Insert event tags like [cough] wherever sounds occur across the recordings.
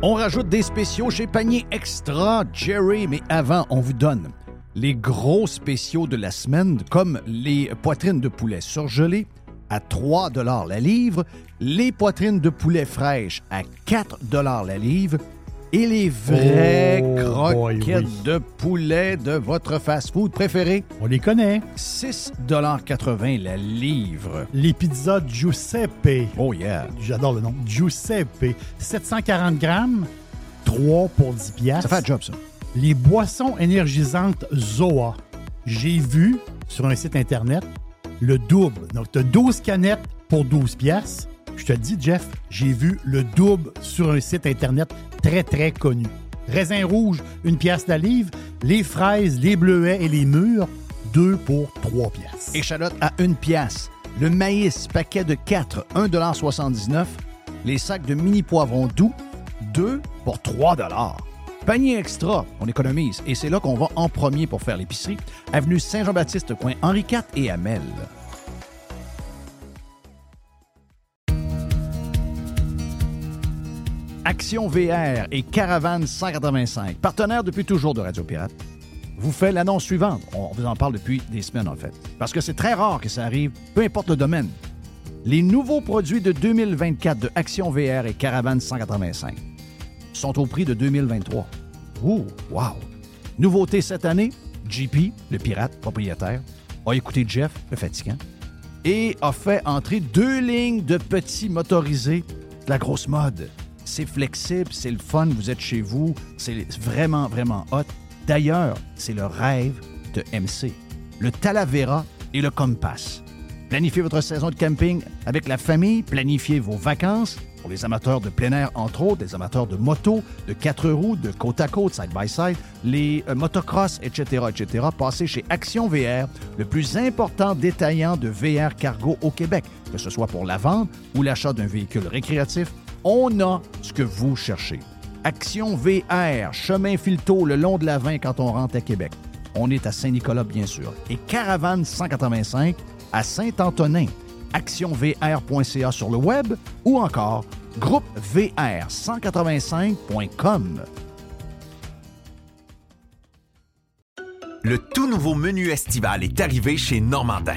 On rajoute des spéciaux chez Panier Extra, Jerry, mais avant, on vous donne les gros spéciaux de la semaine, comme les poitrines de poulet surgelées à 3 la livre, les poitrines de poulet fraîches à 4 la livre et les vraies Oh, boy, croquettes oui. de poulet de votre fast-food préféré. On les connaît. 6,80 la livre. Les pizzas Giuseppe. Oh yeah. J'adore le nom. Giuseppe. 740 grammes, 3 pour 10 piastres. Ça fait un job, ça. Les boissons énergisantes Zoa. J'ai vu sur un site Internet le double. Donc, tu as 12 canettes pour 12 piastres. Je te dis, Jeff, j'ai vu le double sur un site Internet très, très connu. Raisin rouge, une pièce la livre. Les fraises, les bleuets et les mûres, 2 pour 3 piastres. Échalote à une pièce. Le maïs, paquet de 4, 1,79 Les sacs de mini poivrons doux, 2 pour 3 Panier extra, on économise. Et c'est là qu'on va en premier pour faire l'épicerie. Avenue Saint-Jean-Baptiste, coin Henri IV et Amel. Action VR et Caravane 185, partenaires depuis toujours de Radio Pirate, vous fait l'annonce suivante. On vous en parle depuis des semaines, en fait. Parce que c'est très rare que ça arrive, peu importe le domaine. Les nouveaux produits de 2024 de Action VR et Caravane 185 sont au prix de 2023. Ouh, wow! Nouveauté cette année, JP, le pirate propriétaire, a écouté Jeff, le fatigant, et a fait entrer deux lignes de petits motorisés de la grosse mode. C'est flexible, c'est le fun, vous êtes chez vous, c'est vraiment, vraiment hot. D'ailleurs, c'est le rêve de MC. Le Talavera et le Compass. Planifiez votre saison de camping avec la famille, planifiez vos vacances pour les amateurs de plein air, entre autres, des amateurs de moto, de quatre roues, de côte à côte, side by side, les euh, motocross, etc., etc. Passez chez Action VR, le plus important détaillant de VR cargo au Québec, que ce soit pour la vente ou l'achat d'un véhicule récréatif. On a ce que vous cherchez. Action VR, chemin Filto le long de la 20 quand on rentre à Québec. On est à Saint-Nicolas, bien sûr. Et Caravane 185 à Saint-Antonin. actionvr.ca sur le web ou encore groupevr185.com. Le tout nouveau menu estival est arrivé chez Normandin.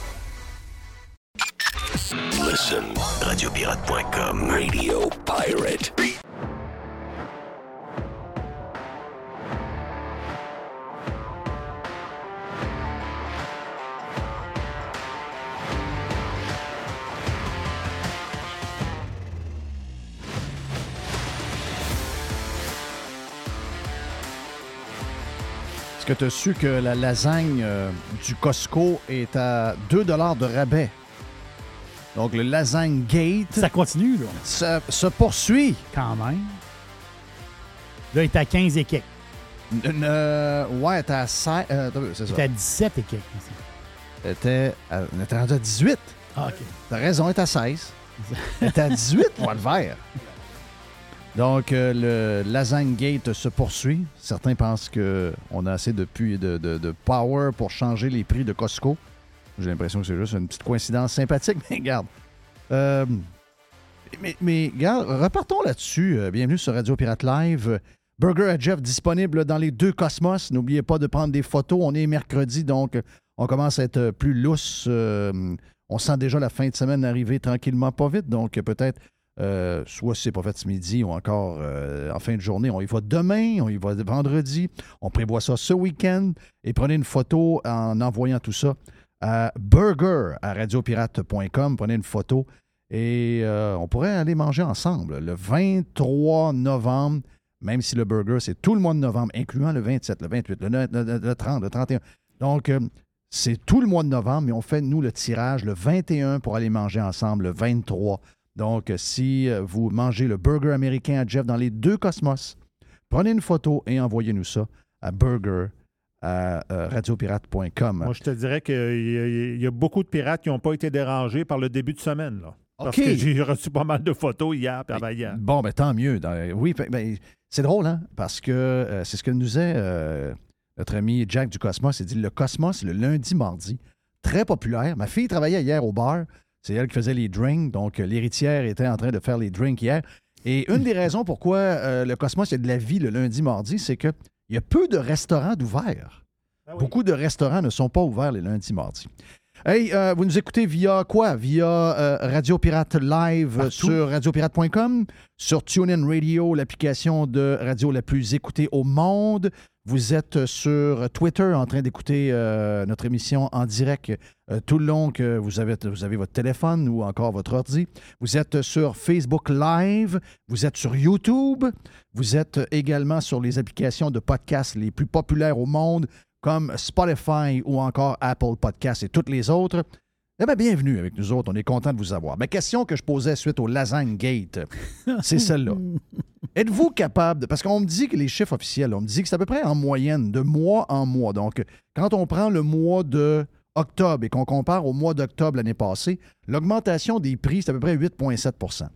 Listen, radiopirate.com, Radio Pirate. Est-ce que tu as su que la lasagne euh, du Costco est à 2 de rabais? Donc, le lasagne gate Ça continue, là, se, se poursuit. quand même. Là, il est à 15 et quelques. N- euh, ouais, t'es à 16. euh, attends, c'est Il ça. est à 17 et quelques. ici. À- on était rendu à 18. Ah, OK. T'as raison, elle est à 16. Elle est à 18 pour [laughs] le vert. Donc, euh, le Lasagne Gate se poursuit. Certains pensent qu'on a assez de, pu- de, de- de power pour changer les prix de Costco. J'ai l'impression que c'est juste une petite coïncidence sympathique, [laughs] mais regarde. Euh, mais, mais regarde, repartons là-dessus. Euh, bienvenue sur Radio Pirate Live. Burger à Jeff disponible dans les deux cosmos. N'oubliez pas de prendre des photos. On est mercredi, donc on commence à être plus lousse. Euh, on sent déjà la fin de semaine arriver tranquillement, pas vite. Donc, peut-être Euh, soit c'est pas fait ce midi ou encore en fin de journée. On y va demain, on y va vendredi. On prévoit ça ce week-end. Et prenez une photo en envoyant tout ça burger à radiopirate.com. Prenez une photo et euh, on pourrait aller manger ensemble le 23 novembre, même si le burger, c'est tout le mois de novembre, incluant le 27, le 28, le, le- le 30, le 31. Donc, euh, c'est tout le mois de novembre, mais on fait, nous, le tirage le 21 pour aller manger ensemble le 23. Donc, euh, si vous mangez le burger américain à Jeff dans les deux cosmos, prenez une photo et envoyez-nous ça à burger à euh, radiopirate.com. Moi, je te dirais qu'il y, a- il y a beaucoup de pirates qui n'ont pas été dérangés par le début de semaine. Là. Parce que j'ai [laughs] reçu pas mal de photos hier puis avant-hier. Bon, ben tant mieux. Dans- oui, ben, ben, c'est drôle, hein? Parce que euh, c'est ce que nous disait euh, notre ami Jack du Cosmos. Il dit le Cosmos, le lundi, mardi, très populaire. Ma fille travaillait hier au bar. C'est elle qui faisait les drinks. Donc, euh, l'héritière était en train de faire les drinks hier. Et une des raisons pourquoi euh, le Cosmos, il y a de la vie le lundi, mardi, c'est qu'il y a peu de restaurants d'ouverts. Ah oui. Beaucoup de restaurants ne sont pas ouverts les lundis, mardis. Hey, euh, vous nous écoutez via quoi? Via euh, Radio Pirate Live euh, Partout. sur radiopirate.com, sur TuneIn Radio, l'application de radio la plus écoutée au monde. Vous êtes sur Twitter en train d'écouter euh, notre émission en direct euh, tout le long que vous avez, vous avez votre téléphone ou encore votre ordi. Vous êtes sur Facebook Live, vous êtes sur YouTube, vous êtes également sur les applications de podcast les plus populaires au monde comme Spotify ou encore Apple Podcasts et toutes les autres. Eh bien, bienvenue avec nous autres. On est content de vous avoir. Ma question que je posais suite au Lasagne Gate, c'est celle-là. [laughs] Êtes-vous capable de. Parce qu'on me dit que les chiffres officiels, on me dit que c'est à peu près en moyenne, de mois en mois. Donc, quand on prend le mois de octobre et qu'on compare au mois d'octobre l'année passée, l'augmentation des prix, c'est à peu près 8,7%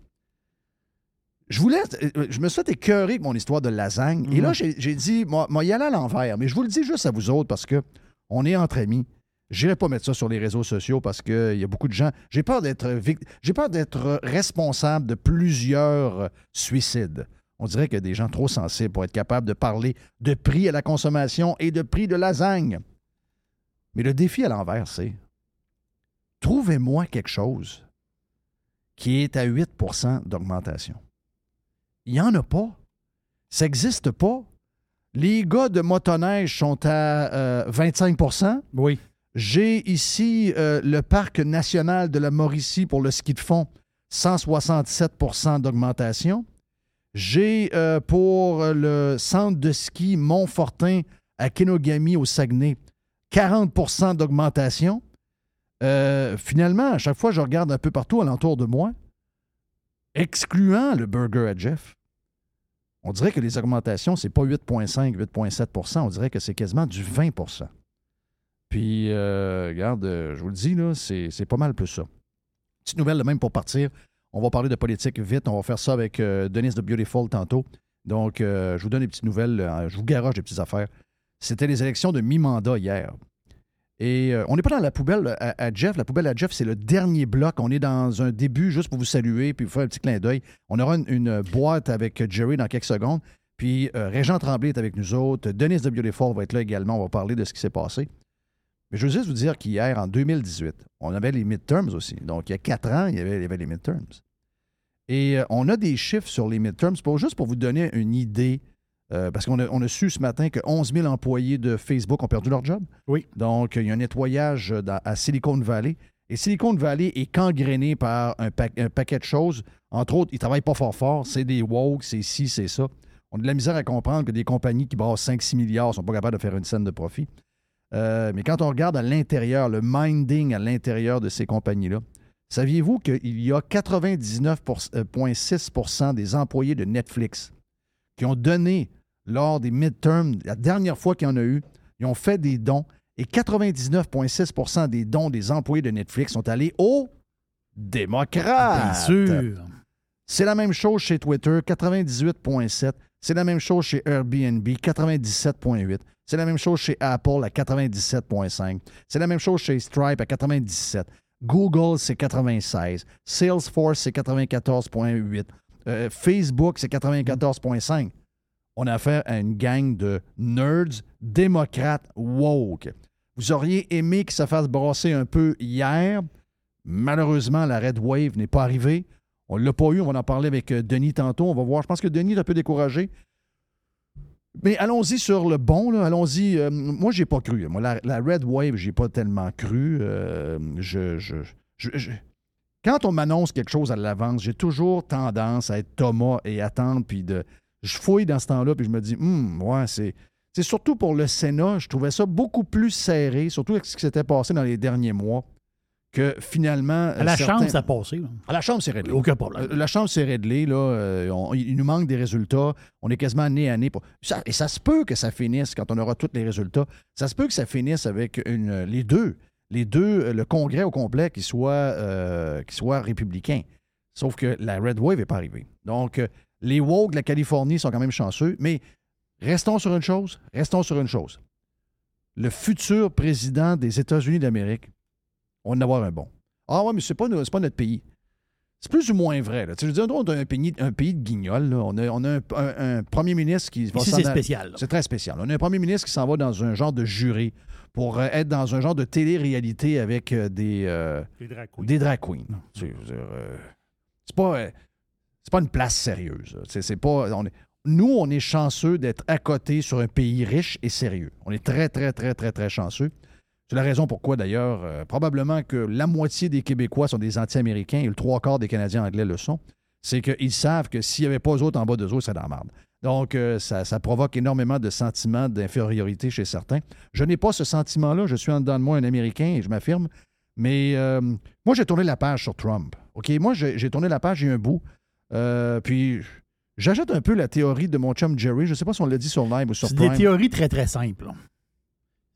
je voulais, euh, je me suis fait écœurer avec mon histoire de lasagne. Et là, j'ai j'ai dit, moi, moi, y aller à l'envers. Mais je vous le dis juste à vous autres parce que on est entre amis. Je n'irai pas mettre ça sur les réseaux sociaux parce qu'il y a beaucoup de gens. J'ai peur d'être j'ai peur d'être responsable de plusieurs euh, suicides. On dirait qu'il y a des gens trop sensibles pour être capables de parler de prix à la consommation et de prix de lasagne. Mais le défi à l'envers, c'est trouvez-moi quelque chose qui est à 8% d'augmentation. Il n'y en a pas. Ça n'existe pas. Les gars de motoneige sont à euh, 25% Oui. J'ai ici euh, le parc national de la Mauricie pour le ski de fond, 167% d'augmentation. J'ai euh, pour le centre de ski Montfortin à Kenogami au Saguenay, 40% d'augmentation. Euh, finalement, à chaque fois, je regarde un peu partout alentour de moi, excluant le burger à Jeff. On dirait que les augmentations, c'est pas 8,5, 8,7% on dirait que c'est quasiment du 20 Puis, euh, regarde, euh, je vous le dis, là, c'est pas mal plus ça. Petite nouvelle de même pour partir. On va parler de politique vite. On va faire ça avec euh, Denis de Beautiful tantôt. Donc, euh, je vous donne des petites nouvelles. je vous garoche des petites affaires. C'était les élections de mi-mandat hier. Et on n'est pas dans la poubelle à, Jeff. La poubelle à Jeff, c'est le dernier bloc. On est dans un début juste pour vous saluer puis vous faire un petit clin d'œil. On aura une, boîte avec Jerry dans quelques secondes. Puis Régent Tremblay est avec nous autres. Denis de Beautiful va être là également. On va parler de ce qui s'est passé. Mais je veux juste vous dire qu'hier, en 2018, on avait les midterms aussi. Donc, il y a quatre ans, il y avait, il y avait les midterms. Et euh, on a des chiffres sur les midterms, pour, juste pour vous donner une idée, euh, parce qu'on a, on a su ce matin que 11 000 employés de Facebook ont perdu leur job. Oui. Donc, il y a un nettoyage dans- à Silicon Valley. Et Silicon Valley est gangréné par un, pa- un paquet de choses. Entre autres, ils ne travaillent pas fort fort. C'est des woke, c'est ci, c'est ça. On a de la misère à comprendre que des compagnies qui brassent 5-6 milliards ne sont pas capables de faire une scène de profit. Euh, mais quand on regarde à l'intérieur, le minding à l'intérieur de ces compagnies-là, saviez-vous qu'il y a 99,6% des employés de Netflix qui ont donné lors des midterms, la dernière fois qu'il y en a eu, ils ont fait des dons et 99,6% des dons des employés de Netflix sont allés aux démocrates? Bien sûr. C'est la même chose chez Twitter, 98,7. C'est la même chose chez Airbnb, 97,8. C'est la même chose chez Apple à 97,5. C'est la même chose chez Stripe à 97. Google, c'est 96. Salesforce, c'est 94,8. Euh, Facebook, c'est 94,5. On a affaire à une gang de nerds, démocrates, woke. Vous auriez aimé que ça fasse brasser un peu hier. Malheureusement, la Red Wave n'est pas arrivée. On ne l'a pas eu. On va en parler avec euh, Denis tantôt. On va voir. Je pense que Denis est un peu découragé. Mais allons-y sur le bon. Allons-y. euh, moi, j'ai pas cru. Moi, la, Red Wave, j'ai pas tellement cru. Euh, je- Quand on m'annonce quelque chose à l'avance, j'ai toujours tendance à être Thomas et attendre. Puis de, je fouille dans ce temps-là. Puis je me dis, Hum, ouais, c'est. C'est surtout pour le Sénat, je trouvais ça beaucoup plus serré, surtout avec ce qui s'était passé dans les derniers mois, que finalement. À la certains- Chambre, ça a passé. là. À la Chambre, c'est réglé. Aucun problème. Euh, La Chambre s'est réglée, là. euh, on- il nous manque des résultats. On est quasiment année à année. Pour... Ça- et ça se peut que ça finisse, quand on aura tous les résultats, ça se peut que ça finisse avec une, les deux. Les deux, euh, le Congrès au complet, qui soit, euh, qui soit républicain. Sauf que la Red Wave n'est pas arrivée. Donc, les woke de la Californie sont quand même chanceux. Mais restons sur une chose. Restons sur une chose. Le futur président des États-Unis d'Amérique, on va en avoir un bon. Ah ouais, mais c'est pas, pas notre pays. C'est plus ou moins vrai. Là. Tu veux dire, on a un pays, un pays de guignols. là. On a, on a un, un- un premier ministre qui va c'est spécial. là. C'est très spécial. On a un premier ministre qui s'en va dans un genre de jury pour euh, être dans un genre de télé-réalité avec euh, des, euh, Les drag queens. des drag queens. Tu sais, je veux dire, euh, c'est pas, euh, c'est pas une place sérieuse. C'est pas, on est- nous, on est chanceux d'être à côté sur un pays riche et sérieux. On est très, très, très, très, très chanceux. C'est la raison pourquoi, d'ailleurs, euh, probablement que la moitié des Québécois sont des anti-américains et le trois quarts des Canadiens anglais le sont. C'est qu'ils savent que s'il n'y avait pas eux autres en bas d'eux autres, c'est dans la merde. Donc, euh, ça, ça provoque énormément de sentiments d'infériorité chez certains. Je n'ai pas ce sentiment-là. Je suis en dedans de moi un Américain et je m'affirme. Mais euh, moi, j'ai tourné la page sur Trump. OK? Moi, j'ai tourné la page, j'ai un bout. Euh, puis, j'ajoute un peu la théorie de mon chum Jerry. Je ne sais pas si on l'a dit sur live ou sur C'est des Prime. théories très, très simples.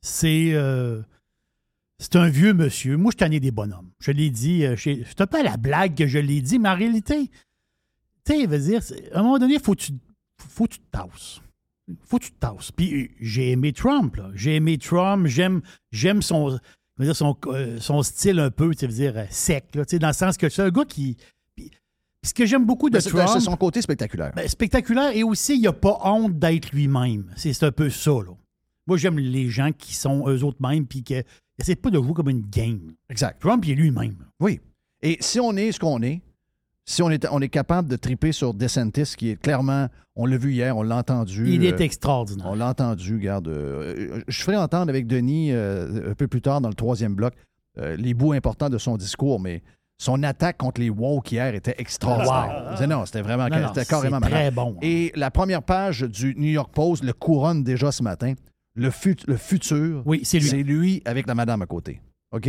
C'est euh, c'est un vieux monsieur. Moi, je t'en ai des bonhommes. Je l'ai dit. euh, C'est un peu à la blague que je l'ai dit, mais en réalité, tu sais, veut dire, à un moment donné, il faut que tu faut que tu te tasses. faut que tu te tasses. Puis euh, j'ai aimé Trump. là. J'ai aimé Trump. J'aime j'aime son, je veux dire, son, euh, son style un peu, tu sais, veux dire, sec. là, tu sais, dans le sens que c'est un gars qui... puis- ce que j'aime beaucoup de Trump... c'est son côté spectaculaire. Ben, spectaculaire et aussi, il n'a pas honte d'être lui-même. C'est un peu ça, là. Moi, j'aime les gens qui sont eux autres mêmes puis qui n'essaient pas de jouer comme une game. Exact. Trump, il est lui-même. Oui. Et si on est ce qu'on est, si on est, on est capable de triper sur DeSantis, qui est clairement, on l'a vu hier, on l'a entendu. Il est euh, extraordinaire. On l'a entendu, regarde. euh, je ferai entendre avec Denis euh, un peu plus tard dans le troisième bloc les bouts importants de son discours, mais son attaque contre les woke hier était extraordinaire. C'est- Non, c'était vraiment Non, carrément très bon. Et la première page du New York Post le couronne déjà ce matin. Le, fut- le futur, Oui, c'est lui. c'est lui avec la madame à côté. OK?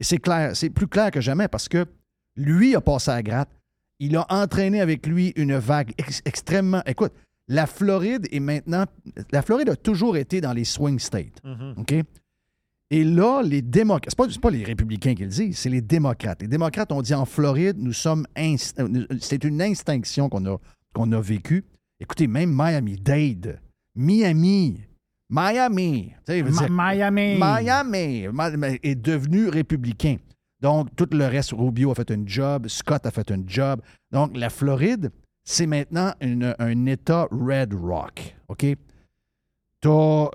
C'est clair, c'est plus clair que jamais parce que lui a passé à la gratte. Il a entraîné avec lui une vague ex- extrêmement. Écoute, la Floride est maintenant. La Floride a toujours été dans les swing states. Mhm. OK? Et là, les démocrates, pas, c'est pas les républicains qui le disent, c'est les démocrates. Les démocrates ont dit en Floride, nous sommes euh, c'est une extinction qu'on a, qu'on a vécue. Écoutez, même Miami-Dade, Miami, Miami, Miami. Miami est devenu républicain. Donc, tout le reste, Rubio a fait un job, Scott a fait un job. Donc, la Floride, c'est maintenant une- un État Red Rock. OK? Tu as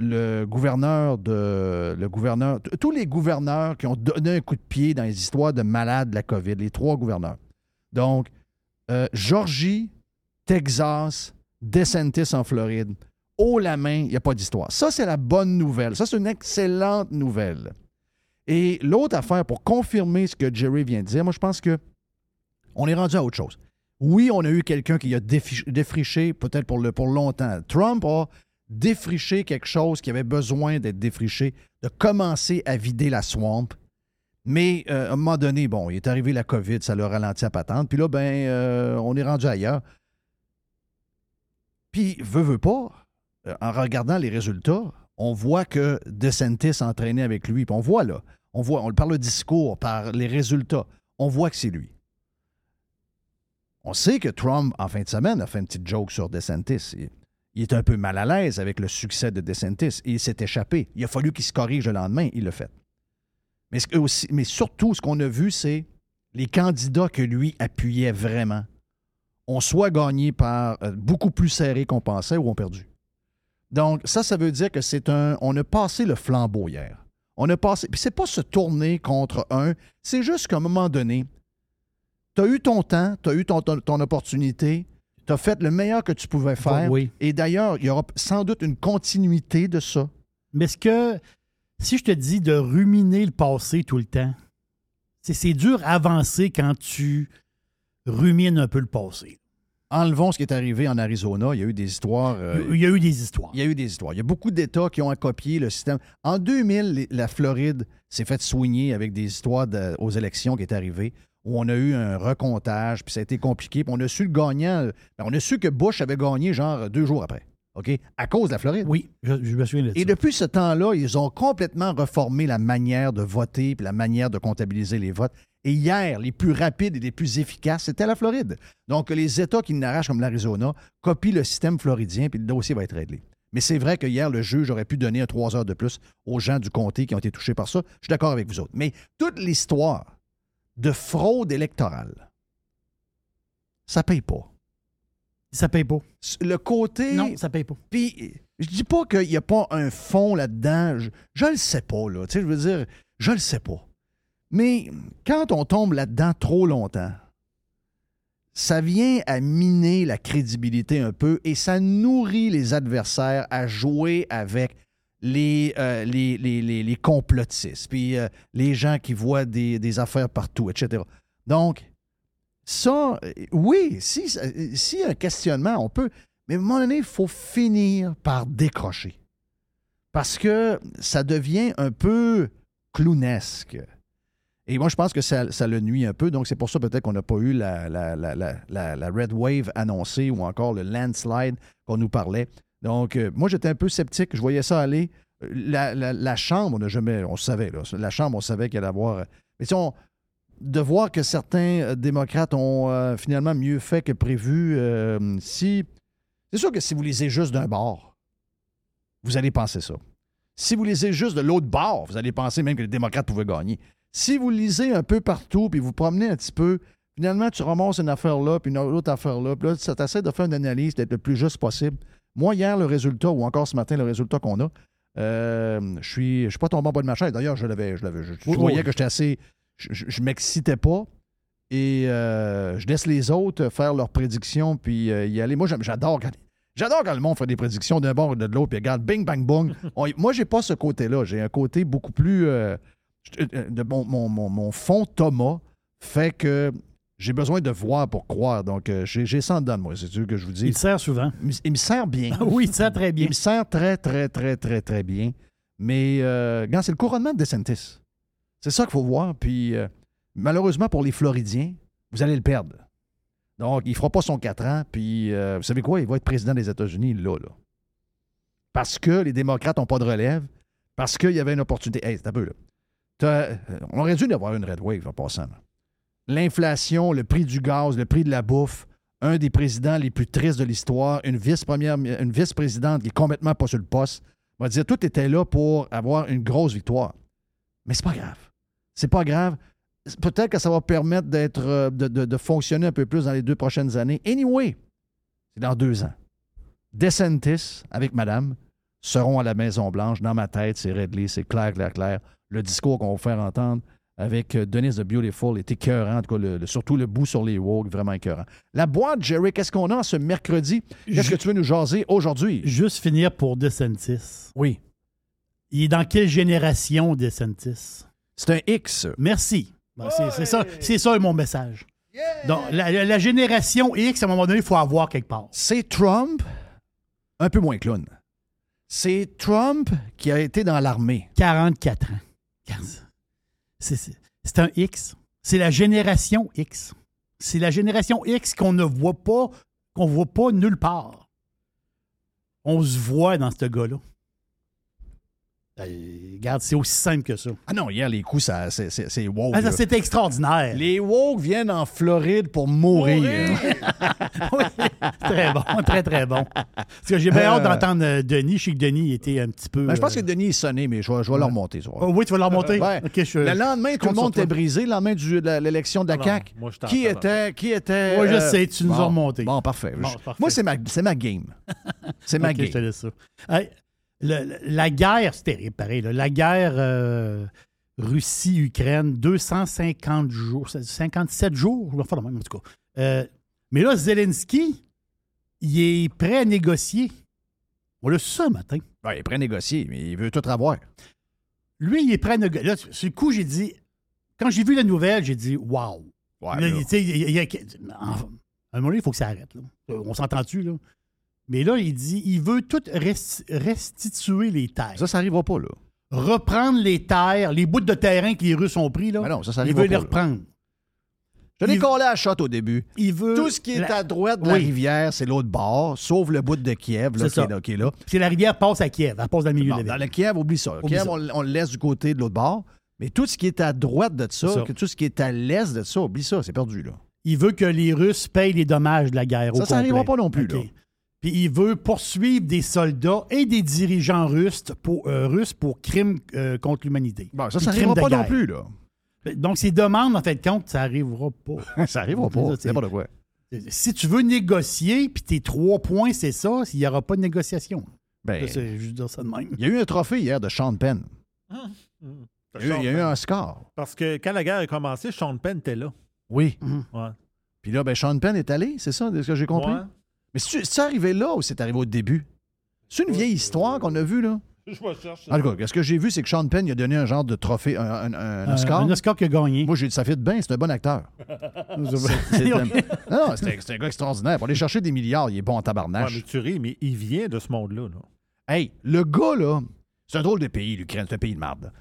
le gouverneur de. Le gouverneur. Tous les gouverneurs qui ont donné un coup de pied dans les histoires de malades de la COVID, les trois gouverneurs. Donc, euh, Georgie, Texas, DeSantis en Floride. Haut la main, il n'y a pas d'histoire. Ça, c'est la bonne nouvelle. Ça, c'est une excellente nouvelle. Et l'autre affaire, pour confirmer ce que Jerry vient de dire, moi, je pense que on est rendu à autre chose. Oui, on a eu quelqu'un qui a défriché, peut-être pour, longtemps. Trump a défriché quelque chose qui avait besoin d'être défriché, de commencer à vider la swamp. Mais euh, à un moment donné, bon, il est arrivé la COVID, ça l'a ralenti à patente. Puis là, ben, euh, on est rendu ailleurs. Puis, veut, veut pas, en regardant les résultats, on voit que DeSantis entraîné avec lui. On voit là, on voit, on, par le discours, par les résultats, on voit que c'est lui. On sait que Trump, en fin de semaine, a fait une petite joke sur DeSantis. Il, il est un peu mal à l'aise avec le succès de DeSantis et il s'est échappé. Il a fallu qu'il se corrige le lendemain. Il l'a fait. Mais surtout, ce qu'on a vu, c'est les candidats que lui appuyait vraiment ont soit gagné par euh, beaucoup plus serré qu'on pensait ou ont perdu. Donc, ça, ça veut dire que c'est un. On a passé le flambeau hier. On a passé. Puis c'est pas se tourner contre un, c'est juste qu'à un moment donné, tu as eu ton temps, tu as eu ton, ton, ton opportunité, tu as fait le meilleur que tu pouvais faire. Oui. Et d'ailleurs, il y aura sans doute une continuité de ça. Mais est-ce que, si je te dis de ruminer le passé tout le temps, c'est, dur à avancer quand tu rumines un peu le passé. Enlevons ce qui est arrivé en Arizona. Il y a eu des histoires. euh, Il y a eu des histoires. Il y a eu des histoires. Il y a beaucoup d'États qui ont copié le système. En 2000, les- la Floride s'est fait soigner avec des histoires de- aux élections qui est arrivé, où on a eu un recomptage, puis ça a été compliqué, puis on a su le gagnant. ben, on a su que Bush avait gagné genre deux jours après, OK? À cause de la Floride. Oui, je, je me souviens de ça. Et depuis ce temps-là, ils ont complètement reformé la manière de voter puis la manière de comptabiliser les votes. Et hier, les plus rapides et les plus efficaces, c'était la Floride. Donc, les États qui n'arrachent comme l'Arizona copient le système floridien puis le dossier va être réglé. Mais c'est vrai que hier, le juge aurait pu donner un trois heures de plus aux gens du comté qui ont été touchés par ça. Je suis d'accord avec vous autres. Mais toute l'histoire de fraude électorale, ça paye pas. Ça paye pas. Le côté. Non, ça paye pas. Puis, je dis pas qu'il n'y a pas un fond là-dedans. Je, je le sais pas, là. Tu sais, je veux dire, je le sais pas. Mais quand on tombe là-dedans trop longtemps, ça vient à miner la crédibilité un peu et ça nourrit les adversaires à jouer avec les, euh, les, les, les- complotistes, puis euh, les gens qui voient des, des affaires partout, etc. Donc, ça, euh, oui, si, si un questionnement, on peut. Mais à un moment donné, il faut finir par décrocher. Parce que ça devient un peu clownesque. Et moi, je pense que ça, le nuit un peu. Donc, c'est pour ça peut-être qu'on n'a pas eu la, Red Wave annoncée ou encore le landslide qu'on nous parlait. Donc, euh, moi, j'étais un peu sceptique. Je voyais ça aller. Euh, La, Chambre, on n'a jamais, on savait, là, la Chambre, on savait qu'elle allait avoir. euh, Mais si on, de voir que certains démocrates ont finalement mieux fait que prévu, si. C'est sûr que si vous lisez juste d'un bord, vous allez penser ça. Si vous lisez juste de l'autre bord, vous allez penser même que les démocrates pouvaient gagner. Si vous lisez un peu partout, puis vous promenez un petit peu, finalement, tu ramasses une affaire là, puis une autre affaire là, puis là, ça t'essaie de faire une analyse, d'être le plus juste possible. Moi, hier, le résultat, ou encore ce matin, le résultat qu'on a, euh, je suis, je suis pas tombé en bas de ma chaise. D'ailleurs, je l'avais, je l'avais, je, je Oui, voyais oui. que j'étais assez, je, je, je m'excitais pas. Et euh, je laisse les autres faire leurs prédictions puis euh, y aller. Moi, j'adore quand, j'adore quand le monde fait des prédictions d'un bord ou de l'autre, puis regarde, bing, bang, bong. [laughs] On- moi, j'ai pas ce côté-là. J'ai un côté beaucoup plus. Euh, de mon, mon, mon- fond Thomas fait que j'ai besoin de voir pour croire. Donc, euh, j'ai, ça en dedans de moi, c'est sûr que je vous dis. Il sert souvent. Il, me- il me sert bien. oui, il sert très bien. Il me sert très, très, très, très, très bien. Mais, euh, c'est le couronnement de DeSantis. C'est ça qu'il faut voir. Puis, euh, malheureusement pour les Floridiens, vous allez le perdre. Donc, il ne fera pas son 4 ans. Puis, euh, vous savez quoi? Il va être président des États-Unis, là, là. Parce que les démocrates n'ont pas de relève. Parce qu'il y avait une opportunité. Hey, c'est un peu, là. Euh, on aurait dû avoir une red wave en passant. L'inflation, le prix du gaz, le prix de la bouffe, un des présidents les plus tristes de l'histoire, une vice-présidente qui est complètement pas sur le poste. Va dire, tout était là pour avoir une grosse victoire. Mais c'est pas grave. C'est pas grave. Peut-être que ça va permettre euh, de, fonctionner un peu plus dans les deux prochaines années. Anyway, c'est dans deux ans. DeSantis, avec madame, seront à la Maison-Blanche. Dans ma tête, c'est réglé, c'est clair, clair, clair. Le discours qu'on va faire entendre avec euh, Denise the Beautiful est écœurant. En tout cas, le- le- surtout le bout sur les woke, vraiment écœurant. La boîte, Jerry, qu'est-ce qu'on a ce mercredi? Qu'est-ce que tu veux nous jaser aujourd'hui? Juste finir pour DeSantis. Oui. Il est dans quelle génération, DeSantis? C'est un X. Merci. Bon, c'est, c'est ça, c'est ça mon message. Donc, la, la- la génération X, à un moment donné, il faut avoir quelque part. C'est Trump, un peu moins clown. C'est Trump qui a été dans l'armée. 44 ans. C'est, un X. C'est la génération X. C'est la génération X qu'on ne voit pas, qu'on voit pas nulle part. On se voit dans ce gars-là. Euh, regarde, c'est aussi simple que ça. Ah non, hier, les coups, ça, c'est, c'est, c'est woke. Ah, ça, c'est extraordinaire. Les woke viennent en Floride pour mourir. [laughs] Oui, très bon, très, très bon. Parce que j'ai bien hâte Euh. d'entendre euh, Denis. Je sais que Denis était un petit peu. Ben, je pense que euh, Denis est sonné, mais je vais, je vais le remonter. oh, oui, tu vas le remonter? Je- Le lendemain, tout le monde était brisé. Le lendemain de l'élection de la CAQ. moi, je t'en qui était, qui était. Ouais, je sais, tu nous bon, as remonté. Bon, parfait. Bon, Je- parfait. Moi, c'est ma, c'est ma game. C'est [laughs] ma Ok, je te game. laisse ça. Le- la guerre, c'est terrible, pareil. là. La guerre euh, Russie-Ukraine, 250 jours, 57 jours, je vais faire le même en tout cas. Euh, mais là, Zelensky, il est prêt à négocier. On l'a su un matin. Ouais, il est prêt à négocier, mais il veut tout avoir. Lui, il est prêt à négocier. Là, sur le coup, j'ai dit, quand j'ai vu la nouvelle, j'ai dit, wow. Ouais, Là, il il a- en- à un moment donné, il faut que ça arrête. là. On s'entend-tu, là? Mais là, il dit, il veut tout res- restituer les terres. Ça, ça n'arrivera pas, là. reprendre les terres, les bouts de terrain que les Russes ont pris, là. Mais non, ça, ça il veut les là. reprendre. Je l'ai collé à shot au début. Il veut. Tout ce qui est la- à droite de la rivière, c'est l'autre bord, sauf le bout de Kiev, là, qui, est là, qui est là. Puis la rivière passe à Kiev, elle passe dans le milieu Bon, de la dans le Kiev, oublie ça. Oublie Kiev, ça. on, on le laisse du côté de l'autre bord. Mais tout ce qui est à droite de ça, C'est ça. que tout ce qui est à l'est de ça, oublie ça, c'est perdu, là. Il veut que les Russes payent les dommages de la guerre. Ça, au ça n'arrivera pas non plus, OK. là. Puis il veut poursuivre des soldats et des dirigeants russes pour, euh, russes pour crimes euh, contre l'humanité. Bon, ça, ça n'arrivera pas non plus, là. Donc, ces demandes, en fait, de compte, ça n'arrivera [laughs] pas. ça n'arrivera pas. c'est- n'importe quoi. si tu veux négocier, puis tes trois points, c'est ça, il n'y aura pas de négociation. Ben, Ça, c'est juste dire ça de même. il y a eu un trophée hier de Sean Penn. Il y a eu, il y a eu un score. Parce que quand la guerre a commencé, Sean Penn était là. Oui. Ouais. Puis là, ben, Sean Penn est allé, c'est ça, de ce que j'ai compris? Ouais. Mais c'est arrivé là ou c'est arrivé au début? C'est une vieille histoire qu'on a vue, là. Je me cherche. En tout cas, ce que j'ai vu, c'est que Sean Penn il a donné un genre de trophée, un, un- un Euh, Oscar. un Oscar qui a gagné. Moi, j'ai dit, ça fait de bien, c'est un bon acteur. [laughs] C'est un- [laughs] Non, non, c'est un, gars extraordinaire. Pour aller chercher des milliards, il est bon en Ouais, tabarnache. mais tu ris, mais il vient de ce monde-là. là. Hey, le gars, là, c'est un drôle de pays, l'Ukraine. C'est un pays de merde.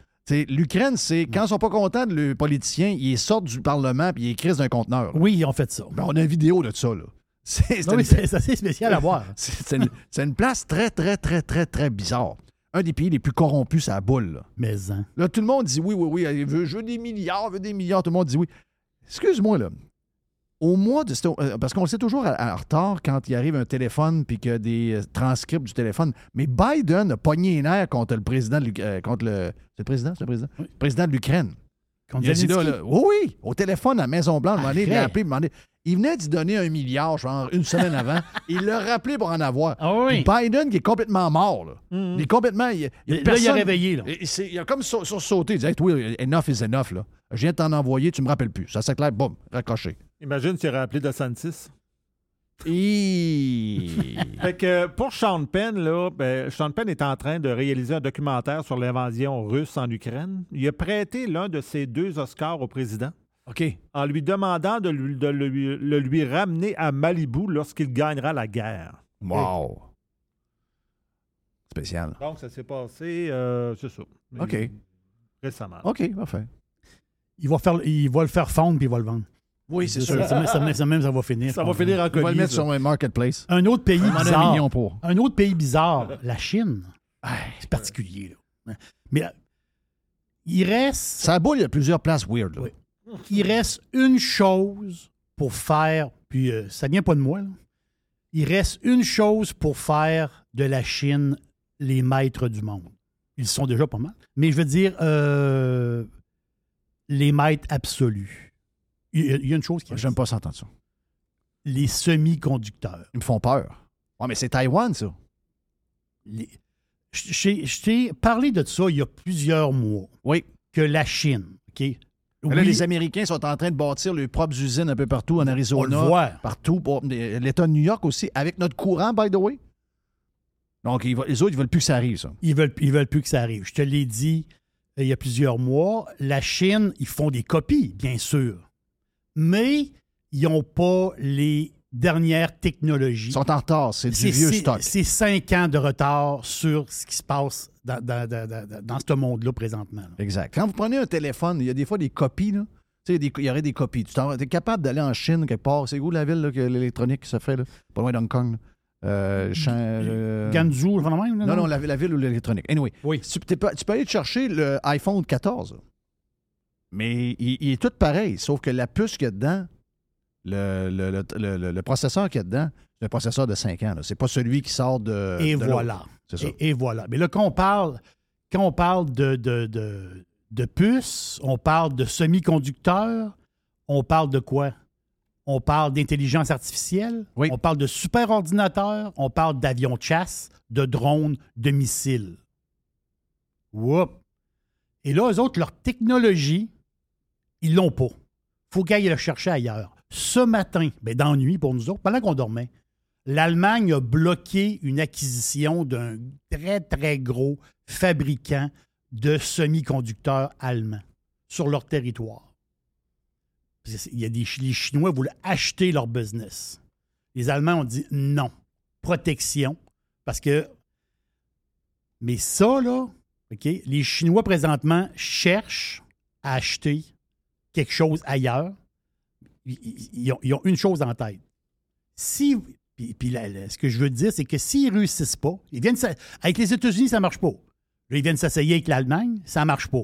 L'Ukraine, c'est quand ils sont pas contents de le politicien, ils sortent du Parlement puis ils écrivent d'un conteneur. Oui, ils ont fait ça. Ben, on a une vidéo de ça, là. C'est assez spécial à voir. [laughs] c'est- une- place très, très, très, très, très bizarre. Un des pays les plus corrompus, c'est la boule. Là. Mais hein. Là, tout le monde dit oui, oui, oui, veut, je veux des milliards, je veux des milliards. Tout le monde dit oui. Excuse-moi, là. Au mois de. euh, Parce qu'on le sait toujours à- en retard quand il arrive un téléphone puis qu'il y a des euh, transcripts du téléphone. Mais Biden a pogné les nerfs contre le président de l'Uk- euh, contre le. C'est le président? C'est le président? Oui. Président de l'Ukraine. Contre Il a dit là, Zelensky. là, oui, oui, au téléphone à Maison-Blanche, il Arrête. appelé, demandé. Il venait d'y donner un milliard, genre, une semaine avant. [laughs] Il l'a rappelé pour en avoir. Ah oui. Biden, qui est complètement mort, là. Il est complètement. Il, il Là, il a personne- réveillé. Là. il, il a comme sur- sursauté. Il dit hey, oui, enough is enough. Là. Je viens de t'en envoyer, tu me rappelles plus. Ça s'éclaire, boum, raccroché. Imagine s'il aurait appelé DeSantis. [laughs] Fait que pour Sean Penn, là, ben, Sean Penn est en train de réaliser un documentaire sur l'invasion russe en Ukraine. Il a prêté l'un de ses deux Oscars au président OK. en lui demandant de, lui, de lui- le lui ramener à Malibu lorsqu'il gagnera la guerre. Wow. Spécial. Donc, ça s'est passé, euh, c'est ça. OK. Récemment. OK, parfait. Il va, faire, il va le faire fondre puis il va le vendre. Oui, c'est Ça, sûr. ça, ça, ça même, ça va finir. Ça je va finir en On va le colis. mettre sur un marketplace. Un autre pays bizarre. million pour. Un autre pays bizarre, la Chine. C'est particulier. Là. Mais il reste, Ça boule, il y a plusieurs places weird. Là. Oui. il reste une chose pour faire, puis euh, ça vient pas de moi. là. Il reste une chose pour faire de la Chine les maîtres du monde. Ils sont déjà pas mal. Mais je veux dire, euh, les maîtres absolus. Il y a- une chose qui J'aime pas s'entendre ça. Les semi-conducteurs. Ils me font peur. Ouais, mais c'est Taïwan, ça. Les- Je t'ai parlé de ça il y a plusieurs mois, Oui. que la Chine, OK? Là, Oui, les Américains sont en train de bâtir leurs propres usines un peu partout en on le Arizona. voit. partout. L'État de New York aussi, avec notre courant, by the way. Donc, ils va- les autres, ils veulent plus que ça arrive, ça. Ils veulent, ils veulent plus que ça arrive. Je te l'ai dit euh, il y a plusieurs mois. La Chine, ils font des copies, bien sûr. Mais ils n'ont pas les dernières technologies. Ils sont en retard, c'est du vieux stock. C'est cinq ans de retard sur ce qui se passe dans, dans- dans- dans- ce monde-là présentement. là. Exact. Quand vous prenez un téléphone, il y a des fois des copies, là. Tu sais, il y aurait des copies. Tu es capable d'aller en Chine quelque part. C'est où la ville là, que l'électronique se fait, là? Pas loin d'Hong Kong. là. Euh, Chan- euh, Ganzhou, le là, Non, non, la, la ville ou l'électronique. Anyway, Oui. tu, tu peux aller te chercher le iPhone 14. Mais il, il est tout pareil, sauf que la puce qu'il y a dedans, le, le- le- le- le- le processeur qu'il y a dedans, c'est un processeur de 5 ans. là. C'est pas celui qui sort de. Et de voilà. C'est ça. Et, et voilà. Mais là, quand on parle, quand on parle de, de, de, de puces, on parle de semi-conducteurs, on parle de quoi? On parle d'intelligence artificielle, Oui. on parle de superordinateurs, on parle d'avions de chasse, de drones, de missiles. Whoop! Et là, eux autres, leur technologie, ils l'ont pas. faut qu'ils le chercher ailleurs. Ce matin, ben, d'ennui pour nous autres, pendant qu'on dormait, l'Allemagne a bloqué une acquisition d'un très, très gros fabricant de semi-conducteurs allemands sur leur territoire. Il y a des, les Chinois voulaient acheter leur business. Les Allemands ont dit non, protection, parce que. Mais ça, là, OK, les Chinois présentement cherchent à acheter quelque chose ailleurs. Ils, ont, ils ont, une chose en tête. Si. Puis, puis là, là, ce que je veux dire, c'est que s'ils ne réussissent pas, ils viennent. Avec les États-Unis, ça ne marche pas. Là, ils viennent s'asseyer avec l'Allemagne, ça ne marche pas.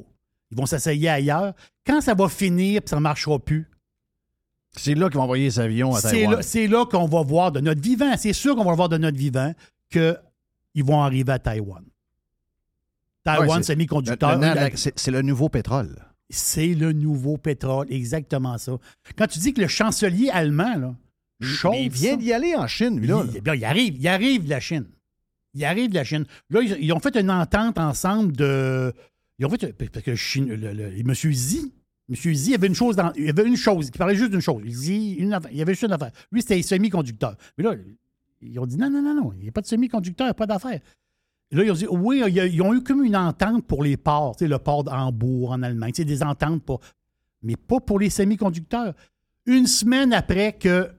Ils vont s'asseyer ailleurs. Quand ça va finir, puis ça ne marchera plus, c'est là qu'ils vont envoyer les avions à Taïwan. C'est là, là qu'on va voir de notre vivant. C'est sûr qu'on va voir de notre vivant qu'ils vont arriver à Taïwan. Taïwan, Ouais, semi-conducteur. C'est le nouveau pétrole. C'est le nouveau pétrole, exactement ça. Quand tu dis que le chancelier allemand, là, chauffe Mais il vient d'y aller en Chine, lui, là. il, là, il arrive, il arrive de la Chine. Il arrive de la Chine. Là, ils, ils ont fait une entente ensemble de. Ils ont fait. Parce que Chine, le, le- M. Xi, M. Xi, avait une chose dans. Il avait une chose, il parlait juste d'une chose. Il, dit une affaire- il y avait juste une affaire. Lui, c'était les semi-conducteurs. Mais là, ils ont dit non, non, non, non, il n'y a pas de semi-conducteur, pas d'affaire. Là, ils ont dit, oui, ils ont eu comme une entente pour les ports, le port d'Hambourg en Allemagne, des ententes, pour, mais pas pour les semi-conducteurs. Une semaine après que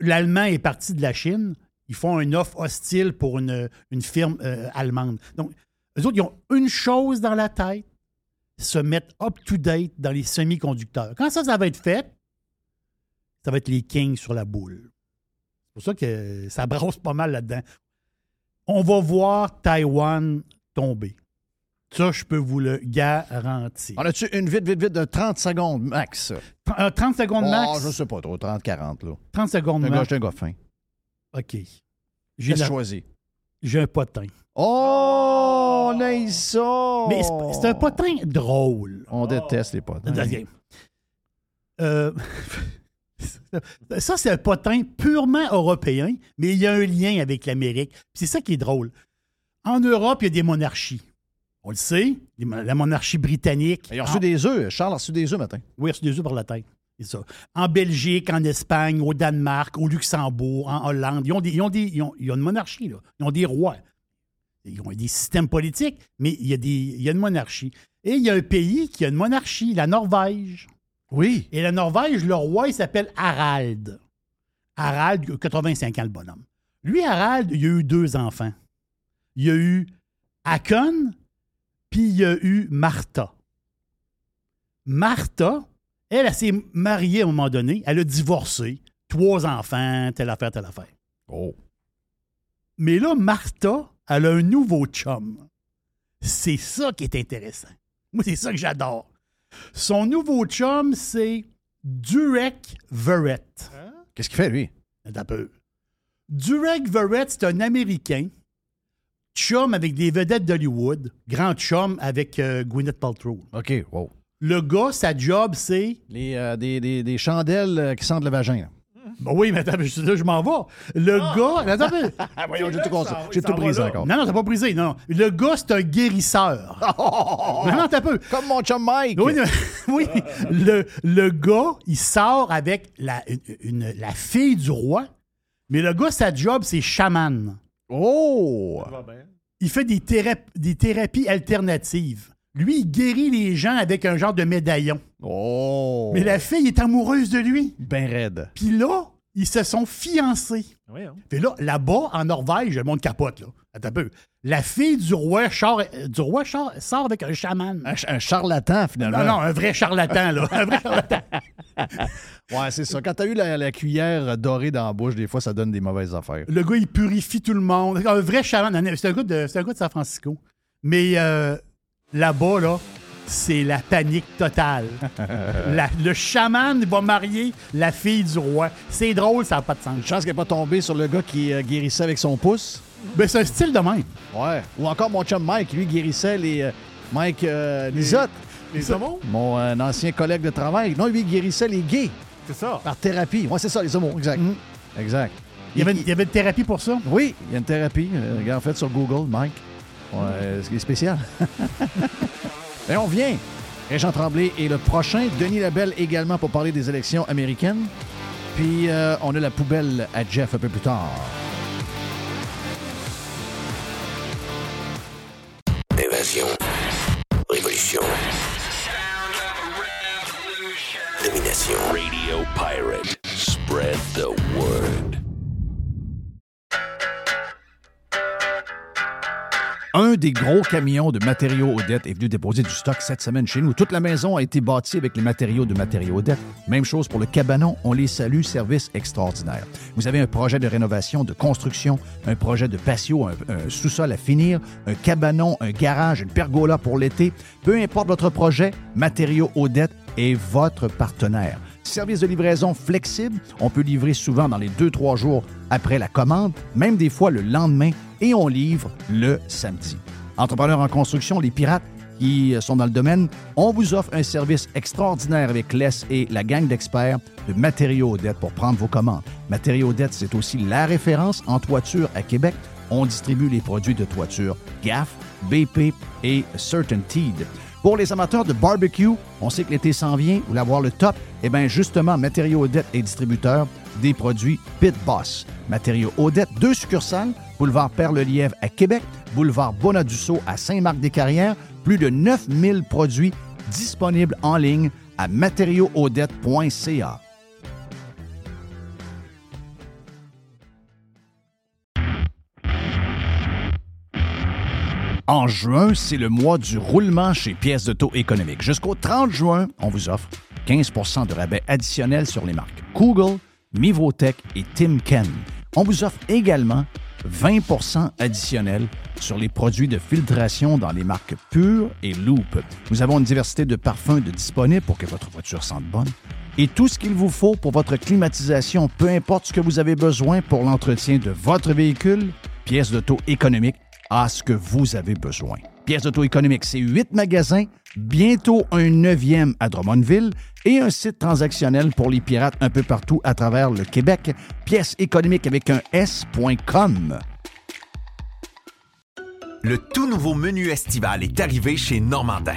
l'Allemand est parti de la Chine, ils font une offre hostile pour une, une firme euh, allemande. Donc, eux autres, ils ont une chose dans la tête, se mettre up-to-date dans les semi-conducteurs. Quand ça, ça va être fait, ça va être les kings sur la boule. C'est pour ça que ça brosse pas mal là-dedans. On va voir Taïwan tomber. Ça, je peux vous le garantir. On a-tu une vite, vite, vite de 30 secondes max? Euh, 30 secondes Oh, max? je sais pas trop, 30, 40, là. 30 secondes max. j'étais un gars fin. OK. J'ai J'ai la- choisi. j'ai un potin. Oh, on a ça! Mais c'est- un potin drôle. On déteste les potes. Euh, [laughs] ça, c'est un potin purement européen, mais il y a un lien avec l'Amérique. C'est ça qui est drôle. En Europe, il y a des monarchies. On le sait, la monarchie britannique. Ont En- reçu des œufs. Charles a reçu des œufs matin. Oui, il a reçu des œufs par la tête. C'est ça. En Belgique, en Espagne, au Danemark, au Luxembourg, en Hollande, ils ont, des, ils ont, des, ils ont, ils ont une monarchie, là. Ils ont des rois. Ils ont des systèmes politiques, mais il y, a des, il y a une monarchie. Et il y a un pays qui a une monarchie, la Norvège. Oui. Et la Norvège, le roi, il s'appelle Harald. Harald, 85 ans, le bonhomme. Lui, Harald, il a eu deux enfants. Il y a eu Hakon, puis il y a eu Martha. Martha, elle, elle s'est mariée à un moment donné. Elle a divorcé. Trois enfants, telle affaire, telle affaire. Oh. Mais là, Martha, elle a un nouveau chum. C'est ça qui est intéressant. Moi, c'est ça que j'adore. Son nouveau chum, c'est Durek Verrett. Qu'est-ce qu'il fait, lui? Un peu. Durek Verrett, c'est un Américain, chum avec des vedettes d'Hollywood, grand chum avec euh, Gwyneth Paltrow. OK, wow. Le gars, sa job, c'est... Les, euh, des, des, des chandelles euh, qui sentent le vagin. là. Ben oui, mais attends, je, là, je m'en vais. Le gars... Attends. Ah, [laughs] voyons, j'ai tout, con- j'ai tout brisé encore. Non, non, t'as pas brisé, non. Le gars, c'est un guérisseur. [laughs] non, non, t'as peu. Comme mon chum Mike. Oui, non, [laughs] oui. Le, le gars, il sort avec la, une- une- la fille du roi, mais le gars, sa job, c'est chaman. Oh! Il fait des thérapies alternatives. Lui, il guérit les gens avec un genre de médaillon. Oh! Mais la fille est amoureuse de lui. Ben raide. Puis là, ils se sont fiancés. Oui, hein. Puis là, là-bas, en Norvège, le monde capote, là. Attends un peu. La fille du roi, char- du roi char- sort avec un chaman. Un, ch- un charlatan, finalement. Non, non, un vrai charlatan, là. Un vrai charlatan. [laughs] Ouais, c'est ça. Quand t'as eu la, la cuillère dorée dans la bouche, des fois, ça donne des mauvaises affaires. Le gars, il purifie tout le monde. Un vrai chaman. C'est un gars de, c'est un gars de San Francisco. Mais euh, là-bas, là, c'est la panique totale. [laughs] La- le chaman va marier la fille du roi. C'est drôle, ça n'a pas de sens. Une chance qu'elle n'est pas tombée sur le gars qui euh, guérissait avec son pouce. Mais c'est un style de même. Ouais. Ou encore mon chum Mike, lui guérissait les. euh, Mike euh, Lisotte, Les homos? mon euh, ancien collègue de travail. Non, lui, il guérissait les gays C'est ça. par thérapie. Ouais, c'est ça, les homos, exact. Mhm. Exact. Il y, avait, il y avait une thérapie pour ça? Oui, il y a une thérapie. Euh, regarde, en fait, sur Google, Mike. Ouais, ce qui est spécial. [laughs] Et on vient. Régent Tremblay est le prochain. Denis Labelle également pour parler des élections américaines. Puis euh, on a la poubelle à Jeff un peu plus tard. Évasion. Un des gros camions de matériaux Odette est venu déposer du stock cette semaine chez nous. Toute la maison a été bâtie avec les matériaux de matériaux Odette. Même chose pour le cabanon. On les salue. Service extraordinaire. Vous avez un projet de rénovation, de construction, un projet de patio, un, sous-sol à finir, un cabanon, un garage, une pergola pour l'été. Peu importe votre projet, Matériaux Odette est votre partenaire. Service de livraison flexible. On peut livrer souvent dans les deux, trois jours après la commande, même des fois le lendemain, et on livre le samedi. Entrepreneurs en construction, les pirates qui sont dans le domaine, on vous offre un service extraordinaire avec Les et la gang d'experts de Matériaux Odette pour prendre vos commandes. Matériaux Odette, c'est aussi la référence en toiture à Québec. On distribue les produits de toiture GAF, BP et CertainTeed. Pour les amateurs de barbecue, on sait que l'été s'en vient, vous voulez avoir le top, eh bien justement, Matériaux Odette est distributeur des produits Pit Boss. Matériaux Odette, deux succursales, boulevard Perle-Lièvre à Québec, boulevard Bonadusseau à Saint-Marc-des-Carrières, plus de 9000 produits disponibles en ligne à matériauxaudette.ca. En juin, c'est le mois du roulement chez Pièces de taux économique. Jusqu'au 30 juin, on vous offre 15% de rabais additionnel sur les marques Google, Mivotech et Timken. On vous offre également 20% additionnel sur les produits de filtration dans les marques Pure et Loop. Nous avons une diversité de parfums de disponibles pour que votre voiture sente bonne et tout ce qu'il vous faut pour votre climatisation, peu importe ce que vous avez besoin pour l'entretien de votre véhicule, pièces d'auto économique à ce que vous avez besoin. Pièces d'auto économique, c'est huit magasins, bientôt un neuvième à Drummondville et un site transactionnel pour les pirates un peu partout à travers le Québec. Pièces économiques avec un S.com. Le tout nouveau menu estival est arrivé chez Normandin.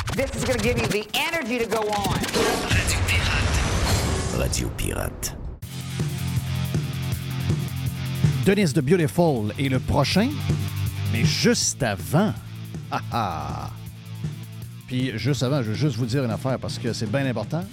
This is going to give you the energy to go on. Radio Pirate. Radio Pirate. Dennis the Beautiful est le prochain, mais juste avant. Ah ah! Puis juste avant, je veux juste vous dire une affaire parce que c'est bien important.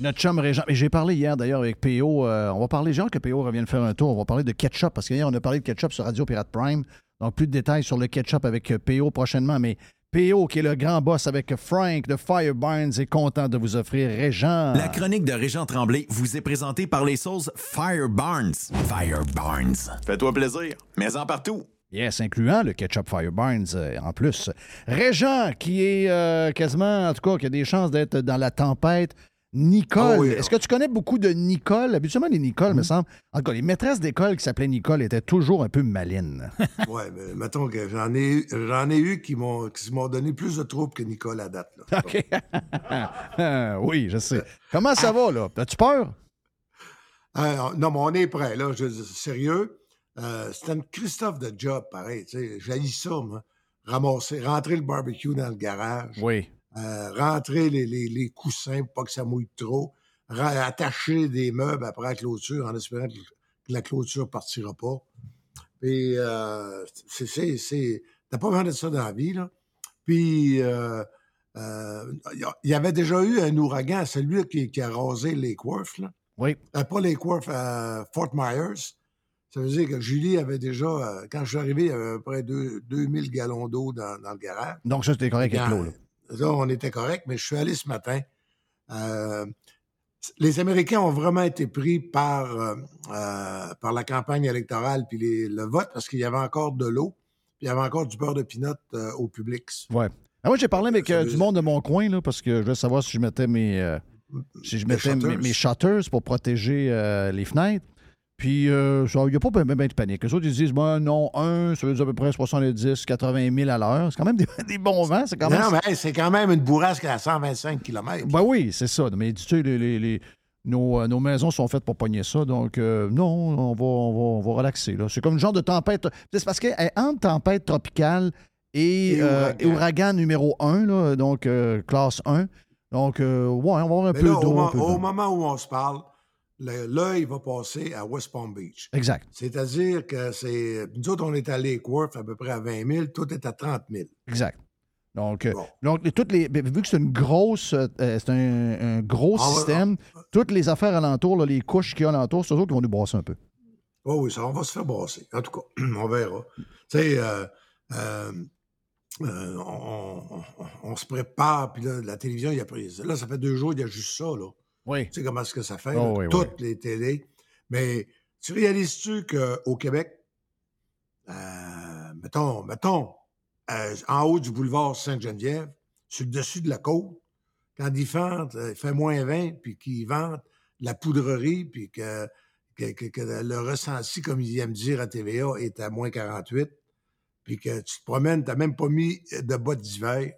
Notre chum Régent, et j'ai parlé hier d'ailleurs avec PO, euh, on va parler, genre que PO revienne faire un tour, on va parler de ketchup parce qu'hier on a parlé de ketchup sur Radio Pirate Prime. Donc plus de détails sur le ketchup avec euh, PO prochainement, mais PO, qui est le grand boss avec Frank de Fireburns, est content de vous offrir Régent. La chronique de Régent Tremblay vous est présentée par les sauces Fire Barnes. Fire Barnes. Fais-toi plaisir, mais en partout. Yes, incluant le ketchup Fireburns euh, en plus. Régent, qui est euh, quasiment, en tout cas, qui a des chances d'être dans la tempête. Nicole. Ah oui, Est-ce que tu connais beaucoup de Nicole? Habituellement, les Nicole, me semble. En tout cas, les maîtresses d'école qui s'appelaient Nicole étaient toujours un peu malines. [laughs] Ouais, mais mettons que j'en ai, j'en ai eu qui m'ont, qui m'ont donné plus de troubles que Nicole à date. là. OK. [laughs] oui, je sais. Comment ça va, là? As-tu peur? Euh, non, mais on est prêt, là. Je, sérieux? Euh, c'était une Christophe de job, pareil. Tu sais, j'haïs ça, moi. Ramasser, rentrer le barbecue dans le garage. Oui. Euh, rentrer les, les, les coussins pour pas que ça mouille trop. attacher des meubles après la clôture en espérant que, la clôture partira pas. Puis, euh, c'est, t'as pas besoin de ça dans la vie, là. Puis, euh, euh, il y avait déjà eu un ouragan, celui qui, qui a rasé Lake Worth, là. Oui. Pas Lake Worth, euh, Fort Myers. Ça veut dire que Julie avait déjà, quand je suis arrivé, il y avait à peu près deux- 2000 gallons d'eau dans, dans le garage. Donc, ça, c'était correct avec l'eau. là. Là, on était correct, mais je suis allé ce matin. Euh, les Américains ont vraiment été pris par, euh, euh, par la campagne électorale puis les- le vote parce qu'il y avait encore de l'eau, puis il y avait encore du beurre de pinot au public. Ouais. Ah, moi, j'ai parlé avec du monde de mon coin, là, parce que je voulais savoir si je mettais mes, si je mettais mes, shutters. mes shutters pour protéger les fenêtres. Puis, euh, il n'y a pas bien ben, ben de panique. Les autres, ils disent, ben, non, un, ça veut dire à peu près 70, 80 000 à l'heure. C'est quand même des, [laughs] des bons vents. C'est quand même. Non, mais c'est quand même une bourrasque à 125 km. Ben oui, c'est ça. Mais tu sais, les, les- les- nos, euh, nos maisons sont faites pour pogner ça. Donc, euh, non, on va, on, va, on va relaxer. C'est comme le genre de tempête. C'est parce que eh, entre tempête tropicale et, Et euh, ouragan. et ouragan numéro 1, là, donc euh, classe 1, donc, ouais, on va avoir un Mais peu au, d'eau. mo- au vent. moment où on se parle, le- l'œil va passer à West Palm Beach. Exact, C'est-à-dire que c'est. Nous autres, on est à Lake Worth à peu près à 20 000, tout est à 30 000. exact. Donc, euh, Bon. donc toutes les, vu que c'est une grosse, euh, c'est un, un gros va- système, toutes les affaires alentour, là, les couches qu'il y a alentour, c'est eux autres qui vont nous brasser un peu. Oh oui, ça, on va se faire brasser. En tout cas, [clears throat] on verra. Tu sais, euh, euh, euh, on, on- on se prépare, puis là, la télévision, il y a pris. Là, ça fait deux jours, il y a juste ça, là. Oui. Tu sais comment est-ce que ça fait? Oh oui, Toutes les télés. Mais tu réalises-tu qu'au Québec, euh, mettons, mettons, euh, en haut du boulevard Sainte-Geneviève, sur le dessus de la côte, quand ils vendent, euh, il fait moins 20, puis qu'ils vendent la poudrerie, puis que, que, que- que le ressenti, comme ils aiment dire à TVA, est à moins 48, puis que tu te promènes, tu n'as même pas mis de bottes d'hiver.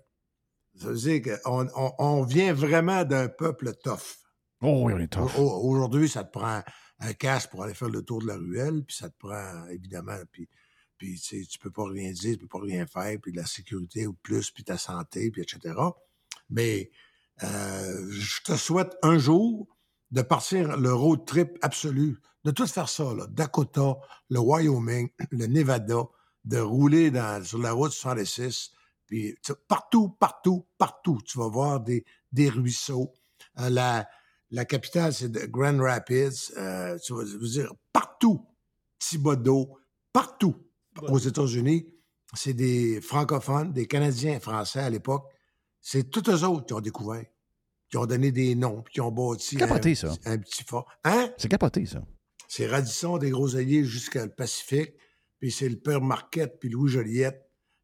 Ça veut dire qu'on on, on vient vraiment d'un peuple tough. Oh Aujourd'hui, ça te prend un casque pour aller faire le tour de la ruelle, puis ça te prend, évidemment, puis, tu tu peux pas rien dire, tu peux pas rien faire, puis de la sécurité ou plus, puis ta santé, puis etc. Mais euh, je te souhaite un jour de partir le road trip absolu, de tout faire ça, là, Dakota, le Wyoming, [clears throat] le Nevada, de rouler sur la route 66, puis partout, partout, partout, tu vas voir des, des ruisseaux. Euh, la, la capitale, c'est Grand Rapids. Euh, tu vas, je veux dire, partout, Thibodeau, partout aux États-Unis, c'est des francophones, des Canadiens français à l'époque. C'est tous eux autres qui ont découvert, qui ont donné des noms, puis qui ont bâti Capoté, un, ça. un petit fort. Hein? C'est capoté, ça. C'est Radisson des Groseilliers jusqu'à le Pacifique, puis c'est le Père Marquette, puis Louis Joliette.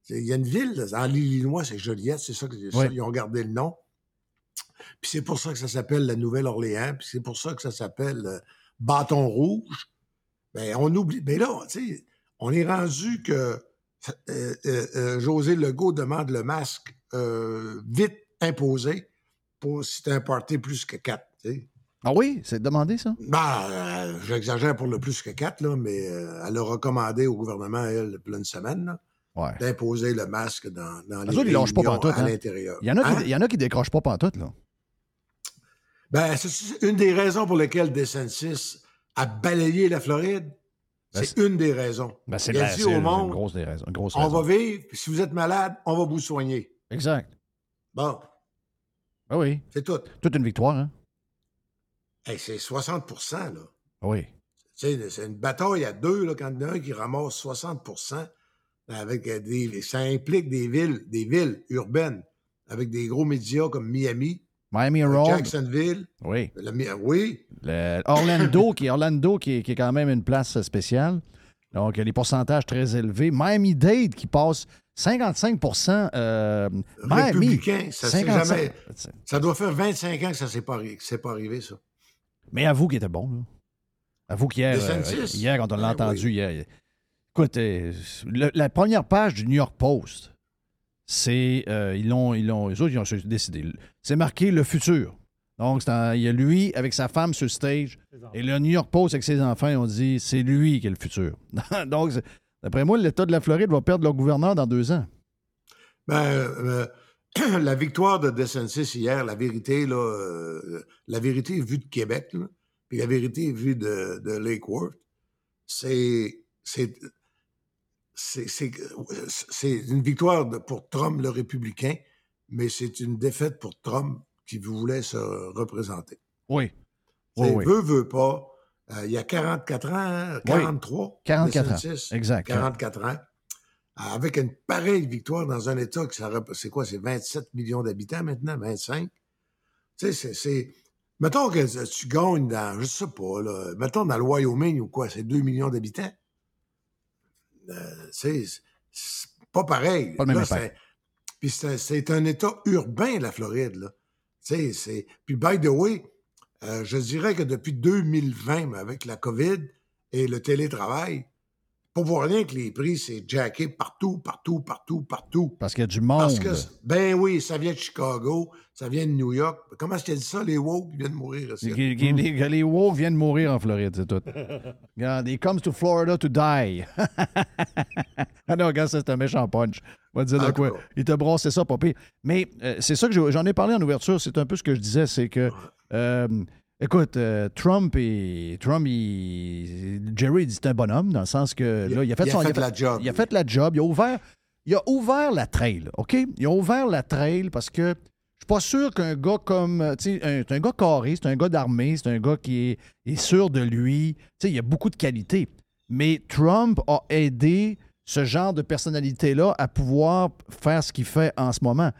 Il y a une ville, là, en l'Illinois, c'est Joliette, c'est ça ça, Oui. ils ont gardé le nom. Puis c'est pour ça que ça s'appelle la Nouvelle-Orléans, puis c'est pour ça que ça s'appelle euh, Bâton Rouge. Ben, on oublie. Mais là, tu sais, on est rendu que euh, euh, José Legault demande le masque vite imposé pour si t'as un party plus que quatre. Ah oui, c'est demandé, ça? Ben, euh, j'exagère pour le plus que quatre, là, mais euh, elle a recommandé au gouvernement, elle, plein une semaine, Ouais. d'imposer le masque dans, dans les autres, ils lâchent pas pantoute, à hein. l'intérieur. Il y en a, Hein? qui, il y en a qui décrochent pas pantoute, là. Ben, c'est une des raisons pour lesquelles DeSantis a balayé la Floride. Ben, C'est une des raisons. Ben, c'est Il a la- dit une grosse des raisons. une grosse on raison. va vivre, si vous êtes malade, on va vous soigner. Exact. Bon, Ah oui. c'est tout. Toute une victoire, hein? Hey, c'est 60 là. Oui. C'est une bataille à deux, là, quand il y en a un qui ramasse 60 avec euh, des. Ça implique des villes, des villes urbaines, avec des gros médias comme Miami, Miami Road. Jacksonville. Oui. le oui, Le Orlando, qui, Orlando qui, est, qui est quand même une place spéciale. Donc, les pourcentages très élevés. Miami-Dade qui passe 55 euh, Miami. républicain, ça s'est 55. jamais. Ça doit faire 25 ans que ça s'est pas, pas arrivé, ça. Mais avoue qu'il était bon. Là. Avoue qu'hier, euh, hier, quand on l'a Ben entendu, oui. hier, écoute, euh, le- la première page du New York Post, c'est, euh, ils l'ont, ils l'ont, eux autres, ils ont décidé. C'est marqué le futur. Donc, un- il y a lui avec sa femme sur stage, et le New York Post avec ses enfants, ils ont dit, c'est lui qui est le futur. [laughs] Donc, d'après moi, l'État de la Floride va perdre leur gouverneur dans deux ans. Ben, euh, [clears throat] la victoire de DeSantis hier, la vérité, là, euh, la vérité vue de Québec, là, puis la vérité vue de, de Lake Worth, c'est, c'est, c'est, c'est, une victoire de- pour Trump, le républicain, mais c'est une défaite pour Trump qui voulait se représenter. Oui. Oui, oui. Veut, veut pas. euh, il y a 44 ans, hein, 43. 44 ans, 66, exact. 44 ans. Avec une pareille victoire dans un État qui, c'est quoi, c'est 27 millions d'habitants maintenant, 25. Tu sais, c'est- c'est. Mettons que tu gagnes dans, je sais pas, là, mettons dans le Wyoming ou quoi, c'est 2 millions d'habitants. C'est pas pareil. Pas le même Là, impact. c'est- Puis c'est c'est un État urbain, la Floride, là. C'est. Puis, by the way, euh, je dirais que depuis 2020, mais avec la COVID et le télétravail, pour rien que les prix, c'est jacké partout, partout, partout, partout. Parce qu'il y a du monde. Parce que, ben oui, ça vient de Chicago, ça vient de New York. Comment est-ce qu'il dit ça, les woke, viennent mourir ici? Les, les- les- les woke viennent mourir en Floride, c'est tout. [laughs] Regarde, he comes to Florida to die. [laughs] ah non, regarde, ça, c'est un méchant punch. On va te dire de quoi. Il te brassait ça, pas pire. Mais euh, c'est ça que je- j'en ai parlé en ouverture. C'est un peu ce que je disais. C'est que, euh, écoute, euh, Trump et Trump, il, Jerry, dit c'est un bonhomme dans le sens que Il- là, il a fait, il a son- fait la job. Il a fait la job. Il a ouvert, il a ouvert la trail, OK? Il a ouvert la trail parce que je suis pas sûr qu'un gars comme. euh, Tu sais, un- c'est un gars carré, c'est un gars d'armée, c'est un gars qui est, est sûr de lui. Tu sais, il a beaucoup de qualités. Mais Trump a aidé ce genre de personnalité-là à pouvoir faire ce qu'il fait en ce moment.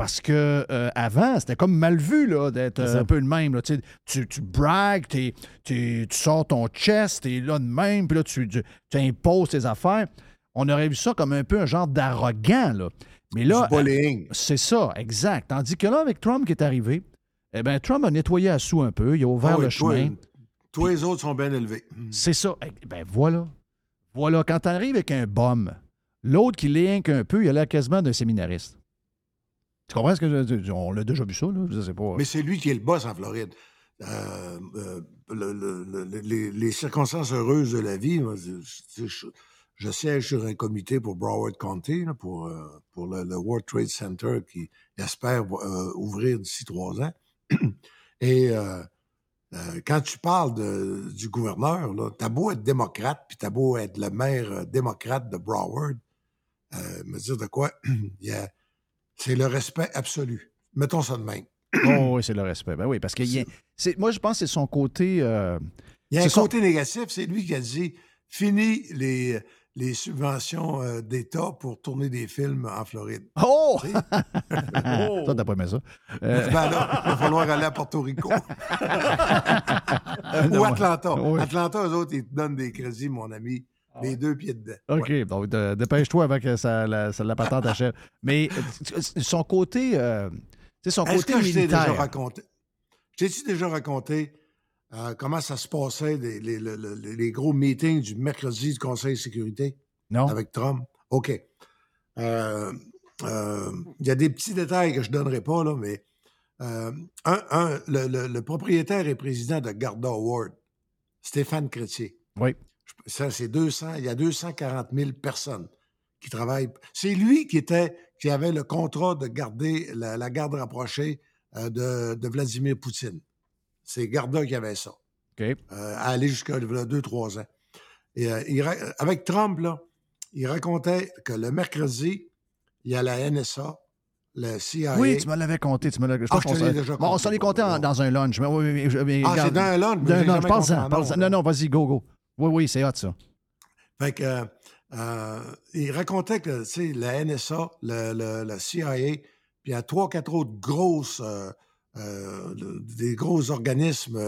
Parce que euh, avant, c'était comme mal vu là, d'être euh, un peu le même. là. Tu, tu, tu bragues, t'es- t'es- tu sors ton chest, t'es là de même, puis là, tu, tu, tu imposes tes affaires. On aurait vu ça comme un peu un genre d'arrogant. Là. Mais là, du bullying. c'est ça, exact. Tandis que là, avec Trump qui est arrivé, eh bien, Trump a nettoyé à sous un peu, il a ouvert Ah oui, le toi, chemin. Tous les autres sont bien élevés. C'est ça. Eh ben voilà. Voilà, quand t'arrives avec un bum, l'autre qui l'est qu'un peu, il a l'air quasiment d'un séminariste. Tu comprends ce que je? On l'a déjà vu ça, là. Je sais pas. Mais c'est lui qui est le boss en Floride. Euh, euh, le- le- le- les, circonstances heureuses de la vie, je, siège sur un comité pour Broward County, pour, euh, pour le, World Trade Center qui espère euh, ouvrir d'ici trois ans. [clears throat] Et euh, euh, quand tu parles du gouverneur, t'as beau être démocrate, puis t'as beau être le maire euh, démocrate de Broward, euh, me dire de quoi, [clears throat] il y a- c'est le respect absolu. Mettons ça de même. [clears throat] Oh, oui, c'est le respect. Ben oui, parce que y a- moi, je pense que c'est son côté. euh, Il y a un son- côté négatif, c'est lui qui a dit fini les, les subventions euh, d'État pour tourner des films en Floride. Oh! Tu [laughs] sais? Ça, t'as pas aimé ça. Euh, Ben là, il va falloir aller à Porto Rico. [laughs] Ou Atlanta. Oui. Atlanta, eux autres, ils te donnent des crédits, mon ami. Les deux pieds dedans. OK, Ouais. donc de- dépêche-toi avant que ça, la, ça- la patente achève. Mais euh, son côté, euh, tu sais, son côté que je t'ai déjà raconté? Je t'ai-tu déjà raconté euh, comment ça se passait, les, les- les- les- les gros meetings du mercredi du Conseil de sécurité? Non? avec Trump? OK. Euh, euh, Il y a des petits détails que je ne donnerai pas, là, mais euh, un, un, le, le- le propriétaire et président de Garda Award, Stéphane Chrétier, Oui. Ça, c'est 200, il y a 240 000 personnes qui travaillent. C'est lui qui était, qui avait le contrat de garder la, la garde rapprochée euh, de, de Vladimir Poutine. C'est Garda qui avait ça OK. euh, à aller jusqu'à là, deux, trois ans. Et, euh, il avec Trump, là, il racontait que le mercredi, il y a la NSA, le CIA. Oui, tu me l'avais compté. Tu me l'avais- je Ah, je Bon, on compté, s'en est compté en- dans un lunch. Mais, mais Ah, c'est dans un lunch, mais compté Non, non, vas-y, go, go. Oui, oui, c'est hot, ça. Fait que, euh, euh, il racontait que, tu sais, la NSA, le, la CIA, puis il y a trois, quatre autres grosses, euh, des gros organismes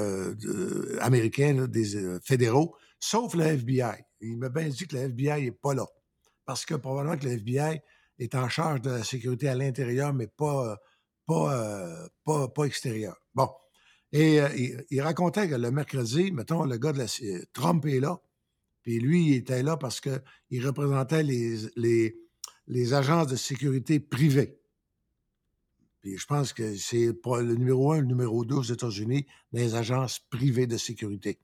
américains, des fédéraux, sauf le FBI. Il m'a bien dit que le FBI n'est pas là. Parce que probablement que le FBI est en charge de la sécurité à l'intérieur, mais pas, pas, pas, pas extérieur. Bon. Et euh, il, racontait que le mercredi, mettons, le gars de la Trump est là, puis lui, il était là parce qu'il représentait les, les, agences de sécurité privées. Puis je pense que c'est le numéro un, le numéro deux aux États-Unis, les agences privées de sécurité.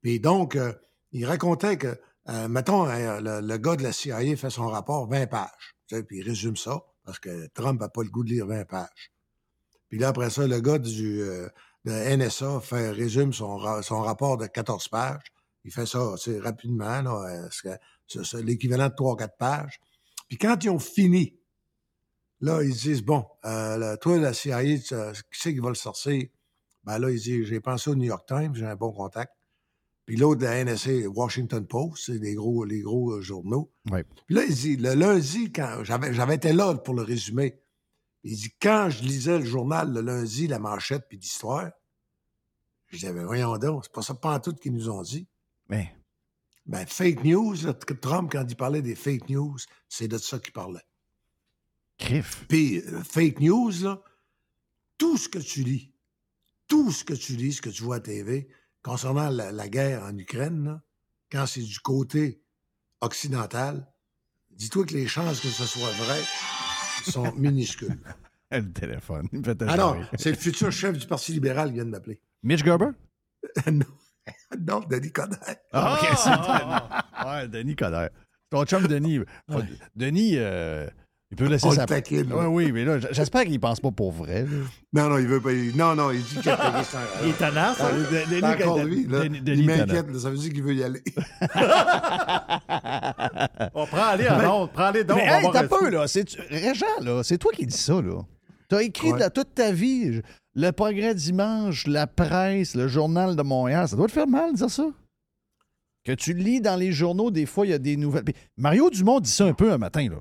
Puis donc, euh, il racontait que, euh, mettons, le, le gars de la CIA fait son rapport 20 pages. Puis il résume ça, parce que Trump n'a pas le goût de lire 20 pages. Puis là, après ça, le gars du, euh, de NSA fait, résume son, son rapport de 14 pages. Il fait ça c'est rapidement, là, euh, c'est- l'équivalent de 3-4 pages. Puis quand ils ont fini, Là, ils disent, bon, euh, là, toi, la CIA, euh, qui c'est qui va le sortir? Ben là, il dit, j'ai pensé au New York Times, j'ai un bon contact. Puis l'autre, la NSA, Washington Post, c'est les gros, les gros euh, journaux. Ouais. Puis là, il dit, le lundi, quand j'avais, j'avais été là pour le résumé, il dit, quand je lisais le journal le lundi, la manchette puis l'histoire, je disais, ben voyons donc, c'est pas ça pas en tout qu'ils nous ont dit. Mais, Ben, fake news, là, Trump, quand il parlait des fake news, c'est de ça qu'il parlait. crif. Puis, euh, fake news, là, tout ce que tu lis, tout ce que tu lis, ce que tu vois à TV, concernant la, la guerre en Ukraine, là, quand c'est du côté occidental, dis-toi que les chances que ce soit vrai sont minuscules. [laughs] Le téléphone. Il me fait Ah non, c'est le futur chef du Parti libéral qui vient de m'appeler. Mitch Gerber? non, [laughs] non, Denis Coderre. Ah, OK. c'est- [laughs] ouais, Denis Coderre. Ton chum Denis. Denis, euh, il peut laisser On sa... le taquine. Oui, oui, mais là, j'espère qu'il pense pas pour vrai. là. Non, non, il veut pas. Non, non, il dit qu'il a payé sans Il est tannant, ça. Ah, Denis Pas encore lui, là. Il m'inquiète, là, ça veut dire qu'il veut y aller. [laughs] On prend aller en ondes, prends-les donc. Mais on va hey, t'as un peu, là. C'est, Régent, là, c'est toi qui dis ça, là. T'as écrit Ouais. toute ta vie le progrès dimanche, la presse, le journal de Montréal. Ça doit te faire mal de dire ça? Que tu lis dans les journaux, des fois, il y a des nouvelles. Mario Dumont dit ça un peu un matin, là.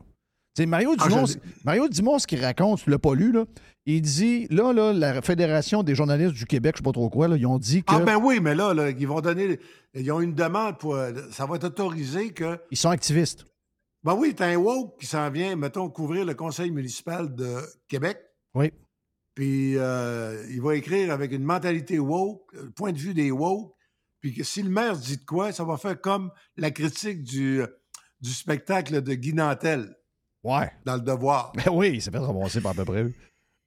Tu sais, Mario Ah, Dumont, je- c- Mario Dumont, ce qu'il raconte, tu l'as pas lu, là, il dit, là, là, la Fédération des journalistes du Québec, je sais pas trop quoi, là, ils ont dit que Ah, ben oui, mais là, là, ils vont donner. Ils ont une demande pour. Ça va être autorisé que. ils sont activistes. Ben oui, t'as un woke qui s'en vient, mettons, couvrir le conseil municipal de Québec. Oui. Puis euh, il va écrire avec une mentalité woke, le point de vue des woke. Puis que si le maire dit de quoi, ça va faire comme la critique du, du spectacle de Guy Nantel Ouais. dans Le Devoir. [laughs] Ben oui, il s'est fait ramasser par à peu près.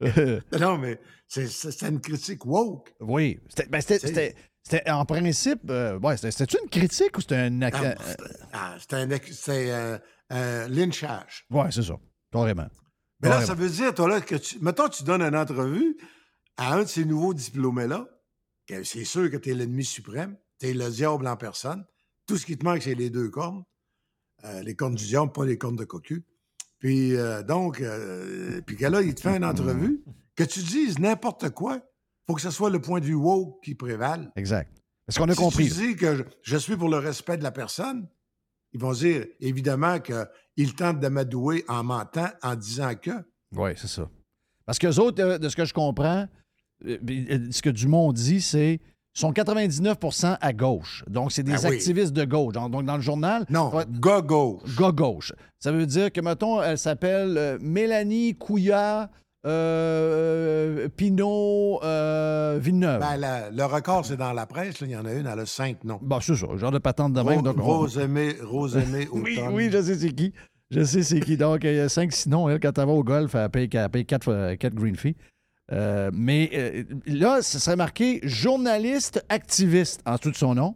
Euh, [laughs] [laughs] Non, mais c'est une critique woke. Oui. C'était, ben, c'était, c'était- c'était- en principe, euh, ouais, c'était, c'était une critique ou c'était un. euh, c'est- ah, C'est un, euh, un lynchage. ouais, c'est ça. Carrément. Mais là, ça veut dire, toi, là, que tu. Mettons, tu donnes une entrevue à un de ces nouveaux diplômés-là, c'est sûr que tu es l'ennemi suprême, tu es le diable en personne. Tout ce qui te manque, c'est les deux cornes. Euh, les cornes du diable, pas les cornes de cocu. Puis, euh, donc, euh, puis que là, il te fait une entrevue, que tu dises n'importe quoi, faut que ce soit le point de vue woke qui prévale. Exact. Est-ce qu'on a si compris? tu dis que je, je suis pour le respect de la personne, ils vont dire, évidemment, qu'ils tentent d'amadouer en mentant, en disant que. Oui, c'est ça. Parce que autres, euh, de ce que je comprends, euh, ce que Dumont dit, c'est sont 99% à gauche. Donc, c'est des oui. activistes de gauche. Donc, dans le journal, Non, Ouais. gars gauche. gars gauche. Ça veut dire que, mettons, elle s'appelle euh, Mélanie Couillard euh, Pinot euh, Villeneuve. Ben, la- le record, c'est dans la presse. là. Il y en a une, elle a cinq noms. Bon, c'est ça, genre de patente de même. Ro- donc on- Rose-Aimée, Rose-Aimée [laughs] Oui, oui, je sais c'est qui. Je sais c'est qui. Donc, il y a 5 sinon, elle, quand elle va au golf, elle paye 4, green fees. Euh, mais euh, là, ce serait marqué journaliste activiste en dessous de son nom.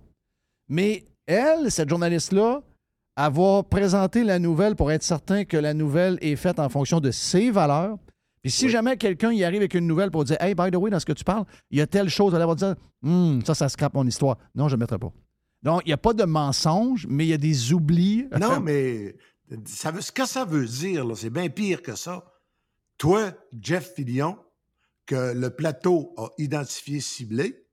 Mais elle, cette journaliste-là, elle va présenter la nouvelle pour être certain que la nouvelle est faite en fonction de ses valeurs. Puis si jamais quelqu'un y arrive avec une nouvelle pour dire Hey, by the way, dans ce que tu parles, il y a telle chose, elle va dire Hum, ça, ça scrape mon histoire. Non, je ne le mettrai pas. Donc, il n'y a pas de mensonge, mais il y a des oublis. [laughs] Non, mais ça veut, ce que ça veut dire, là, c'est bien pire que ça. Toi, Jeff Fillion, que le plateau a identifié, ciblé,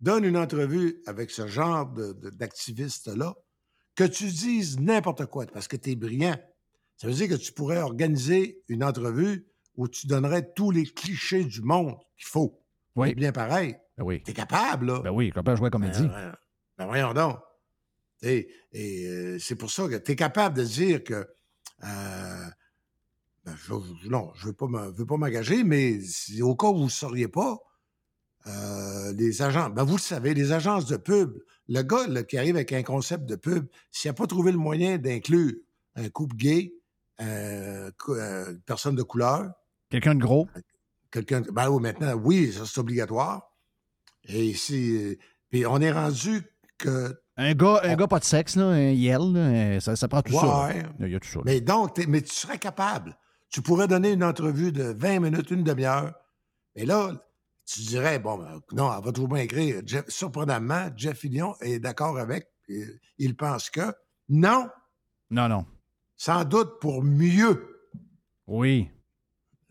donne une entrevue avec ce genre de- de- d'activiste-là, que tu dises n'importe quoi parce que tu es brillant. Ça veut dire que tu pourrais organiser une entrevue où tu donnerais tous les clichés du monde qu'il faut. Oui. C'est bien pareil. Ben oui. Tu es capable, là. Ben oui, quand on jouer comédie. Ben, ben, ben voyons donc. Et, et euh, c'est pour ça que tu es capable de dire que. euh, ben, je, non, je ne veux pas m'engager, mais si- au cas où vous ne sauriez pas, euh, les agents, ben vous le savez, les agences de pub, le gars là, qui arrive avec un concept de pub, s'il n'a pas trouvé le moyen d'inclure un couple gay, euh, euh, une personne de couleur, Quelqu'un de gros. quelqu'un. Ben oui, maintenant, oui, ça c'est obligatoire. Et si. Puis on est rendu que. Un gars, un gars pas de sexe, là, un yell, là, ça, ça prend tout ça. là. Il y a tout ça. Mais donc, mais tu serais capable. Tu pourrais donner une entrevue de 20 minutes, une demi-heure. Mais là, tu dirais, bon, ben, non, elle va toujours bien écrire. Jeff- surprenamment, Jeff Fillion est d'accord avec. Il pense que. Non, Non, non. sans doute pour mieux. Oui.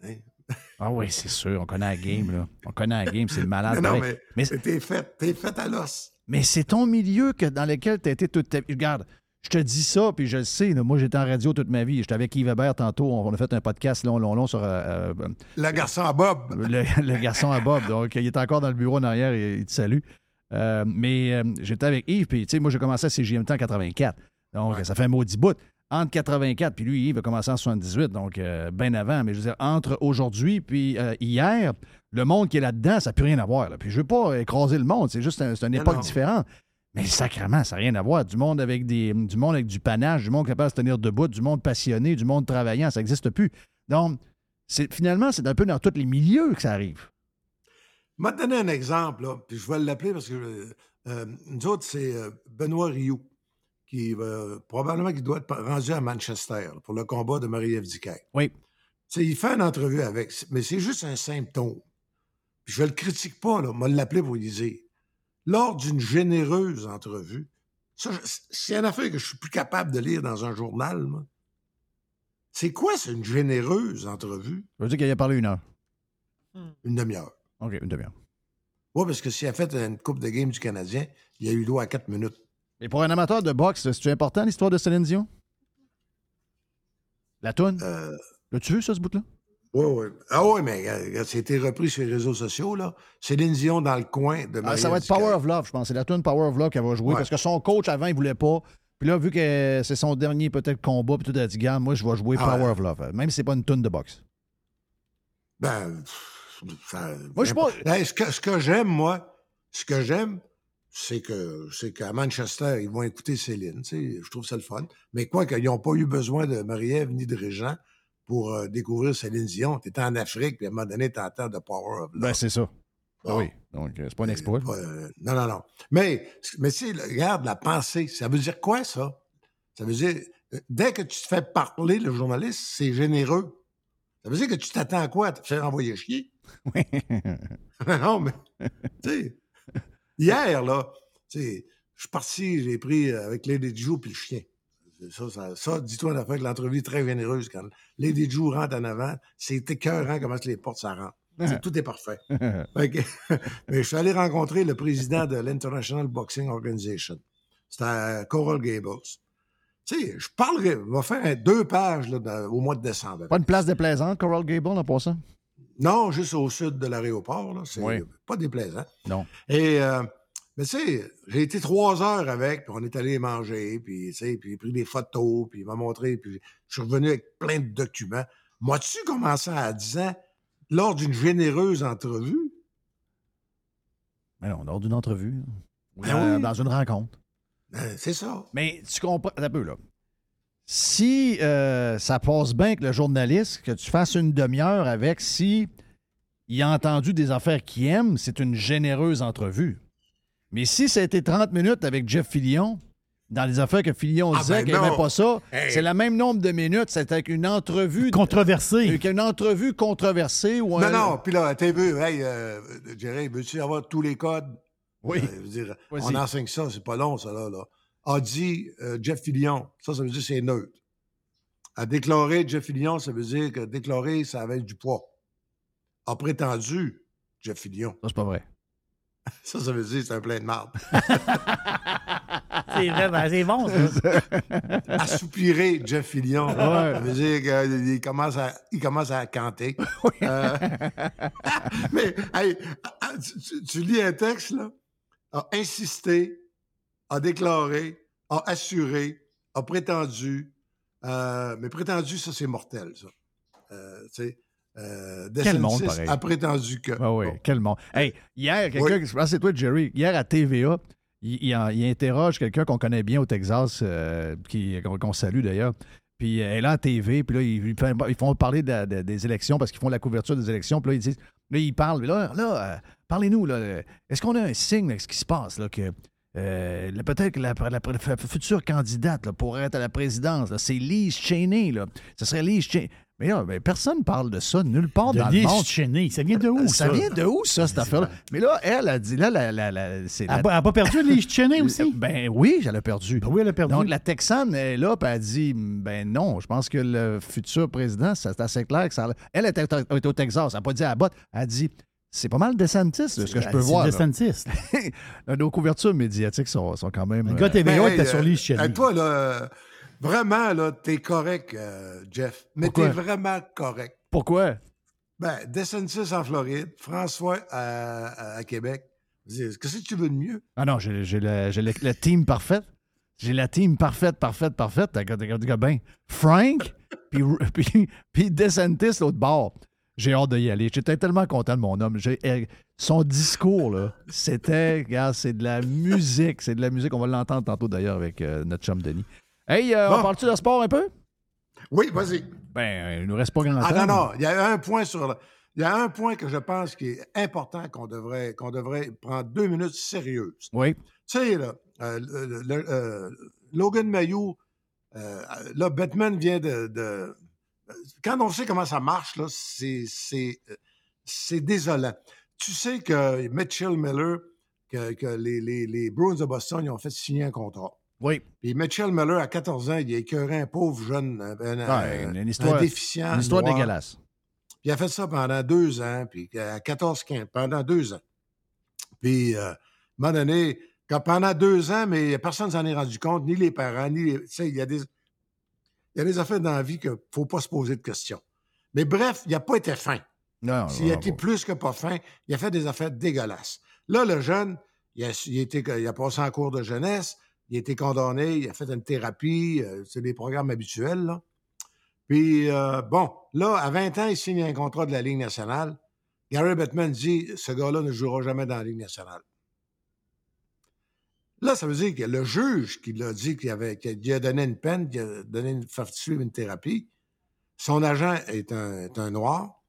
Hein? Ah oui, c'est sûr. On connaît la game, là. On connaît la game, c'est le malade. non, mais, mais, t'es fait, t'es fait à l'os. mais c'est ton milieu que, dans lequel tu as été toute ta vie. Regarde, je te dis ça, puis je le sais. là, moi, j'étais en radio toute ma vie. J'étais avec Yves Hébert tantôt. On a fait un podcast long, long, long sur euh, euh, Le garçon à Bob. le, [laughs] le garçon à Bob. Donc, il est encore dans le bureau en arrière et il te salue. Euh, mais euh, j'étais avec Yves, puis tu sais, moi, j'ai commencé à CGMT en 84. Donc, Ouais. ça fait un maudit bout. Entre 84, puis lui, Yves a commencé en 78, donc euh, bien avant. Mais je veux dire, entre aujourd'hui puis euh, hier, le monde qui est là-dedans, ça n'a plus rien à voir. là. Puis je veux pas écraser le monde, c'est juste un- une époque différente. Mais sacrément, ça n'a rien à voir. Du monde avec des, du monde avec du panache, du monde capable de se tenir debout, du monde passionné, du monde travaillant, ça n'existe plus. Donc, finalement, c'est un peu dans tous les milieux que ça arrive. Je vais te donner un exemple, là, puis je vais l'appeler parce que euh, euh, nous autres, c'est euh, Benoît Rioux, qui va probablement qui doit être rendu à Manchester là, pour le combat de Marie-Ève. Oui. Il fait une entrevue avec, mais c'est juste un symptôme. Puis je ne le critique pas, là, moi l'appeler pour lui dire. Lors d'une généreuse entrevue, ça, je- c'est une affaire que je suis plus capable de lire dans un journal. moi. C'est quoi, c'est une généreuse entrevue? Ça veut dire qu'il a parlé une heure. Une demi-heure. OK, une demi-heure. Oui, parce que s'il a fait une Coupe de game du Canadien, il a eu droit à 4 minutes. Et pour un amateur de boxe, c'est important l'histoire de Céline Dion? La toune? Euh, L'as-tu vu, ça, ce bout-là? Oui, oui. Ah oui, mais euh, ça a été repris sur les réseaux sociaux, là. Céline Dion dans le coin de Ah, ça va être Power of Love, je pense. C'est la tune Power of Love qu'elle va jouer Ouais. parce que son coach, avant, il voulait pas. Puis là, vu que c'est son dernier peut-être combat, puis tout a dit, moi, je vais jouer Ah Power ouais. of Love. Même si c'est pas une tune de boxe. Ben, ça- Moi, je pas- Hey, ce que, ce que j'aime, moi, ce que j'aime, c'est que c'est qu'à Manchester, ils vont écouter Céline. tu sais, Je trouve ça le fun. Mais quoi qu'ils n'ont pas eu besoin de Marie-Ève ni de Régent pour euh, découvrir Céline Dion. Tu étais en Afrique, puis à un moment donné, tu entends de Power of Love. Ben, c'est ça. Bon. Oui. Donc, euh, c'est pas un exploit. Pas, euh, non, non, non. Mais, mais sais, regarde, la pensée, ça veut dire quoi, ça? Ça veut dire, dès que tu te fais parler, le journaliste, c'est généreux. Ça veut dire que tu t'attends à quoi? À te faire envoyer chier? [laughs] Oui. [laughs] non, mais, tu sais, hier, là, tu sais, je suis parti, j'ai pris avec Lady Jou puis le chien. Ça, ça, ça dis-toi, on a fait que l'entrevue est très généreuse. Quand Lady Jou rentre en avant, c'est écœurant comment les portes, ça rentre. [laughs] Tout est parfait. Que- [laughs] mais je suis allé rencontrer le président de l'International Boxing Organization. C'était à Coral Gables. Tu sais, je parlerai, on va faire deux pages là, dans- au mois de décembre. Pas une place déplaisante, Coral Gable, en passant? Non, juste au sud de l'aéroport. C'est Oui. pas déplaisant. Non. Et, euh, mais tu sais, j'ai été trois heures avec, puis on est allé manger, puis tu sais, puis j'ai pris des photos, puis il m'a montré, puis je suis revenu avec plein de documents. Moi-tu commencé à 10 ans, lors d'une généreuse entrevue? Mais non, lors d'une entrevue. Ou Ben dans, oui. dans une rencontre. Ben, c'est ça. Mais tu comprends. Un peu, là. Si euh, ça passe bien que le journaliste, que tu fasses une demi-heure avec, si il a entendu des affaires qu'il aime, c'est une généreuse entrevue. Mais si ça a été 30 minutes avec Jeff Fillion, dans les affaires que Fillion Ah, disait ben qu'il n'aimait non. pas ça, Hey. c'est le même nombre de minutes. C'est avec une entrevue. Controversé. Avec une entrevue controversée ou Non, un. non, puis là, t'as vu, hey, euh, Jerry, veux-tu avoir tous les codes? Oui. Euh, je veux dire, Vas-y. on enseigne ça, c'est pas long, ça, là. là. A dit euh, Jeff Fillion, ça, ça veut dire c'est neutre. A déclaré Jeff Fillion, ça veut dire que déclarer, ça avait du poids. A prétendu Jeff Fillion, Ça, c'est pas vrai. [laughs] ça, ça veut dire c'est un plein de marde. [laughs] C'est vrai, ben, c'est bon, ça. [laughs] Assoupirer Jeff Fillion, ça veut dire qu'il commence à, il commence à canter. Euh, mais, hey, ah, tu, tu- tu lis un texte, là, a insisté, a déclaré, a assuré, a prétendu. euh, mais prétendu, ça, c'est mortel, ça. Euh, tu sais, euh, Quel monde, pareil. a prétendu que. Oui, Bon. quel monde. Hey, hier, quelqu'un, Oui. je pense que c'est toi, Jerry, hier à TVA, il, il en- il interroge quelqu'un qu'on connaît bien au Texas, euh, qu'on, salue d'ailleurs. Puis elle est là à TV, puis là, ils, ils font- parler de de- des élections parce qu'ils font la couverture des élections. Puis là, ils disent, là, ils parlent, là, là euh, parlez-nous, là, euh, est-ce qu'on a un signe, là, ce qui se passe, là, que euh, peut-être que la, la- la future candidate là, pour être à la présidence, c'est Lise Cheney, là. Ce serait Lise Cheney. Mais là, ben, personne parle de ça nulle part De dans le Lise monde. Cheney. Ça vient de où, ça, ça? vient de où, ça, cette affaire-là? Mais là, elle a dit, là, la, la- la- c'est Elle n'a pas- elle a pas perdu Lise Cheney aussi? Ben oui, elle a perdu. Ben oui, elle a perdu. Donc, la Texane est là, puis elle dit Ben non, je pense que le futur président, c'est assez clair que ça. Elle était, était au Texas, elle n'a pas dit à la botte, elle a dit C'est pas mal DeSantis, de ce que je peux C'est voir. DeSantis. [laughs] Nos couvertures médiatiques sont, sont quand même. Le euh, gars TVA Ben, était sur euh, Lise Cheney. hey, toi, là, euh, vraiment, là, t'es correct, euh, Jeff. Mais t'es vraiment correct. Pourquoi? Ben, DeSantis en Floride, François à, à- Québec. Qu'est-ce que tu veux de mieux? Ah non, j'ai la team parfaite. J'ai la team parfaite, parfaite, parfaite. T'as t'as bien. Frank, [laughs] puis, puis, puis DeSantis, l'autre bord. J'ai hâte d'y aller. J'étais tellement content de mon homme. Eh, son discours, là, c'était, regarde, c'est de la musique. C'est de la musique. On va l'entendre tantôt d'ailleurs avec euh, notre chum Denis. Hey, euh, on Bon. parle-tu de sport un peu? Oui, vas-y. Ben, il nous reste pas grand Ah temps. non, non, il y a un point sur le- Il y a un point que je pense qui est important qu'on devrait, qu'on devrait prendre deux minutes sérieuses. Oui. Tu sais, là, euh, le- le- euh, Logan Mayou, euh, là, Batman vient de, de- Quand on sait comment ça marche, là, c'est, c'est, euh, c'est désolant. Tu sais que Mitchell Miller, que, que les, les, les Bruins de Boston, ils ont fait signer un contrat. Oui. Puis Mitchell Miller, à 14 ans, il a écœuré un pauvre jeune, un, un- Ouais, un- une histoire- un déficient. Une histoire noir. dégueulasse. Puis il a fait ça pendant deux ans, puis à 14-15, pendant deux ans. Puis, euh, à un moment donné, quand pendant deux ans, mais personne s'en est rendu compte, ni les parents, ni les. Tu sais, il y a des. Il y a des affaires dans la vie qu'il ne faut pas se poser de questions. Mais bref, il n'a pas été fin. Non, S'il a été plus que pas fin, il a fait des affaires dégueulasses. Là, le jeune, il a, il a été- il a passé en cours de jeunesse, il a été condamné, il a fait une thérapie, euh, c'est des programmes habituels, là. Puis, euh, bon, là, à 20 ans, il signe un contrat de la Ligue nationale. Gary Bettman dit ce gars-là ne jouera jamais dans la Ligue nationale. Là, ça veut dire que le juge qui l'a dit qu'il avait, qu'il lui a donné une peine, qu'il a donné une, fait suivre une thérapie, son agent est un, est un noir.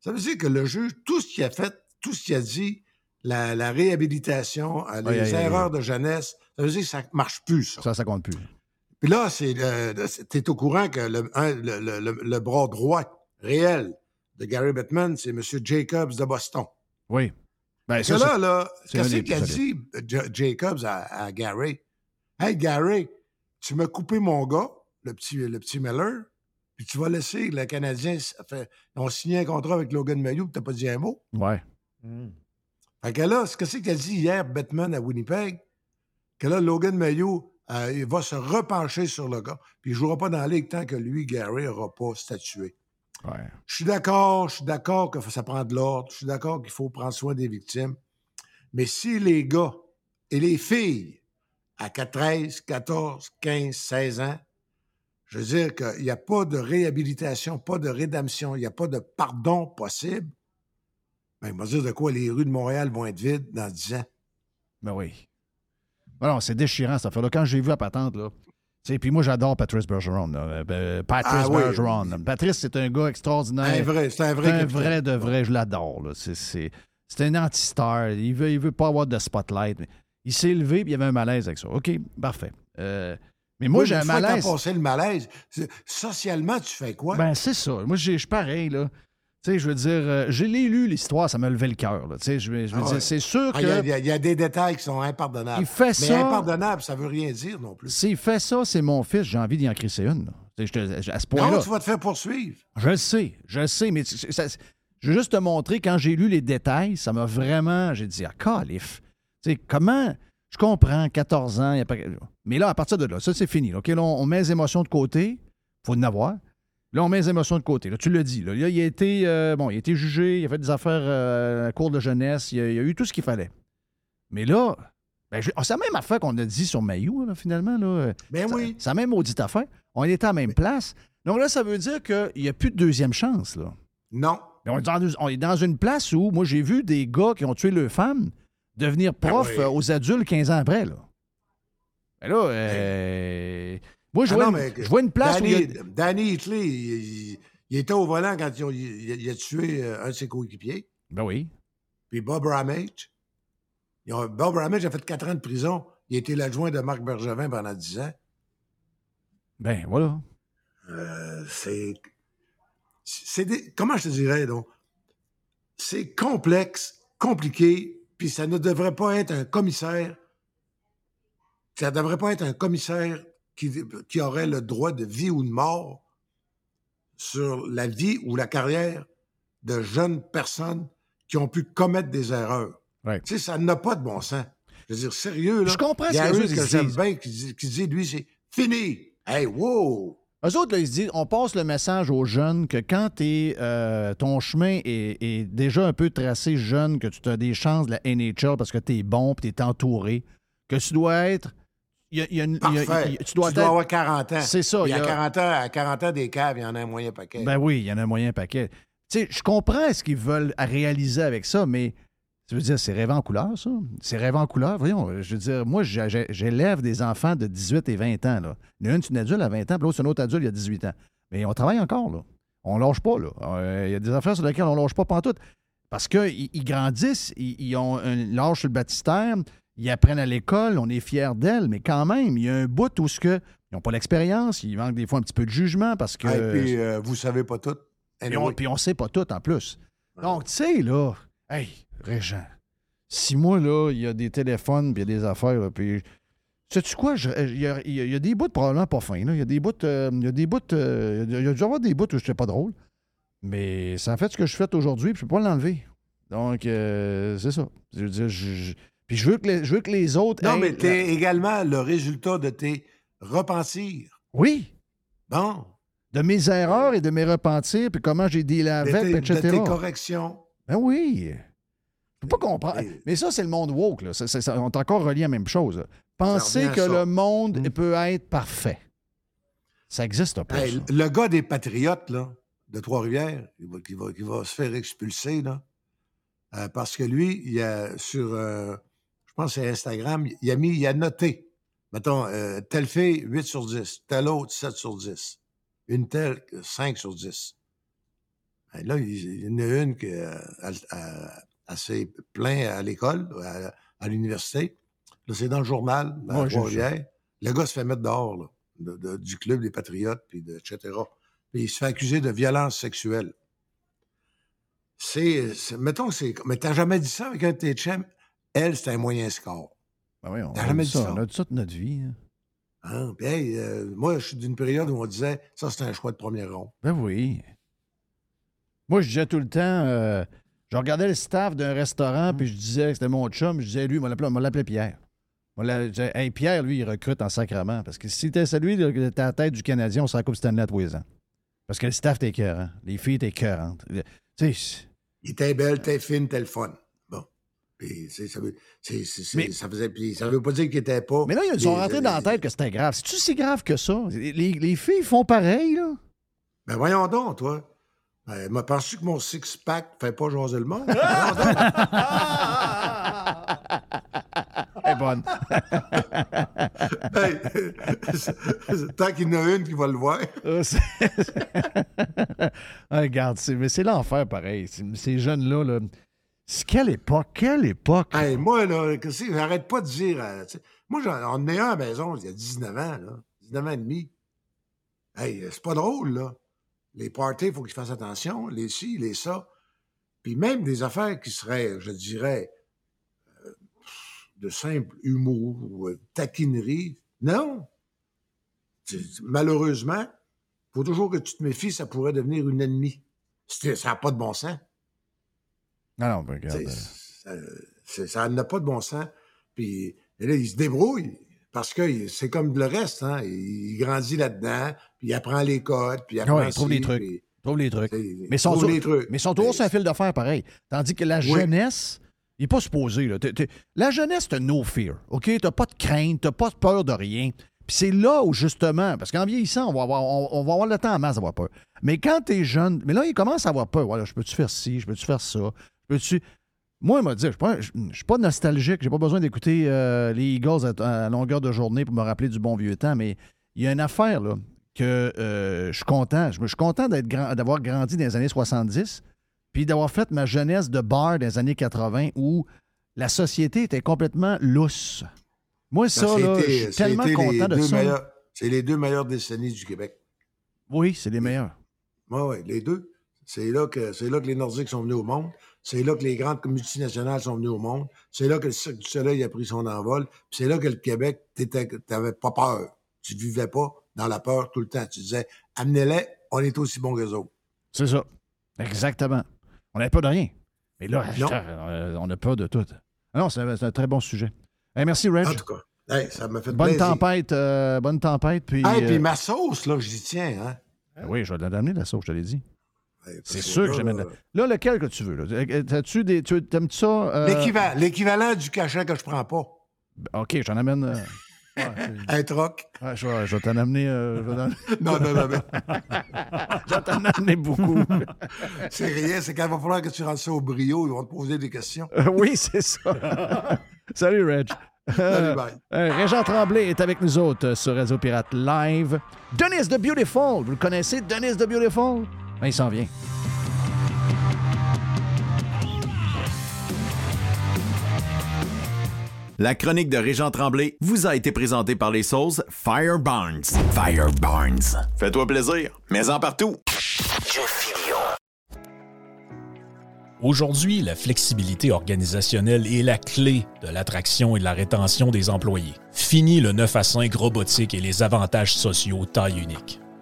Ça veut dire que le juge, tout ce qu'il a fait, tout ce qu'il a dit, la, la réhabilitation, euh, les erreurs de jeunesse, ça veut dire que ça marche plus, ça. Ça, ça compte plus. Puis là, c'est tu es au courant que le, un- le, le- le- le bras droit réel de Gary Bettman, c'est M. Jacobs de Boston. Oui. Ben, Parce ça, là, là, qu'est-ce des qu'il a plus dit, Jacobs, à, à Gary? Hey, Gary, tu m'as coupé mon gars, le petit, le petit Miller, puis tu vas laisser le Canadien. ont signé un contrat avec Logan Mayou, puis t'as pas dit un mot. Ouais. Fait que là, qu'est-ce qu'il a dit hier, Bettman, à Winnipeg? Que là, Logan Mayou, euh, il va se repencher sur le gars, puis il ne jouera pas dans la ligue tant que lui, Gary, n'aura pas statué. Ouais. Je suis d'accord, je suis d'accord que ça prend de l'ordre, je suis d'accord qu'il faut prendre soin des victimes. Mais si les gars et les filles à 13, 14, 15, 16 ans, je veux dire qu'il n'y a pas de réhabilitation, pas de rédemption, il n'y a pas de pardon possible, ben, il va dire de quoi les rues de Montréal vont être vides dans 10 ans. Ben oui. Non, c'est déchirant, cette affaire-là. Quand j'ai vu la patente, là. Puis moi, j'adore Patrice Bergeron. là. Euh, ben, Patrice Ah oui. Bergeron. Patrice, c'est un gars extraordinaire. Un vrai, c'est un vrai C'est un vrai de vrai, je l'adore. là. C'est, un anti-star. Il veut, il veut pas avoir de spotlight. mais Il s'est levé et il y avait un malaise avec ça. OK, parfait. Euh, mais moi, Oui, j'ai un malaise. passé le malaise, socialement, tu fais quoi? Ben, c'est ça. Moi, je suis pareil, là. Tu sais, je veux dire, euh, j'ai lu l'histoire, ça m'a levé le cœur. Tu sais, je veux, je Ah dire, ouais. c'est sûr Ah, que Il y, a- y y des détails qui sont impardonnables. Il fait Mais ça- impardonnable, ça veut rien dire non plus. s'il fait ça, c'est mon fils, j'ai envie d'y en crisser une. là. Je te- je- à ce point-là. Tu vas te faire poursuivre. Je le sais, je le sais, mais ça- je veux juste te montrer, quand j'ai lu les détails, ça m'a vraiment. J'ai dit, ah, calif. Tu sais, comment. Je comprends, 14 ans, il y a pas. Mais là, à partir de là, ça, c'est fini. là. OK, là, on, on met les émotions de côté. faut en avoir. Là, on met les émotions de côté. Là, tu l'as dit. Là, Là, il a été. euh, bon, il a été jugé, il a fait des affaires euh, à cours de jeunesse, il a, il a eu tout ce qu'il fallait. Mais là. Ben, je- c'est la même affaire qu'on a dit sur Mayou, là, finalement. Là. Ben Ça- oui. C'est la même maudite affaire. On était à la même place. Donc là, ça veut dire qu'il n'y a plus de deuxième chance. Là. Non. Mais on, est dans, on est dans une place où, moi, j'ai vu des gars qui ont tué leur femme devenir prof Ah oui. euh, aux adultes 15 ans après. Là. Mais là, euh, moi, je, Ah vois non, une, je vois une place où il a- Danny, Danny Hitley, il, était au volant quand il, il a tué euh, un de ses coéquipiers. Ben oui. Puis Bob Ramage. Ont- Bob Ramage a fait quatre ans de prison. Il a été l'adjoint de Marc Bergevin pendant dix ans. Ben voilà. Euh, c'est. c'est des, comment je te dirais, donc, c'est complexe, compliqué, puis ça ne devrait pas être un commissaire, ça ne devrait pas être un commissaire qui, qui aurait le droit de vie ou de mort sur la vie ou la carrière de jeunes personnes qui ont pu commettre des erreurs. Ouais. Tu sais, ça n'a pas de bon sens. Je veux dire, sérieux, là. Je comprends ce y a que que j'aime bien qui dit, qui dit, lui, c'est fini. Hey, wow! Eux autres, là, ils se disent, on passe le message aux jeunes que quand t'es, euh, ton chemin est, est déjà un peu tracé jeune, que tu as des chances de la NHL parce que tu es bon tu es entouré, que tu dois être. Il y a- y a une- y y a- tu dois avoir 40 ans. C'est ça, il y a- 40 ans, à 40 ans des caves, il y en a un moyen paquet. Ben oui, il y en a un moyen paquet. Tu sais, je comprends ce qu'ils veulent réaliser avec ça, mais tu veux dire, c'est rêve en couleur, ça? C'est rêve en couleur? Voyons, je veux dire, moi, j'élève des enfants de 18 et 20 ans. Là. Il y en a une, c'est une adulte à 20 ans, puis l'autre, c'est un autre adulte, il y a 18 ans. Mais on travaille encore, là. On lâche pas, là. Euh, Il y a des affaires sur lesquelles on lâche pas pantoute. Parce qu'ils ils grandissent, ils, ont un l'âge sur le baptistère, ils apprennent à l'école, on est fiers d'elles, mais quand même, il y a un bout où ce que, ils n'ont pas l'expérience, ils manquent des fois un petit peu de jugement parce que... Et puis, euh, vous savez pas tout. Puis on, puis on sait pas tout en plus. Donc, tu sais, là, hey, Régent, si moi, là, il y a des téléphones, puis il y a des affaires, là, puis. Sais-tu quoi? je- Il y, a, y y des bouts probablement pas fins. Il y a des bouts. euh, il y a des bouts. euh, il y a- il y a dû avoir des bouts où je pas drôle. Mais ça a fait ce que je fais aujourd'hui, puis je peux pas l'enlever. Donc, euh, c'est ça. Je veux dire, je- je- puis je veux, que les, je veux que les autres. Non, mais la- t'es également le résultat de tes repentirs. Oui, Bon. de mes erreurs et de mes repentirs, puis comment j'ai dealé De avec, tes, puis de etc. tes corrections. Ben oui. Je peux pas comprendre. Et- Mais ça, c'est le monde woke. Là. Ça- on est encore relié à la même chose. là. Penser que le monde Mm. peut être parfait. Ça n'existe pas. Hey, ça. le gars des Patriotes, là, de Trois-Rivières, qui va, qui va- qui va se faire expulser, là, euh, parce que lui, il a sur, euh, je pense que c'est Instagram, il a mis, il a noté, mettons, euh, telle fille, 8 sur 10, telle autre, 7 sur 10, une telle, 5 sur 10. Et là, il y en a une qui euh, s'est plaint à l'école, à, à l'université. Là, c'est dans le journal, à Ouais. Trois-Rivières. Le gars se fait mettre dehors, là, de- de- du club des Patriotes, puis de, etc. Puis il se fait accuser de violence sexuelle. C'est, c'est- mettons que c'est, mais t'as jamais dit ça avec un de tes chums? Elle, c'est un moyen score. Ben oui, on, a dit ça. on a dit ça de notre vie. hein. Hein? Puis, hey, euh, moi, je suis d'une période où on disait, ça, c'est un choix de premier rond. Ben oui. Moi, je disais tout le temps, euh, je regardais le staff d'un restaurant, puis je disais que c'était mon chum, je disais, lui, on l'appelait- Pierre. On disais, hey, Pierre, lui, il recrute en sacrement. Parce que si c'était celui qui était à la tête du Canadien, on la Coupe Stanley à tous les ans. Parce que le staff était écœurant. Les filles étaient écœurantes. Tu sais, Il était belle, t'es fine, t'es le fun. Puis, ça veut, Mais- ça faisait, puis ça veut pas dire qu'il était pas. Mais là, ils ont les- rentré les- dans la tête que c'était grave. C'est-tu si grave que ça? Les, les filles font pareil, là? Ben voyons donc, toi. Ben, m'a penses-tu que mon six-pack fait pas jaser le monde? [laughs] [laughs] Elle est bonne. Hey, [laughs] Tant qu'il y en a une qui va le voir. Ah, regarde, c'est, mais c'est l'enfer pareil. Ces jeunes-là, là, c'est quelle époque? Quelle époque? Hey, moi, là, j'arrête pas de dire. euh, moi, j'en ai un à la maison, il y a 19 ans, là. 19 ans et demi. Hey, c'est pas drôle, là. Les parties, il faut qu'ils fassent attention. Les ci, les ça. Puis même des affaires qui seraient, je dirais, euh, de simple humour ou euh, taquinerie. Non. Malheureusement, il faut toujours que tu te méfies, ça pourrait devenir une ennemie. Ça n'a pas de bon sens. Non, non, ben, regarde. Ça n'a pas de bon sens. Puis et là, il se débrouille parce que c'est comme le reste. Hein? Il, il grandit là-dedans, puis il apprend les codes, puis il apprend Ouais, il trouve des trucs. puis- Trouve les trucs. Mais son trouve tour, les trucs. mais son tour, c'est un fil de fer pareil. Tandis que la jeunesse, il n'est pas supposé. Là. La jeunesse, t'as no fear. OK? T'as pas de crainte, t'as pas de peur de rien. Puis c'est là où, justement, parce qu'en vieillissant, on va, avoir, on, on va avoir le temps en masse d'avoir peur. Mais quand t'es jeune, mais là, il commence à avoir peur. Voilà, je peux-tu faire ci, je peux-tu faire ça? Peux-tu? Moi, il m'a dit, je ne suis pas- nostalgique, j'ai pas besoin d'écouter euh, les Eagles à, à longueur de journée pour me rappeler du bon vieux temps, mais il y a une affaire, là, que euh, je suis content. Je suis content d'être grand- d'avoir grandi dans les années 70, puis d'avoir fait ma jeunesse de bar dans les années 80 où la société était complètement lousse. Moi, ça, Ça, là, je suis tellement content de ça. C'est les deux meilleures décennies du Québec. Oui, c'est les meilleurs. Oui, oui, les deux. C'est là, que, c'est là que les Nordiques sont venus au monde. C'est là que les grandes multinationales sont venues au monde. C'est là que le Cirque du Soleil a pris son envol. C'est là que le Québec, tu n'avais pas peur. Tu vivais pas dans la peur tout le temps. Tu disais, amenez-les, on est aussi bons que les autres. C'est ça. Exactement. On n'avait pas de rien. Mais là, euh, on n'a pas de tout. Non, c'est un très bon sujet. merci, Reg. En tout cas, ça m'a fait bonne tempête, euh, bonne tempête. Puis, puis euh, ma sauce, là, j'y tiens. Hein? Oui, je vais l'amener, la sauce, je te l'ai dit. C'est sûr que j'aime. Là, lequel que tu veux? Là? tu des, tu aimes ça? L'équivalent du cachet que je prends pas. OK, j'en amène. [laughs] un troc. je, vais, t'en amener. [laughs] non, non, non, non. [laughs] je vais t'en amener beaucoup. c'est rien, c'est quand il va falloir que tu rentres ça au brio, ils vont te poser des questions. oui, c'est ça. Salut, Reg. Salut, bye. Euh, Régent Tremblay est avec nous autres sur Réseau Pirate Live. Denis the Beautiful, vous le connaissez, Denis the Beautiful? Ben, il s'en vient. La chronique de Régent Tremblay vous a été présentée par les sauces Fire Barnes. Fire Barnes. Fais-toi plaisir, mais en partout. Aujourd'hui, la flexibilité organisationnelle est la clé de l'attraction et de la rétention des employés. Fini le 9 à 5 robotique et les avantages sociaux taille unique.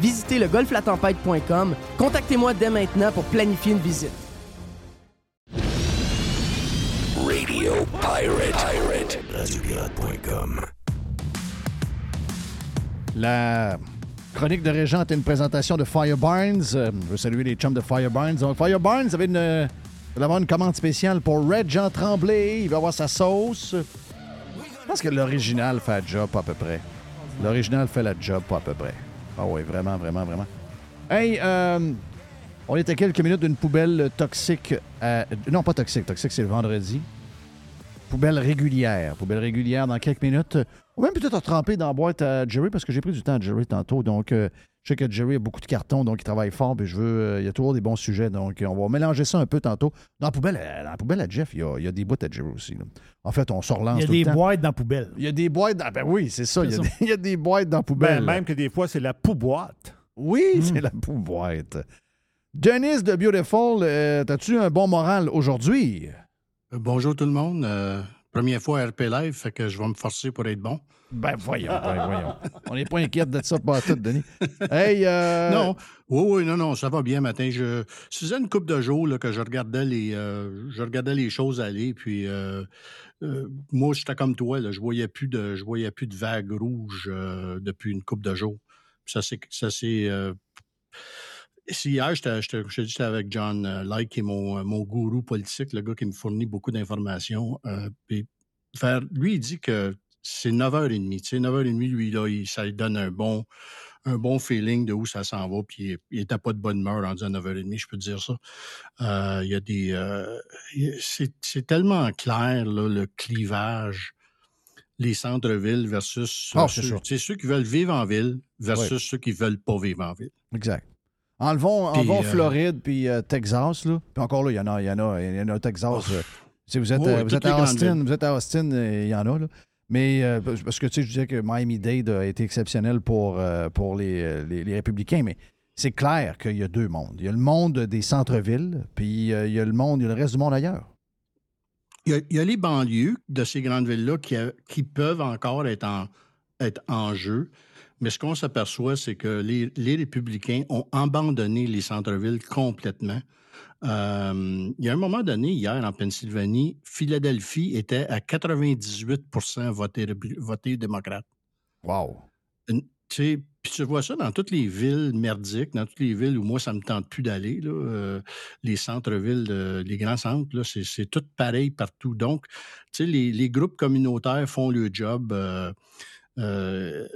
visitez le golflatempête.com. Contactez-moi dès maintenant pour planifier une visite. Radio Pirate. Radiopirate.com. La chronique de Régent est une présentation de Fire Barnes. Euh, je veux saluer les chums de Fire Barnes. Donc, Fire Barnes avait une, euh, avoir une commande spéciale pour Red Jean Tremblay. Il va avoir sa sauce. Je pense que l'original fait le job à peu près. L'original fait la job pas à peu près. Ah oui, vraiment, vraiment, vraiment. Hey, euh, on est à quelques minutes d'une poubelle toxique. non, pas toxique. Toxique, c'est le vendredi. Poubelle régulière. Poubelle régulière dans quelques minutes. Va même peut-être tremper dans la boîte à Jerry parce que j'ai pris du temps à Jerry tantôt. Donc, euh, je sais que Jerry a beaucoup de cartons, donc il travaille fort. Puis je veux. Euh, il y a toujours des bons sujets. Donc, on va mélanger ça un peu tantôt. Dans la poubelle, dans la poubelle à Jeff, il y, a, des boîtes à Jerry aussi. En fait, on se relance. Il y a des boîtes dans la poubelle. Il y a des boîtes dans. Ben oui, c'est ça. Il y, a [laughs] des, boîtes dans la poubelle. Ben, même que des fois, c'est la pouboîte. Oui, hmm. c'est la pouboîte. Denis de Beautiful, euh, as-tu un bon moral aujourd'hui? bonjour tout le monde. Première fois à RP Live, fait que je vais me forcer pour être bon. Ben voyons, ben [laughs] voyons. On n'est pas inquiète de ça pas tout, Denis. Hey, euh... Non, oui, oui, non, non, ça va bien matin. Je faisais une coupe de jours là, que je regardais les euh, je regardais les choses aller, puis euh, moi, j'étais comme toi, là, je voyais plus de je voyais plus de vagues rouges depuis une coupe de jours. Ça c'est ça c'est hier, j'étais avec John Like, qui est mon, mon, gourou politique, le gars qui me fournit beaucoup d'informations. Euh, lui, il dit que c'est 9h30. Tu sais, 9h30, lui, là, ça lui donne un bon, un bon feeling de où ça s'en va. Puis il n'était pas de bonne humeur rendu à 9h30, je peux te dire ça. il y a des. c'est tellement clair, là, le clivage les centres-villes versus oh, ceux, ceux qui veulent vivre en ville versus ceux qui veulent pas vivre en ville. Exact. Enlevons, enlevons euh, Floride puis euh, Texas. Là. Puis encore là, il y en a, il y en a, il y en a au Texas. Euh, si vous êtes, vous êtes à Austin, vous êtes à Austin, il y en a. Là. Mais parce que tu sais, je disais que Miami-Dade a été exceptionnel pour, pour les, les, républicains, mais c'est clair qu'il y a deux mondes. Il y a le monde des centres-villes, puis il y a le monde, il y a le reste du monde ailleurs. Il y a, les banlieues de ces grandes villes-là qui, qui, peuvent encore être en, être en jeu. Mais ce qu'on s'aperçoit, c'est que les, républicains ont abandonné les centres-villes complètement. Euh, il y a un moment donné, hier, en Pennsylvanie, Philadelphie était à 98 voté, voté démocrate. Wow. Une- tu sais, Puis tu vois ça dans toutes les villes merdiques, dans toutes les villes où moi, ça me tente plus d'aller. là, euh, les centres-villes, les grands centres, c'est, tout pareil partout. Donc, tu sais, les, les groupes communautaires font le job. euh, euh,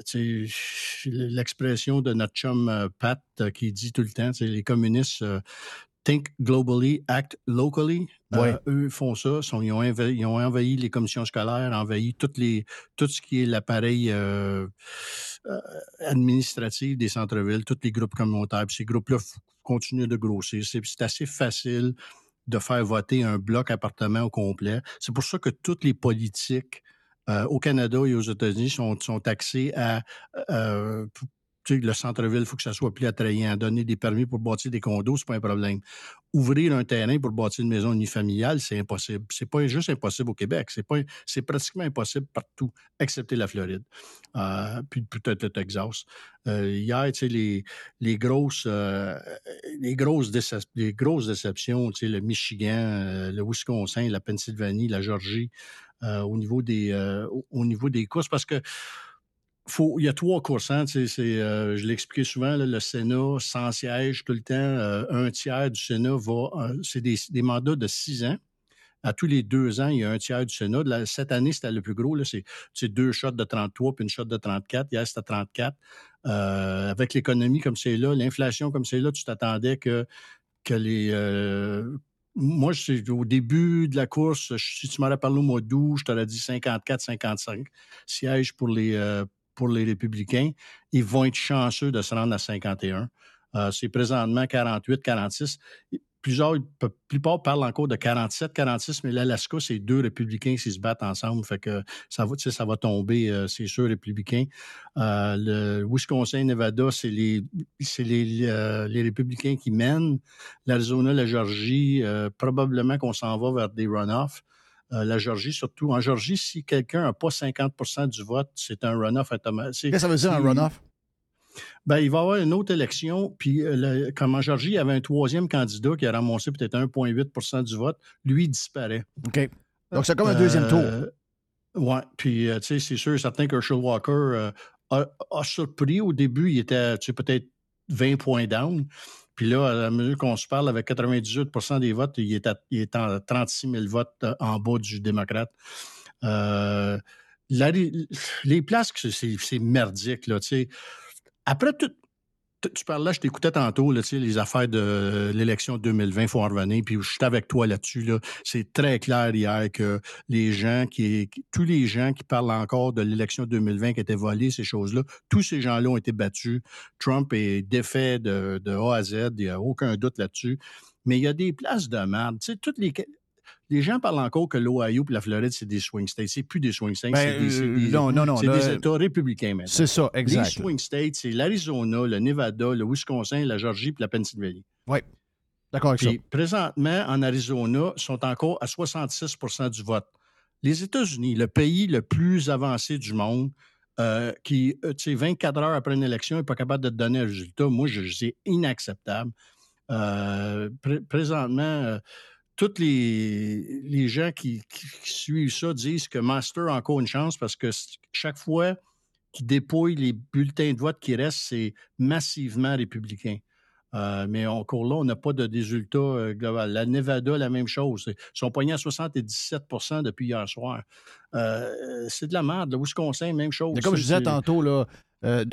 l'expression de notre chum Pat qui dit tout le temps, les communistes euh, think globally, act locally. Euh, Ouais. eux font ça. sont- ils, ont envahi, ils ont envahi les commissions scolaires, envahi toutes les, tout ce qui est l'appareil euh, euh, administratif des centres-villes, tous les groupes communautaires. Puis ces groupes-là continuent de grossir. C'est assez facile de faire voter un bloc appartement au complet. C'est pour ça que toutes les politiques au Canada et aux États-Unis sont, sont taxées à le centre-ville, il faut que ça soit plus attrayant. Donner des permis pour bâtir des condos, c'est pas un problème. Ouvrir un terrain pour bâtir une maison unifamiliale, c'est impossible. C'est pas juste impossible au Québec. C'est pas, c'est pratiquement impossible partout, excepté la Floride. Euh, puis peut-être le Texas. Euh, hier, tu sais, les, les grosses, euh, les grosses, les grosses déceptions, tu sais, le Michigan, euh, le Wisconsin, la Pennsylvanie, la Georgie, au niveau des, au niveau des courses, parce que il y a trois courses. Hein, euh, je l'ai expliqué souvent, le Sénat, sans siège tout le temps, euh, un tiers du Sénat va. euh, c'est des, mandats de six ans. À tous les deux ans, il y a un tiers du Sénat. Cette année, c'était le plus gros. C'est, deux shots de 33 puis une shot de 34. Hier, c'était 34. Euh, avec l'économie comme c'est là, l'inflation comme c'est là, tu t'attendais que, que les. moi, au début de la course, si tu m'aurais parlé au mois d'août, je t'aurais dit 54-55 sièges pour les, pour les républicains. Ils vont être chanceux de se rendre à 51. Euh, c'est présentement 48-46. Plusieurs, la plupart parlent encore de 47-46, mais l'Alaska, c'est deux républicains qui se battent ensemble. Fait que ça va, ça va tomber, euh, c'est sûr, républicain. Euh, le Wisconsin, Nevada, c'est les, les, les républicains qui mènent. L'Arizona, la Georgie, probablement qu'on s'en va vers des runoffs. Euh, la Georgie, surtout. En Georgie, si quelqu'un n'a pas 50% du vote, c'est un runoff automatique. Qu'est-ce que ça veut dire un runoff? ben, il va y avoir une autre élection. Puis, euh, le- comme en Georgie, il y avait un troisième candidat qui a ramassé peut-être 1,8 du vote. Lui, il disparaît. OK. Donc, c'est comme un deuxième tour. Oui. Puis, euh, tu sais, c'est sûr, certain que Herschel Walker euh, a, a surpris. Au début, il était, tu sais, peut-être 20 points down. Puis là, à la mesure qu'on se parle, avec 98% des votes, il est, à, il est en 36 000 votes euh, en bas du démocrate. Euh, les places, c'est- merdique, là. Après tout, tu- parles là, je t'écoutais tantôt, là, les affaires de euh, l'élection 2020, il faut en revenir, puis je suis avec toi là-dessus. Là. C'est très clair hier que les gens qui, qui- tous les gens qui parlent encore de l'élection 2020 qui était volée, ces choses-là, tous ces gens-là ont été battus. Trump est défait de, de A à Z, il n'y a aucun doute là-dessus. Mais il y a des places de merde. Tu sais, toutes les. Les gens parlent encore que l'Ohio et la Floride, c'est des swing states. C'est plus des swing states. Ben, c'est des, euh, des- non, non, non, c'est là, des États républicains maintenant. C'est ça, exact. Les swing states, c'est l'Arizona, le Nevada, le Wisconsin, la Georgie puis la Pennsylvanie. Oui. D'accord avec ça. présentement, en Arizona, sont encore à 66% du vote. Les États-Unis, le pays le plus avancé du monde, euh, qui, euh, tu sais, 24 heures après une élection, n'est pas capable de te donner un résultat, moi, je c'est inacceptable. Euh, pré- présentement, euh, tous les, les gens qui, qui- qui suivent ça disent que Master a encore une chance parce que chaque fois qu'il dépouille les bulletins de vote qui restent, c'est massivement républicain. Euh, mais encore là, on n'a pas de résultat euh, global. La Nevada, la même chose. Ils sont poignés à 77% depuis hier soir. Euh, c'est de la merde. Le Wisconsin, même chose. Mais comme je disais tantôt, là,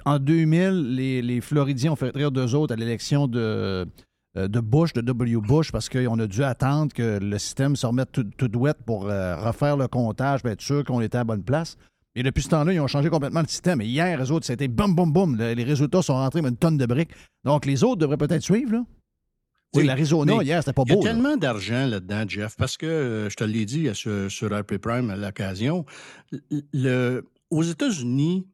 en 2000, les, les Floridiens ont fait rire d'eux autres à l'élection de, de Bush, de W. Bush, parce qu'on a dû attendre que le système se remette tout, tout douette pour euh, refaire le comptage, pour être sûr qu'on était à la bonne place. Et depuis ce temps-là, ils ont changé complètement le système. Et hier, les autres, c'était boum, boum, boum. Le- Les résultats sont rentrés avec une tonne de briques. Donc, les autres devraient peut-être suivre, là. Oui, l'Arizona, hier, c'était pas Il y a beau. là. tellement d'argent là-dedans, Jeff, parce que, euh, je te l'ai dit euh, sur, sur RP Prime à l'occasion, le, aux États-Unis,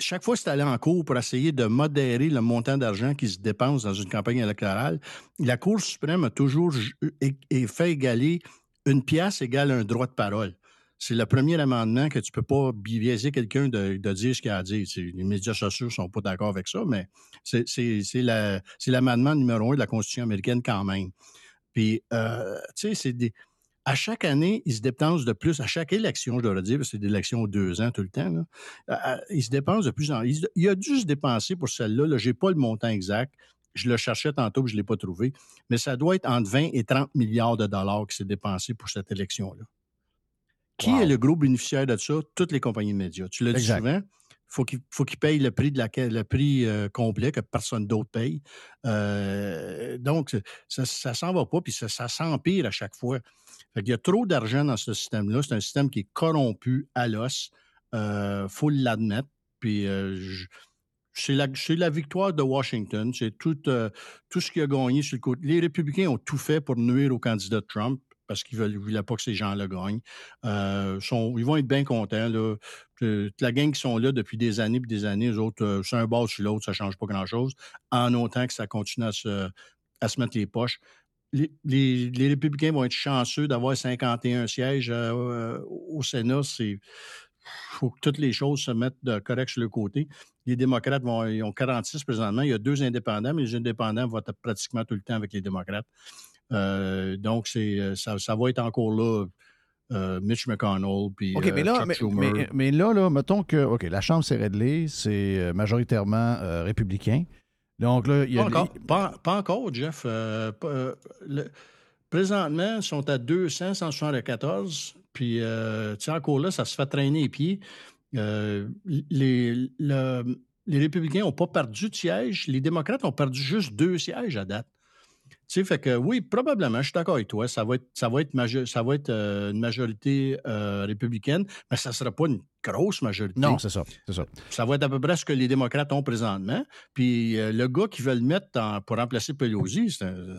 chaque fois que c'est allé en cours pour essayer de modérer le montant d'argent qui se dépense dans une campagne électorale, la Cour suprême a toujours é- fait égaler une pièce égale un droit de parole. C'est le premier amendement que tu peux pas biaiser quelqu'un de, dire ce qu'il a à dire. Les médias sociaux sont pas d'accord avec ça, mais c'est l'amendement numéro un de la Constitution américaine quand même. Puis, euh, tu sais, c'est des. À chaque année, ils se dépensent de plus. À chaque élection, je dois dire, parce que c'est des élections aux deux ans tout le temps, là, ils se dépensent de plus en il, il a dû se dépenser pour celle-là. Là, je n'ai pas le montant exact. Je le cherchais tantôt, je ne l'ai pas trouvé. Mais ça doit être entre 20 et 30 milliards de dollars qui s'est dépensé pour cette élection-là. Qui Wow. est le gros bénéficiaire de ça? Toutes les compagnies de médias. Tu l'as dit souvent. Faut qu'il faut qu'ils payent le prix de la, le prix euh, complet que personne d'autre paye. Euh, donc, ça, ça s'en va pas, puis ça, ça s'empire à chaque fois. Fait y a trop d'argent dans ce système-là. C'est un système qui est corrompu à l'os. Il faut l'admettre. Puis euh, c'est la, la victoire de Washington. C'est tout, euh, tout ce qui a gagné sur le côté. Les républicains ont tout fait pour nuire au candidat Trump parce qu'ils ne voulaient pas que ces gens-là gagnent. Euh, ils vont être bien contents. Là. Euh, la gang qui sont là depuis des années et des années, eux autres, euh, c'est un bas sur l'autre, ça ne change pas grand-chose, en autant que ça continue à se, à se mettre les poches. Les, les- les républicains vont être chanceux d'avoir 51 sièges euh, au Sénat. C'est faut que toutes les choses se mettent de correct sur le côté. Les démocrates vont, ils ont 46 présentement. Il y a deux indépendants, mais les indépendants votent pratiquement tout le temps avec les démocrates. Euh, donc, c'est, euh, ça, ça va être encore là. euh, Mitch McConnell, puis OK, mais là, Chuck mais, Schumer. mais- mais là, là, mettons que OK, la Chambre s'est réglée, c'est majoritairement républicain. Donc là, il y a Pas encore, pas, pas encore, Jeff. Euh, pas, euh, le- présentement, ils sont à 200, 174. Puis, euh, tu sais, encore là, ça se fait traîner les pieds. Euh, les, le- les républicains n'ont pas perdu de siège. Les démocrates ont perdu juste deux sièges à date. Tu sais, fait que oui, probablement, je suis d'accord avec toi, ça va être, ça va être, majo- ça va être euh, une majorité euh, républicaine, mais ça ne sera pas une grosse majorité. Non, c'est ça, c'est ça. Ça va être à peu près ce que les démocrates ont présentement. Puis euh, le gars qui veut le mettre pour remplacer Pelosi, c'est un,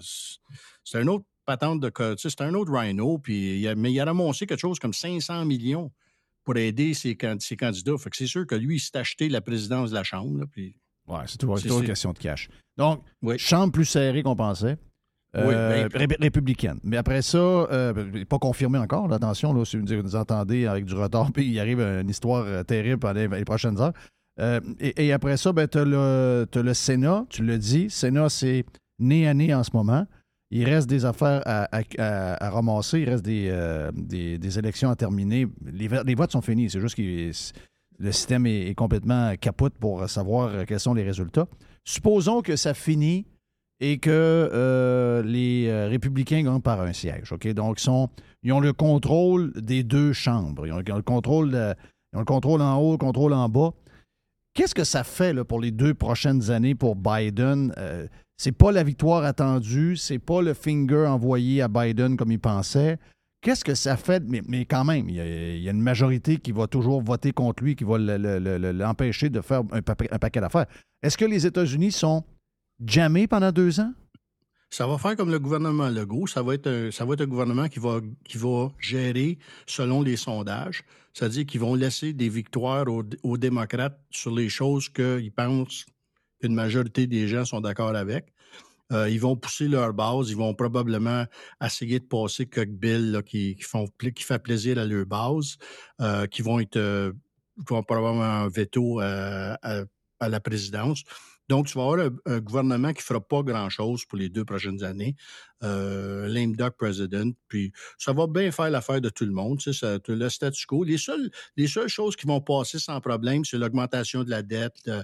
un autre patente de... tu sais, C'est un autre rhino. Puis il a- mais il a ramassé quelque chose comme 500 millions pour aider ses, can- ses candidats. Fait que c'est sûr que lui, il s'est acheté la présidence de la Chambre. là, puis... Ouais, c'est toujours, une question de cash. Donc, Oui. Chambre plus serrée qu'on pensait. Oui, Euh, ben- ré- républicaine. Mais après ça, euh, pas confirmé encore, là, attention, là, si vous nous entendez avec du retard, [laughs] puis il arrive une histoire euh, terrible pendant les, prochaines heures. Euh, et, et après ça, ben, tu as, le Sénat, tu le dis. Sénat, c'est nez à nez en ce moment. Il reste des affaires à, à- à- à ramasser, il reste des, des, des élections à terminer. Les, vo- les votes sont finis, c'est juste que le système est, est complètement capote pour savoir quels sont les résultats. Supposons que ça finit et que euh, les euh, républicains gagnent par un siège. OK? Donc, ils, sont, ils ont le contrôle des deux chambres. Ils ont, le, contrôle en haut, le contrôle en bas. Qu'est-ce que ça fait pour les deux prochaines années pour Biden? Euh, c'est pas la victoire attendue, c'est pas le finger envoyé à Biden comme il pensait. Qu'est-ce que ça fait? Mais, quand même, il y, a, une majorité qui va toujours voter contre lui, qui va le- le- le- l'empêcher de faire un paquet d'affaires. Est-ce que les États-Unis sont jammés pendant deux ans? Ça va faire comme le gouvernement Legault. Ça va être un, ça va être un gouvernement qui va, gérer selon les sondages. C'est-à-dire qu'ils vont laisser des victoires aux, démocrates sur les choses qu'ils pensent qu'une majorité des gens sont d'accord avec. Euh, ils vont pousser leur base. Ils vont probablement essayer de passer quelques billes là, qui, fait plaisir à leur base, euh, qui vont être euh, probablement un veto à la présidence. Donc, tu vas avoir un, un gouvernement qui ne fera pas grand-chose pour les deux prochaines années. Euh, lame duck president. Puis, ça va bien faire l'affaire de tout le monde. Tu sais, ça- le statu quo. Les seules, les seules choses qui vont passer sans problème, c'est l'augmentation de la dette. euh,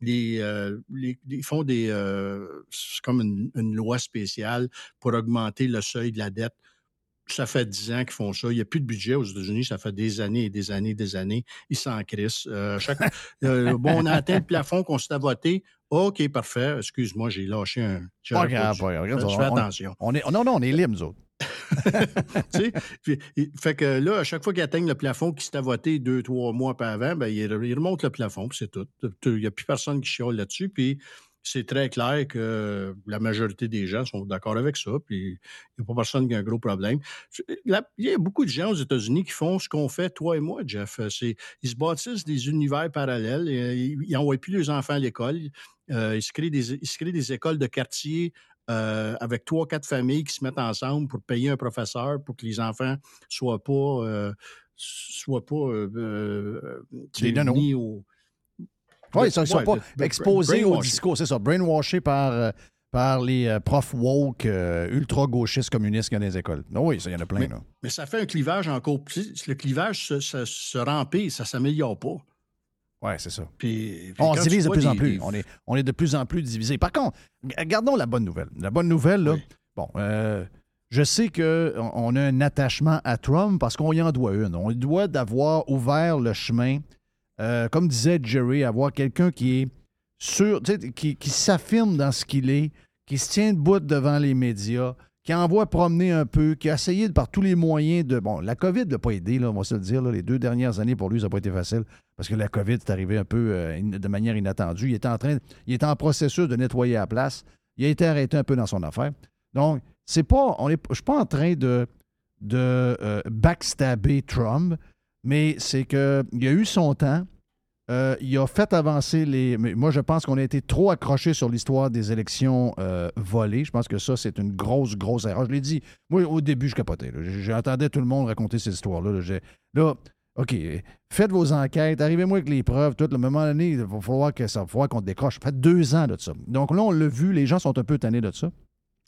les, euh, les- ils font des. euh, c'est comme une, une loi spéciale pour augmenter le seuil de la dette. Ça fait 10 ans qu'ils font ça. Il n'y a plus de budget aux États-Unis. Ça fait des années et des années et des années. Ils s'en crissent. Euh, chaque- [laughs] euh, bon, on a atteint le plafond qu'on s'est voté. OK, parfait. Excuse-moi, j'ai lâché un. Pas grave, pas grave. Je On- fais on- attention. On est, non, non, on est libre, nous autres. [laughs] Tu sais, puis, il- fait que là, à chaque fois qu'ils atteignent le plafond qui s'était voté deux, trois mois par avant, ben, ils, re- ils remontent le plafond, puis c'est tout. Il n'y a plus personne qui chiale là-dessus, puis c'est très clair que la majorité des gens sont d'accord avec ça, puis il n'y a pas personne qui a un gros problème. Il y a beaucoup de gens aux États-Unis qui font ce qu'on fait, toi et moi, Jeff. Ils se bâtissent des univers parallèles, et, ils n'envoient plus les enfants à l'école, Euh, ils, se créent des, se des écoles de quartier euh, avec trois, quatre familles qui se mettent ensemble pour payer un professeur pour que les enfants soient pas, euh, soient pas Des nonos. mis au- Oui, ils ne sont Ouais, pas de- exposés au discours, c'est ça, brainwashés par, par les profs woke ultra-gauchistes communistes qu'il y a dans les écoles. Ah oui, ça, il y en a plein. Mais, là. mais ça fait un clivage encore plus. Le clivage se, se, se remplit, ça ne s'améliore pas. Oui, c'est ça. Puis, puis On se divise de plus en plus. des- On est, on est de plus en plus divisé. Par contre, gardons la bonne nouvelle. La bonne nouvelle, là, bon, euh, je sais qu'on on a un attachement à Trump parce qu'on y en doit une. On doit d'avoir ouvert le chemin, euh, comme disait Jerry, avoir quelqu'un qui est sûr, qui, qui s'affirme dans ce qu'il est, qui se tient debout devant les médias, qui envoie promener un peu, qui a essayé par tous les moyens de. Bon, la COVID n'a pas aidé, on va se le dire. les deux dernières années, pour lui, ça n'a pas été facile parce que la COVID est arrivée un peu euh, de manière inattendue. Il était en train, il en processus de nettoyer la place. Il a été arrêté un peu dans son affaire. Donc, c'est pas, on est, je suis pas en train de, de euh, backstabber Trump, mais c'est que il a eu son temps. Euh, il a fait avancer les. mais Moi, je pense qu'on a été trop accroché sur l'histoire des élections euh, volées. Je pense que ça, c'est une grosse, grosse erreur. Je l'ai dit. Moi, au début, je capotais. J'entendais tout le monde raconter ces histoires-là. là. OK, faites vos enquêtes, arrivez-moi avec les preuves, tout. Un moment donné, il va falloir que ça qu'on décroche. Ça fait deux ans de ça. Donc là, on l'a vu, les gens sont un peu tannés de ça.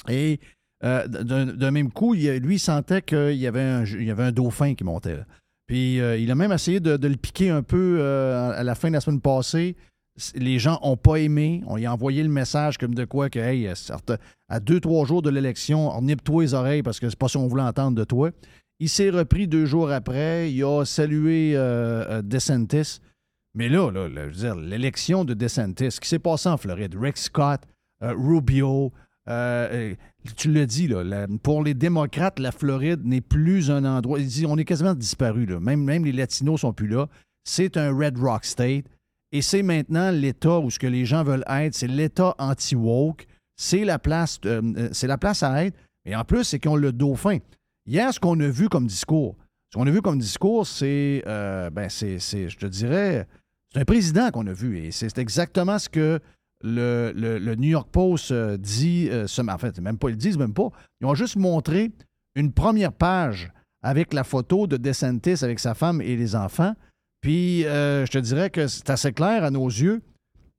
Et euh, d'un même coup, lui, il sentait qu'il y, avait un, y avait un dauphin qui montait. là. Puis euh, il a même essayé de, le piquer un peu euh, à la fin de la semaine passée. Les gens n'ont pas aimé. On lui a envoyé le message comme de quoi que, hey, certes, à deux, trois jours de l'élection, ornipe-toi les oreilles parce que c'est pas ce qu'on voulait entendre de toi. Il s'est repris deux jours après. Il a salué euh, euh, DeSantis. Mais là, là, je veux dire, l'élection de DeSantis, qui s'est passé en Floride, Rex Scott, euh, Rubio, euh, euh, tu l'as dit, là, pour les démocrates, la Floride n'est plus un endroit. On est quasiment disparu. Là. Même, les Latinos sont plus là. C'est un Red Rock State. Et c'est maintenant l'État où ce que les gens veulent être, c'est l'État anti-woke. C'est la place, euh, c'est la place à être. Et en plus, c'est qu'ils ont le dauphin. Hier, ce qu'on a vu comme discours, ce qu'on a vu comme discours, c'est, ben, c'est, je te dirais, c'est un président qu'on a vu. Et c'est exactement ce que le, New York Post euh, dit. euh, en fait, même pas, ils disent même pas. Ils ont juste montré une première page avec la photo de DeSantis avec sa femme et les enfants. Puis, euh, je te dirais que c'est assez clair à nos yeux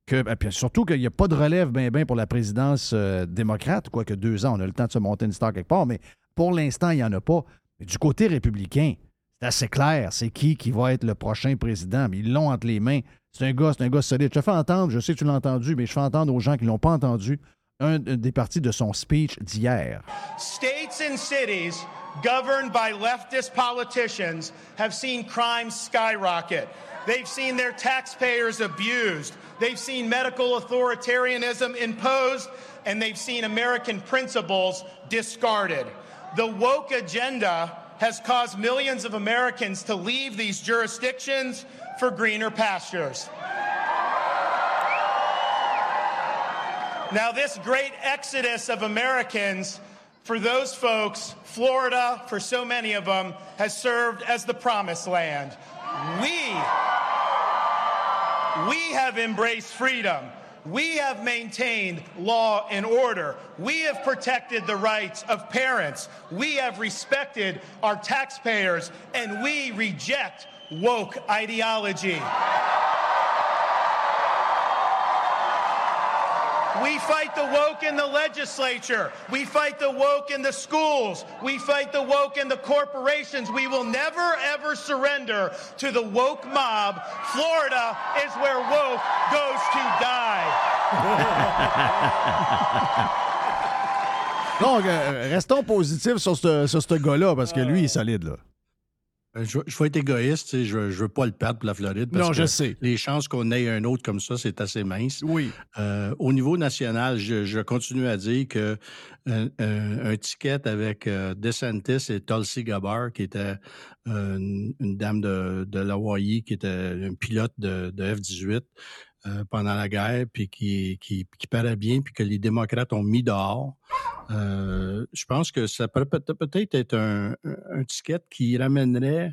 que, ben, puis surtout qu'il n'y a pas de relève bien ben pour la présidence démocrate, quoique deux ans, on a le temps de se monter une star quelque part, mais pour l'instant, il n'y en a pas. Du côté républicain, c'est assez clair, c'est qui qui va être le prochain président. Ils l'ont entre les mains. C'est un gars, c'est un gars solide. Je te fais entendre, je sais que tu l'as entendu, mais je fais entendre aux gens qui ne l'ont pas entendu un des parties de son speech d'hier. States and cities governed by leftist politicians have seen crime skyrocket. They've seen their taxpayers abused. They've seen medical authoritarianism imposed, and they've seen American principles discarded. The woke agenda has caused millions of Americans to leave these jurisdictions for greener pastures. Now, this great exodus of Americans, for those folks, Florida, for so many of them, has served as the promised land. We, we have embraced freedom. We have maintained law and order. We have protected the rights of parents. We have respected our taxpayers, and we reject woke ideology. We fight the woke in the legislature. We fight the woke in the schools. We fight the woke in the corporations. We will never, ever surrender to the woke mob. Florida is where woke goes to die. [laughs] Donc, euh, restons positifs sur ce sur ce gars-là, parce que lui, il est solide, là. Euh, Je, je vais être égoïste, tu sais, je, je veux pas le perdre pour la Floride. Parce Non, je que sais. Les chances qu'on ait un autre comme ça, c'est assez mince. Oui. Euh, au niveau national, je, je continue à dire que un, un- un ticket avec euh, DeSantis et Tulsi Gabbard, qui était euh, une, une dame de, de l'Hawaii, qui était un pilote de, de F-18 euh, pendant la guerre, puis qui, qui, paraît bien, puis que les démocrates ont mis dehors. Euh, je pense que ça peut- peut-être être un, un ticket qui ramènerait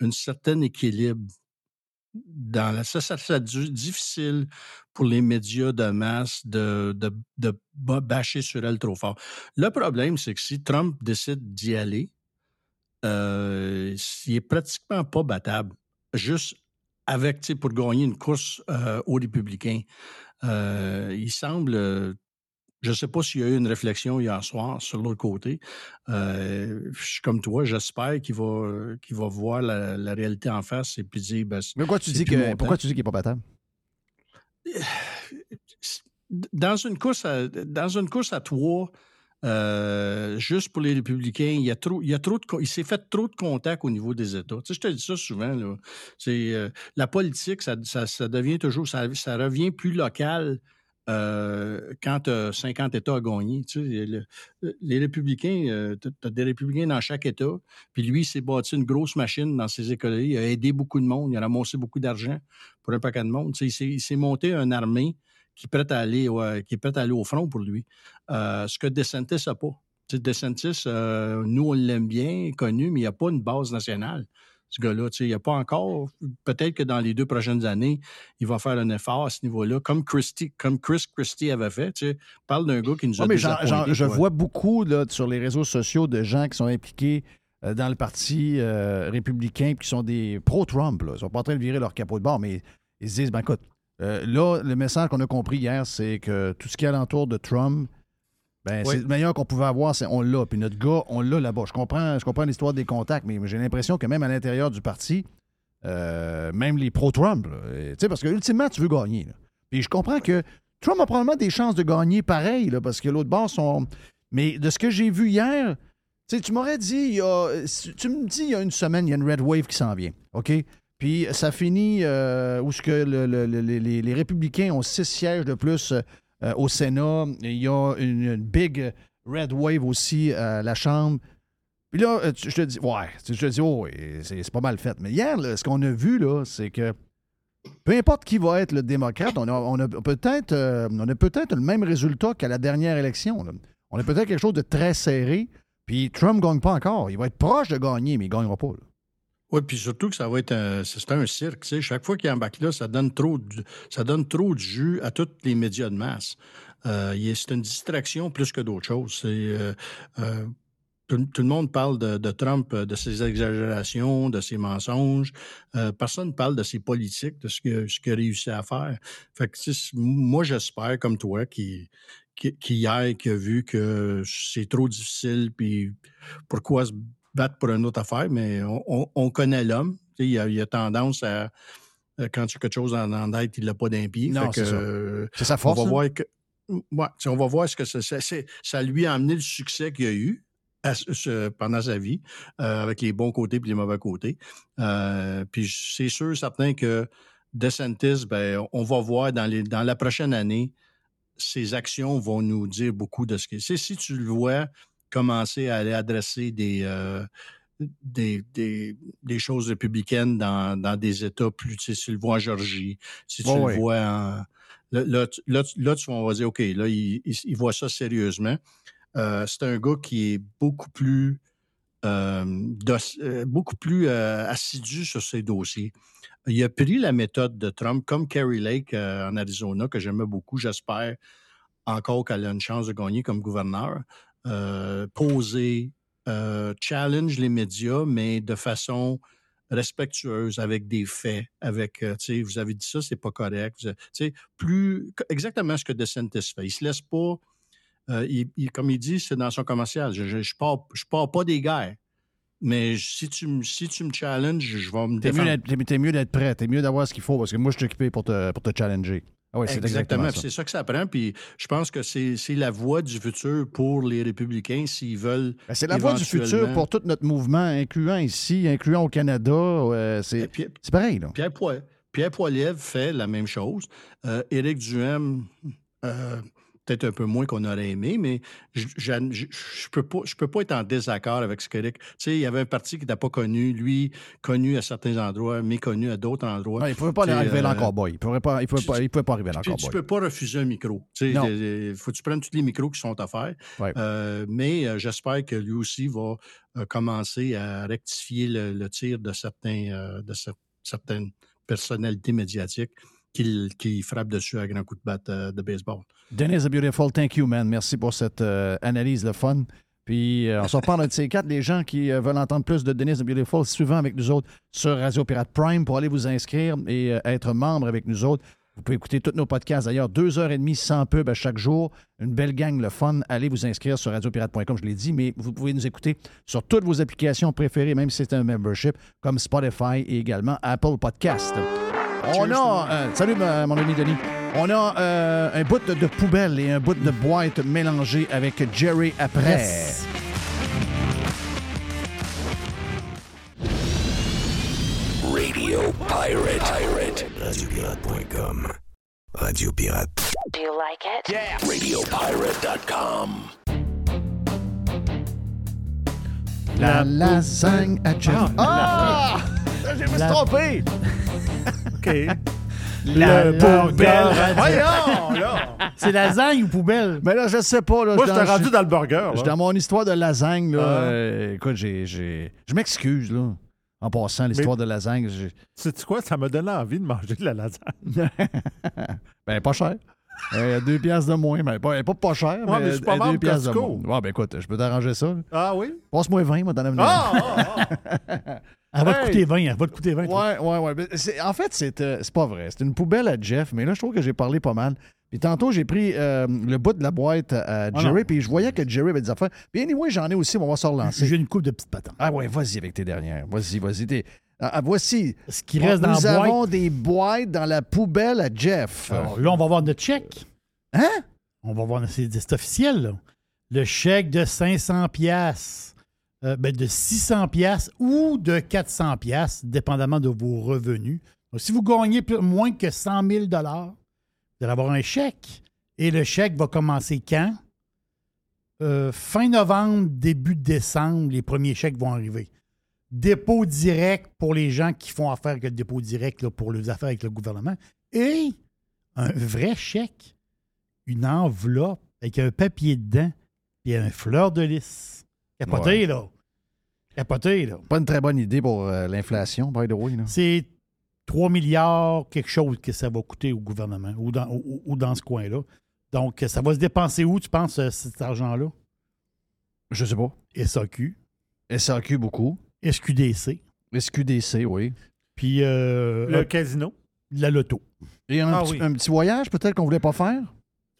un certain équilibre dans ça, ça difficile pour les médias de masse de, de, de bâcher sur elle trop fort. Le problème, c'est que si Trump décide d'y aller, euh, il est pratiquement pas battable. Juste avec, pour gagner une course euh, aux républicains. Euh, il semble euh, Je ne sais pas s'il y a eu une réflexion hier soir sur l'autre côté. Euh, je suis comme toi, j'espère qu'il va, qu'il va voir la, la réalité en face et puis dire. Ben, Mais pourquoi tu dis que pourquoi tu dis qu'il n'est pas battable? Dans une course à, dans une course à trois, euh, juste pour les républicains, il y a trop, il y a trop de, il s'est fait trop de contacts au niveau des États. Tu sais, je te dis ça souvent. C'est, euh, la politique, ça, devient toujours, ça, revient plus local euh, quand as 50 États à gagner. Les républicains, as des républicains dans chaque État. Puis lui, il s'est bâti une grosse machine dans ses écoles. Il a aidé beaucoup de monde. Il a ramassé beaucoup d'argent pour un paquet de monde. Il s'est- il s'est monté une armée qui est prête à aller, ouais, qui est prête à aller au front pour lui. Euh, ce que DeSantis n'a pas. Tu sais, DeSantis, euh, nous, on l'aime bien, connu, mais il n'y a pas une base nationale, ce gars-là. Tu sais, Il n'y a pas encore. Peut-être que dans les deux prochaines années, il va faire un effort à ce niveau-là, comme, Christie, comme Chris Christie avait fait. Tu sais. Parle d'un gars qui nous a Ouais, mais je vois beaucoup là, sur les réseaux sociaux de gens qui sont impliqués euh, dans le parti euh, républicain qui sont des pro-Trump. Ils sont pas en train de virer leur capot de bord, mais ils se disent, ben écoute, euh, là, le message qu'on a compris hier, c'est que tout ce qui est alentour de Trump, ben, Oui. c'est le meilleur qu'on pouvait avoir, c'est on l'a. Puis notre gars, on l'a là-bas. Je comprends, je comprends l'histoire des contacts, mais j'ai l'impression que même à l'intérieur du parti, euh, même les pro-Trump, euh, tu sais, parce que ultimement, tu veux gagner. là. Puis je comprends que Trump a probablement des chances de gagner pareil, là, parce que l'autre bord sont. Mais de ce que j'ai vu hier, tu m'aurais dit, il y a, si tu me dis, il y a une semaine, il y a une Red Wave qui s'en vient, OK? Puis ça finit euh, où ce que le- le- le- les, républicains ont six sièges de plus euh, au Sénat. Il y a une, big Red Wave aussi à la Chambre. Puis là, euh, je te dis, ouais, je te dis, oh, c'est pas mal fait. Mais hier, ce qu'on a vu, là, c'est que peu importe qui va être le démocrate, on a, on a peut-être euh, le même résultat qu'à la dernière élection. On a peut-être quelque chose de très serré. Puis Trump ne gagne pas encore. Il va être proche de gagner, mais il ne gagnera pas. là. Oui, puis surtout que ça va être un, c'est un cirque. tu sais. Chaque fois qu'il embarque là, ça donne trop ça donne trop de jus à tous les médias de masse. Euh, c'est une distraction plus que d'autres choses. C'est, euh, euh, tout, le monde parle de, Trump, de ses exagérations, de ses mensonges. Personne ne parle de ses politiques, de ce que- ce qu'il a réussi à faire. Moi, j'espère, comme toi, qui, qui, qui vu que c'est trop difficile, puis pourquoi se battre pour une autre affaire, mais on, on- on connaît l'homme. Il a, il a tendance à, euh, quand tu as quelque chose en, en tête, il l'a pas d'un pied. Non, c'est ça. euh, sa on force. va hein? voir que, ouais, on va voir ce que ça, ça, lui a amené le succès qu'il a eu à ce- ce- pendant sa vie, euh, avec les bons côtés et les mauvais côtés. Euh, puis c'est sûr, certain que DeSantis, ben, on va voir dans, les, dans la prochaine année, ses actions vont nous dire beaucoup de ce que c'est. Si tu le vois commencer à aller adresser des, euh, des, des, des choses républicaines dans, dans des États plus, tu sais, si tu le vois en Georgie, si tu le vois en. Là, là, là, tu- là, tu- on va dire, OK, là, il, il- il voit ça sérieusement. Euh, c'est un gars qui est beaucoup plus, euh, beaucoup plus assidu sur ses dossiers. Il a pris la méthode de Trump, comme Kerry Lake en Arizona, que j'aimais beaucoup. J'espère encore qu'elle a une chance de gagner comme gouverneur. Euh, poser, euh, challenge les médias, mais de façon respectueuse, avec des faits, avec, euh, tu sais, vous avez dit ça, c'est pas correct. Tu sais, plus, exactement ce que DeSantis fait. Il se laisse pas, euh, il- il- comme il dit, c'est dans son commercial. Je, je, je pars, je pars pas des guerres. Mais si tu, me- si tu me challenges, je vais me défendre. t'es mieux d'être prêt, t'es mieux d'avoir ce qu'il faut, parce que moi, je suis occupé pour te, pour te challenger. Ah oui, c'est exactement. C'est ça que ça prend. Puis je pense que c'est la voie du futur pour les républicains s'ils veulent. Ben, c'est la voie du futur pour tout notre mouvement, incluant ici, incluant au Canada. euh, c'est c'est pareil, là. Pierre, Poil- Pierre Poilievre fait la même chose. Euh, Éric Duhem, euh, peut-être un peu moins qu'on aurait aimé, mais je je peux pas, je peux pas être en désaccord avec ce qu'Éric. Tu sais, il y avait un parti qui n'a pas connu, lui, connu à certains endroits, méconnu à d'autres endroits. Non, il ne pouvait pas Tu arriver là euh, en cowboy. Il ne pouvait pas, il pouvait pas, il pouvait pas arriver là en cowboy. tu peux pas refuser un micro. Tu. Il faut que tu prennes tous les micros qui sont offerts. Ouais. Euh, mais euh, j'espère que lui aussi va euh, commencer à rectifier le, le tir de, certains, euh, de cer- certaines personnalités médiatiques qui, frappent dessus à grands coups de batte euh, de baseball. Dennis the Beautiful, thank you, man. Merci pour cette euh, analyse, le fun. Puis, euh, on se reparle de ces quatre. Les gens qui veulent entendre plus de Dennis the Beautiful, souvent avec nous autres sur Radio Pirate Prime pour aller vous inscrire et être membre avec nous autres. Vous pouvez écouter tous nos podcasts. D'ailleurs, deux heures et demie sans pub à chaque jour. Une belle gang, le fun. Allez vous inscrire sur radiopirate.com, je l'ai dit, mais vous pouvez nous écouter sur toutes vos applications préférées, même si c'est un membership, comme Spotify et également Apple Podcast. On a... euh, salut, ma- mon ami Denis. On a euh, un bout de, de poubelle et un bout de boîte mélangé avec Jerry après. Yes. Radio Pirate. Pirate. Radiopirate.com. Radio Pirate. Do you like it? Yeah. Radiopirate.com. La lasagne à Jeff. Ah! [laughs] J'ai me trompé! [laughs] OK. [laughs] La Le poubelle. [laughs] Voyons, là. [laughs] C'est lasagne ou poubelle? Mais là, je sais pas. Là, Moi, je dans- rendu dans le burger. je suis là. dans mon histoire de lasagne. Là, Ah. Euh, écoute, j'ai, j'ai- je m'excuse, là. En passant, l'histoire de lasagne. Sais-tu quoi? Ça m'a donné envie de manger de la lasagne. ben, pas cher. Euh, deux piastres de moins. Mais pas, pas, pas cher, Ouais, mais, mais je suis pas deux piastres de Costco. moins. Ouais, ben écoute, je peux t'arranger ça. Ah oui? Passe-moi 20, moi, t'en as Ah, ah, ah. Elle va te coûter 20. Elle va te coûter 20. toi. Ouais, ouais, ouais. Mais En fait, c'est, euh, c'est pas vrai. C'est une poubelle à Jeff, mais là, je trouve que j'ai parlé pas mal. Puis tantôt, j'ai pris euh, le bout de la boîte à Ah Jerry, puis je voyais que Jerry avait des affaires. Puis anyway, j'en ai aussi, on va se relancer. J'ai une coupe de petites patentes. Ah ouais, vas-y avec tes dernières. Vas-y, vas-y. Ah, ah, voici. Ce qui reste dans Nous la boîte. avons des boîtes dans la poubelle à Jeff. Alors, là, on va voir notre chèque. Hein? On va voir, c'est c'est officiel, là. Le chèque de 500 pièces, ben, de 600 pièces ou de 400 pièces, dépendamment de vos revenus. Donc, si vous gagnez moins que 100 000 vous allez avoir un chèque. Et le chèque va commencer quand? Euh, fin novembre, début décembre, les premiers chèques vont arriver. Dépôt direct pour les gens qui font affaire avec le dépôt direct pour les affaires avec le gouvernement. Et un vrai chèque une enveloppe avec un papier dedans et un fleur de lys. Capoté, Ouais. là. Capoté, là. Pas une très bonne idée pour euh, l'inflation, by the way. C'est 3 milliards, quelque chose que ça va coûter au gouvernement ou dans, ou- ou dans ce coin-là. Donc, ça va se dépenser où, tu penses, euh, cet argent-là? Je sais pas. SAQ, SAQ beaucoup. SQDC, SQDC, oui. puis euh, Le euh, casino. la loto. Et un, Ah petit, oui. un petit voyage, peut-être, qu'on voulait pas faire?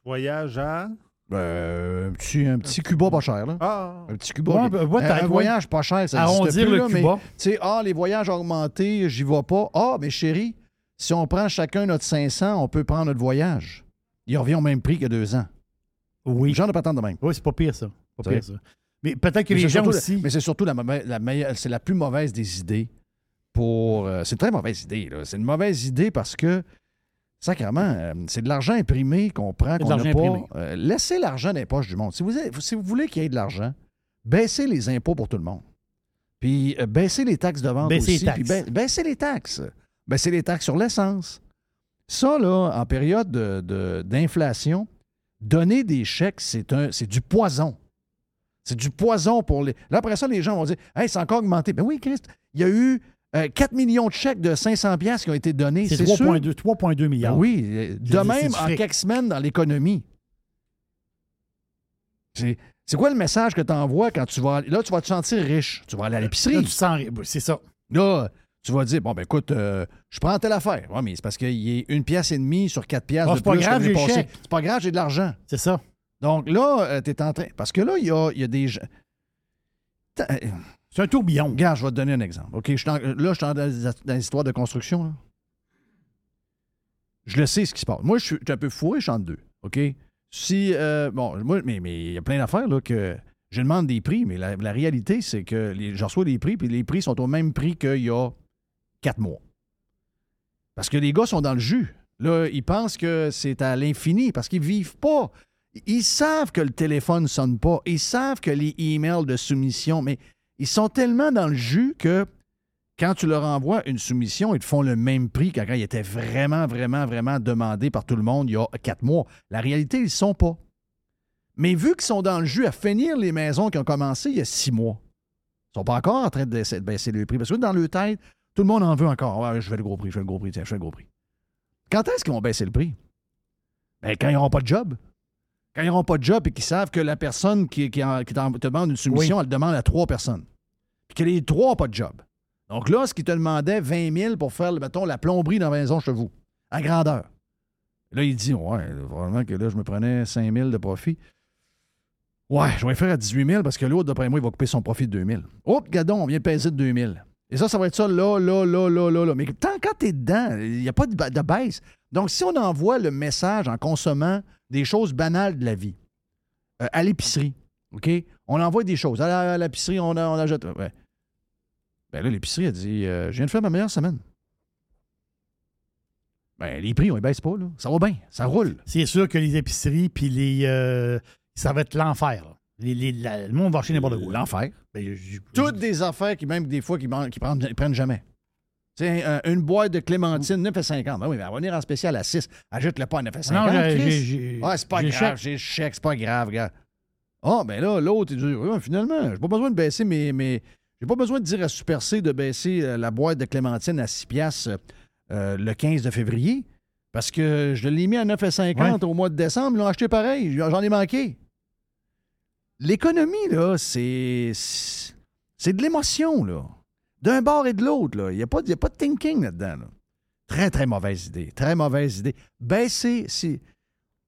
Voyage à. Euh, un, petit, un petit Cuba pas cher, là. Ah. Un petit Cuba. Ouais, ben, un voyage pas cher, ça existe Arrondir plus, le là, mais, Cuba. tu sais, ah, les voyages augmentés, j'y vais pas. Ah, mais chérie, si on prend chacun notre 500, on peut prendre notre voyage. Il revient au même prix que deux ans. Oui. Genre de patente de même. Oui, c'est pas pire, ça. Pas pire, ça. Mais peut-être que Mais les gens aussi. la- mais c'est surtout la meilleure, c'est la plus mauvaise des idées pour. euh, c'est une très mauvaise idée. là. C'est une mauvaise idée parce que, sacrément, euh, c'est de l'argent imprimé qu'on prend, qu'on n'a pas. Euh, laissez l'argent dans les poches du monde. Si vous, avez- si vous voulez qu'il y ait de l'argent, baissez les impôts pour tout le monde. Puis euh, baissez les taxes de vente Baissez les aussi. taxes. puis ba- baissez les taxes. Baissez les taxes sur l'essence. Ça, là, en période de- de- d'inflation, donner des chèques, c'est du poison. C'est du poison pour les. Là, après ça, les gens vont dire Hey, c'est encore augmenté. Ben oui, Christ, il y a eu euh, 4 millions de chèques de 500$ piastres qui ont été donnés. C'est C'est sûr. 3,2 3,2 milliards. Ben oui, euh, de même en quelques semaines dans l'économie. C'est quoi le message que tu envoies quand tu vas. Là, tu vas te sentir riche. Tu vas aller à Là, l'épicerie. tu sens. C'est ça. Là, tu vas dire, bon, ben écoute, euh, je prends telle affaire. Ouais, mais c'est parce qu'il y a une pièce et demie sur quatre piastres Ah, de c'est pas plus grave, que. C'est pas grave, j'ai de l'argent. C'est ça. Donc là, tu es en train. Parce que là, il y a, il y a des gens. C'est un tourbillon. Regarde, je vais te donner un exemple. Là, je suis dans l'histoire de construction. Je le sais ce qui se passe. Moi, je suis un peu fou, je suis en deux. OK? Si. euh, bon, moi, mais il y a plein d'affaires que je demande des prix, mais la, réalité, c'est que je reçois des prix, puis les prix sont au même prix qu'il y a quatre mois. Parce que les gars sont dans le jus. Là, ils pensent que c'est à l'infini parce qu'ils vivent pas. Ils savent que le téléphone ne sonne pas. Ils savent que les emails de soumission, mais ils sont tellement dans le jus que quand tu leur envoies une soumission, ils te font le même prix qu'à quand ils étaient vraiment, vraiment, vraiment demandés par tout le monde il y a quatre mois. La réalité, ils ne sont pas. Mais vu qu'ils sont dans le jus à finir les maisons qui ont commencé il y a six mois, ils sont pas encore en train de baisser, le prix. Parce que dans le tête, tout le monde en veut encore. Ouais, je fais le gros prix, je fais le gros prix, tiens, je fais le gros prix. Quand est-ce qu'ils vont baisser le prix? Ben, quand ils n'auront pas de job. Quand ils n'auront pas de job et qu'ils savent que la personne qui, qui, en- qui t'en- te demande une soumission, Oui. elle demande à trois personnes. Puis que les trois pas de job. Donc là, ce qu'ils te demandaient 20 000 pour faire, mettons, la plomberie dans la maison chez vous, à grandeur. Là, il dit, ouais, vraiment que là, je me prenais 5 000 de profit. Ouais, je vais faire à 18 000 parce que l'autre, d'après moi, il va couper son profit de 2 000. Oups, gadon, on vient peser de 2 000. Et ça, ça va être ça là, là, là, là, là, là. Mais tant quand t'es dedans, il n'y a pas de, ba- de baisse. Donc, si on envoie le message en consommant des choses banales de la vie, euh, à l'épicerie, OK? On envoie des choses. À l'épicerie, on, on achète. ouais. Ben là, l'épicerie a dit euh, Je viens de faire ma meilleure semaine. Ben, les prix, on ne baisse pas, là. Ça va bien, ça roule. C'est sûr que les épiceries, puis les. euh, ça va être l'enfer. là. Les- les- la- le monde va acheter n'importe quoi. L'enfer. Ben, Toutes des affaires qui, même des fois, qui, man- qui prennent, jamais. Tu sais, un- une boîte de clémentine, 9,50. Ben oui, mais elle va venir en spécial à 6. Ajoute-le pas à 9,50. Non, j'ai- Ah, c'est pas grave, j'ai chèque, c'est pas grave, gars. Ah, ben là, l'autre, il dit, finalement, j'ai pas besoin de baisser mes. mes... J'ai pas besoin de dire à Super C de baisser euh, la boîte de clémentine à 6 piastres euh, le 15 de février. Parce que je l'ai mis à 9,50 au mois de décembre. Ils l'ont acheté pareil. J'en ai manqué. L'économie, là, c'est. C'est de l'émotion, là. D'un bord et de l'autre, là. Il n'y a, pas y a pas de thinking là-dedans, là. Très, très mauvaise idée. Très mauvaise idée. Baissez. Si,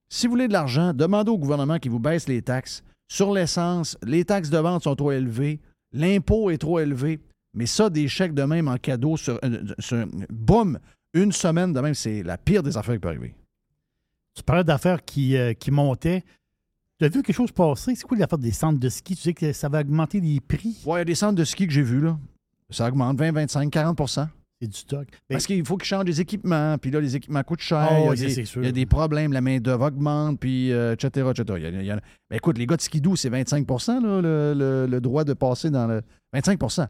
si vous voulez de l'argent, demandez au gouvernement qu'il vous baisse les taxes. Sur l'essence, les taxes de vente sont trop élevées. L'impôt est trop élevé. Mais ça, des chèques de même en cadeau sur. euh, sur- boum! Une semaine de même, c'est la pire des affaires qui peut arriver. Tu parlais d'affaires qui, euh, qui montaient. Tu as vu quelque chose passer? C'est quoi l'affaire des centres de ski? Tu sais que ça va augmenter les prix? Ouais, il y a des centres de ski que j'ai vus, là. Ça augmente 20, 25, 40 Du stock. Parce qu'il faut qu'ils changent des équipements, puis là, les équipements coûtent cher. Ah il, y a des, il y a des problèmes, la main-d'œuvre augmente, puis euh, etc., etc. Il y a- il y en a- Ben, écoute, les gars de skidoo, c'est 25 là, le, le- le droit de passer dans le. 25%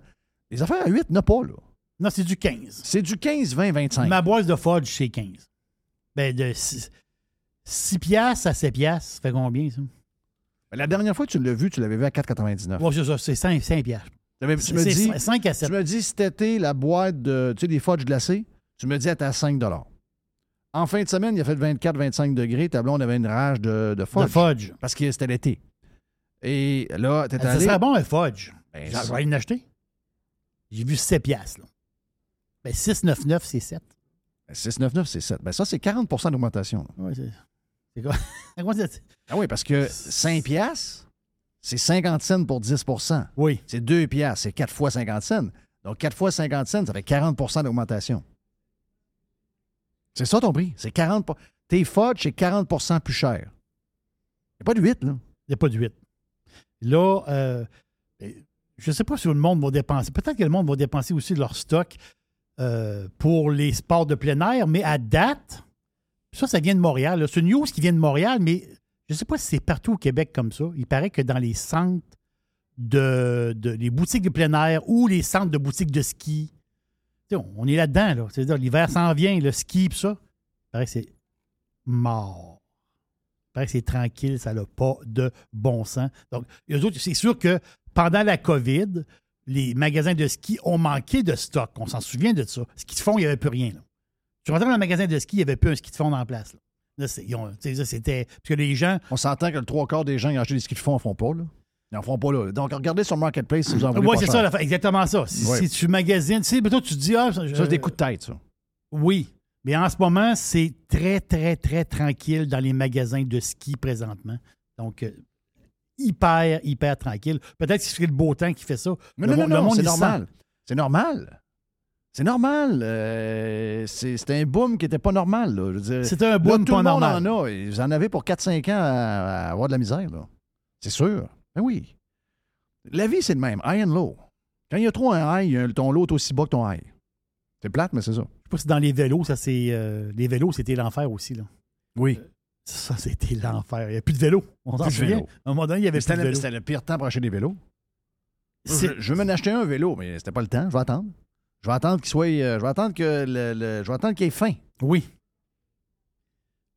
Les affaires à 8, n'a pas, là. Non, c'est du 15. C'est du 15, 20, 25. Ma boîte de fudge, c'est 15. Ben, de 6, piastres à 7 piastres, ça fait combien, ça? La dernière fois que tu l'as vu, tu l'avais vu à 4,99. Ouais, c'est ça, c'est 5, 5 piastres. Tu me dis, 5 à 7. tu me dis cet été, la boîte de, tu sais, des fudge glacés, tu me dis, elle était à 5 En fin de semaine, il a fait 24-25 degrés. Ta blonde avait une rage de, de fudge. De fudge. Parce que c'était l'été. Et là, t'es Ça allé... serait bon un fudge. Ben, Je ça- vais en acheter. J'ai vu 7 piastres, là. Ben, 6,99, c'est 7. 6,99, c'est 7. Ben ça, c'est 40% d'augmentation. Ouais, c'est... C'est quoi? [laughs] Ah oui, parce que 5 piastres, c'est 50 cents pour 10% Oui. C'est 2 piastres, c'est 4 fois 50 cents. Donc 4 fois 50 cents, ça fait 40% d'augmentation. C'est ça ton prix? C'est 40 Tes fudge, c'est 40% plus cher. Il n'y a pas de 8, là. Il n'y a pas de 8. Là, euh, je ne sais pas si le monde va dépenser. Peut-être que le monde va dépenser aussi leur stock euh, pour les sports de plein air, mais à date, ça, ça vient de Montréal. C'est une news qui vient de Montréal, mais je ne sais pas si c'est partout au Québec comme ça. Il paraît que dans les centres de, les boutiques de plein air ou les centres de boutiques de ski, on, est là-dedans. Là. C'est-à-dire, l'hiver s'en vient, le ski, tout ça. Il paraît que c'est mort. Il paraît que c'est tranquille, ça n'a pas de bon sens. Donc, autres, c'est sûr que pendant la COVID, les magasins de ski ont manqué de stock. On s'en souvient de ça. Ski de fond, il n'y avait plus rien. Là. Tu rentrais dans un magasin de ski, il n'y avait plus un ski de fond en place. Là. Là, c'était. Parce que les gens. On s'entend que le trois quarts des gens qui acheté des skis de fond en font pas, là. Ils n'en font pas, là. Donc, regardez sur Marketplace si vous en voulez Oui, c'est ça, exactement ça. Si, tu magasines, tu sais, mettons, tu te dis. Ah, Ça, c'est des coups de tête, ça. Oui. Mais en ce moment, c'est très, très, très tranquille dans les magasins de ski présentement. Donc, euh, hyper, hyper tranquille. Peut-être que c'est le beau temps qui fait ça. Mais Le non, monde- non, non, c'est normal. C'est normal. C'est normal. Euh, c'est c'est un boom qui n'était pas normal. là. C'est un là, boom tout pas le monde normal. en a. Et Vous en avez pour 4-5 ans à, à avoir de la misère. là. C'est sûr. Ben oui. La vie, c'est le même. High and low. Quand il y a trop un high, ton low est aussi bas que ton high. C'est plate, mais c'est ça. Je sais pas si dans les vélos, ça c'est. euh, les vélos, c'était l'enfer aussi. Là. Oui. Ça, c'était l'enfer. Il n'y a plus de vélos. On s'en souvient. À un moment donné, il y avait plus C'était de c'était le pire temps pour acheter des vélos. Je, je veux m'en acheter un vélo, mais c'était pas le temps. Je vais attendre. Je vais attendre qu'il soit. euh, je vais attendre que le, le- je vais attendre qu'il ait faim. Oui.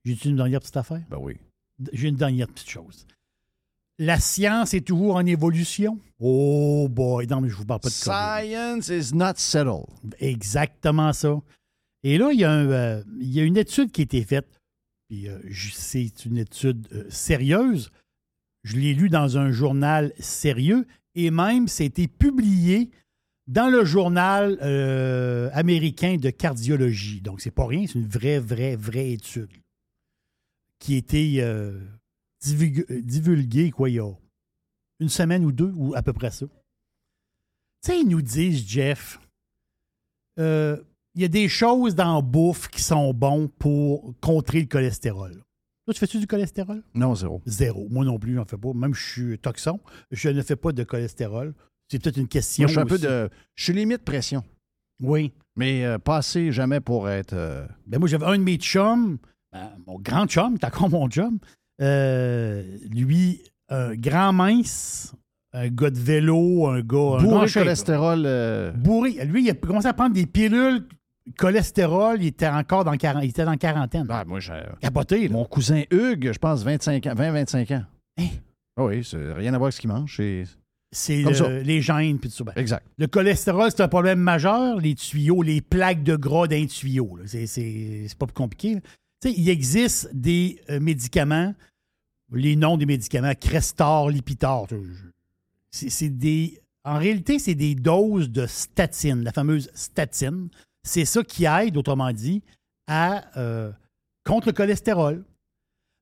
J'ai une dernière petite affaire? Ben oui. J'ai une dernière petite chose. La science est toujours en évolution? Oh boy, non, mais je vous parle pas de COVID. Science is not settled. Exactement ça. Et là, il y a, un, euh, il y a une étude qui a été faite. Puis euh, c'est une étude euh, sérieuse. Je l'ai lu dans un journal sérieux et même c'était publié dans le journal euh, américain de cardiologie. Donc, c'est pas rien, c'est une vraie, vraie, vraie étude. qui a été euh, euh, divulgué, quoi, il y a une semaine ou deux, ou à peu près ça. Tu sais, ils nous disent, Jeff, euh, il y a des choses dans la bouffe qui sont bonnes pour contrer le cholestérol. Toi, tu fais-tu du cholestérol? Non, zéro. Zéro. Moi non plus, j'en fais pas. Même je suis toxon, je ne fais pas de cholestérol. C'est peut-être une question. Moi, je suis un peu de. Je suis limite pression. Oui. Mais euh, pas assez jamais pour être. euh, Ben moi, j'avais un de mes chums, ben, mon grand chum, t'as encore mon chum. euh, lui, un grand mince, un gars de vélo, un gars. un gars en bourré de shape, cholestérol. euh, Bourré. Lui, il a commencé à prendre des pilules cholestérol. Il était encore dans, quar- il était dans quarantaine. ah, moi, j'ai- Capoté, là. Mon cousin Hugues, je pense, 25 ans, 20-25 ans. Hein? Ah oui, c'est rien à voir avec ce qu'il mange. c'est- C'est le- les gènes puis tout ça. Ben, Exact. Le cholestérol, c'est un problème majeur. Les tuyaux, les plaques de gras d'un tuyau. C'est, c'est- c'est pas plus compliqué. il existe des euh, médicaments, les noms des médicaments, Crestor, Lipitor. C'est, c'est des. En réalité, c'est des doses de statine, la fameuse statine. C'est ça qui aide, autrement dit, à euh, contre le cholestérol.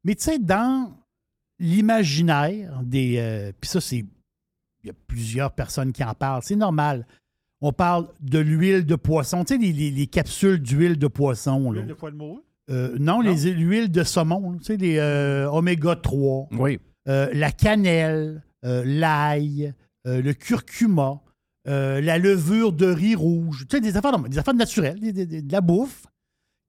Mais tu sais, dans l'imaginaire des. euh, Puis ça, c'est il y a plusieurs personnes qui en parlent. C'est normal. On parle de l'huile de poisson. Tu sais, les, les- les capsules d'huile de poisson. là. L'huile de de morue? Euh, non, les huiles de saumon. Tu sais, les euh, oméga 3. Oui. Euh, la cannelle, euh, l'ail, euh, le curcuma, euh, la levure de riz rouge. Tu sais, des affaires, des affaires naturelles, des- des- des- de la bouffe.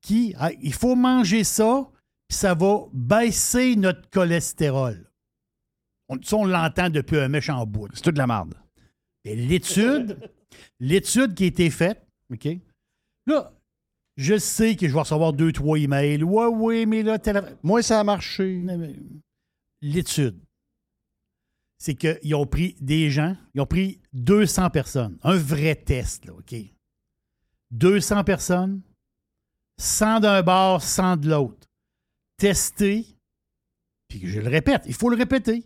Qui, ah, il faut manger ça, puis ça va baisser notre cholestérol. On, ça, on l'entend depuis un méchant bout. C'est toute de la merde. Et l'étude, l'étude qui a été faite, OK? Là, je sais que je vais recevoir deux, trois emails. Ouais, oui, mais là. Moi, ça a marché. L'étude, c'est qu'ils ont pris des gens, ils ont pris 200 personnes. Un vrai test, là, OK? 200 personnes, 100 d'un bord, 100 de l'autre. Testé, puis je le répète, il faut le répéter.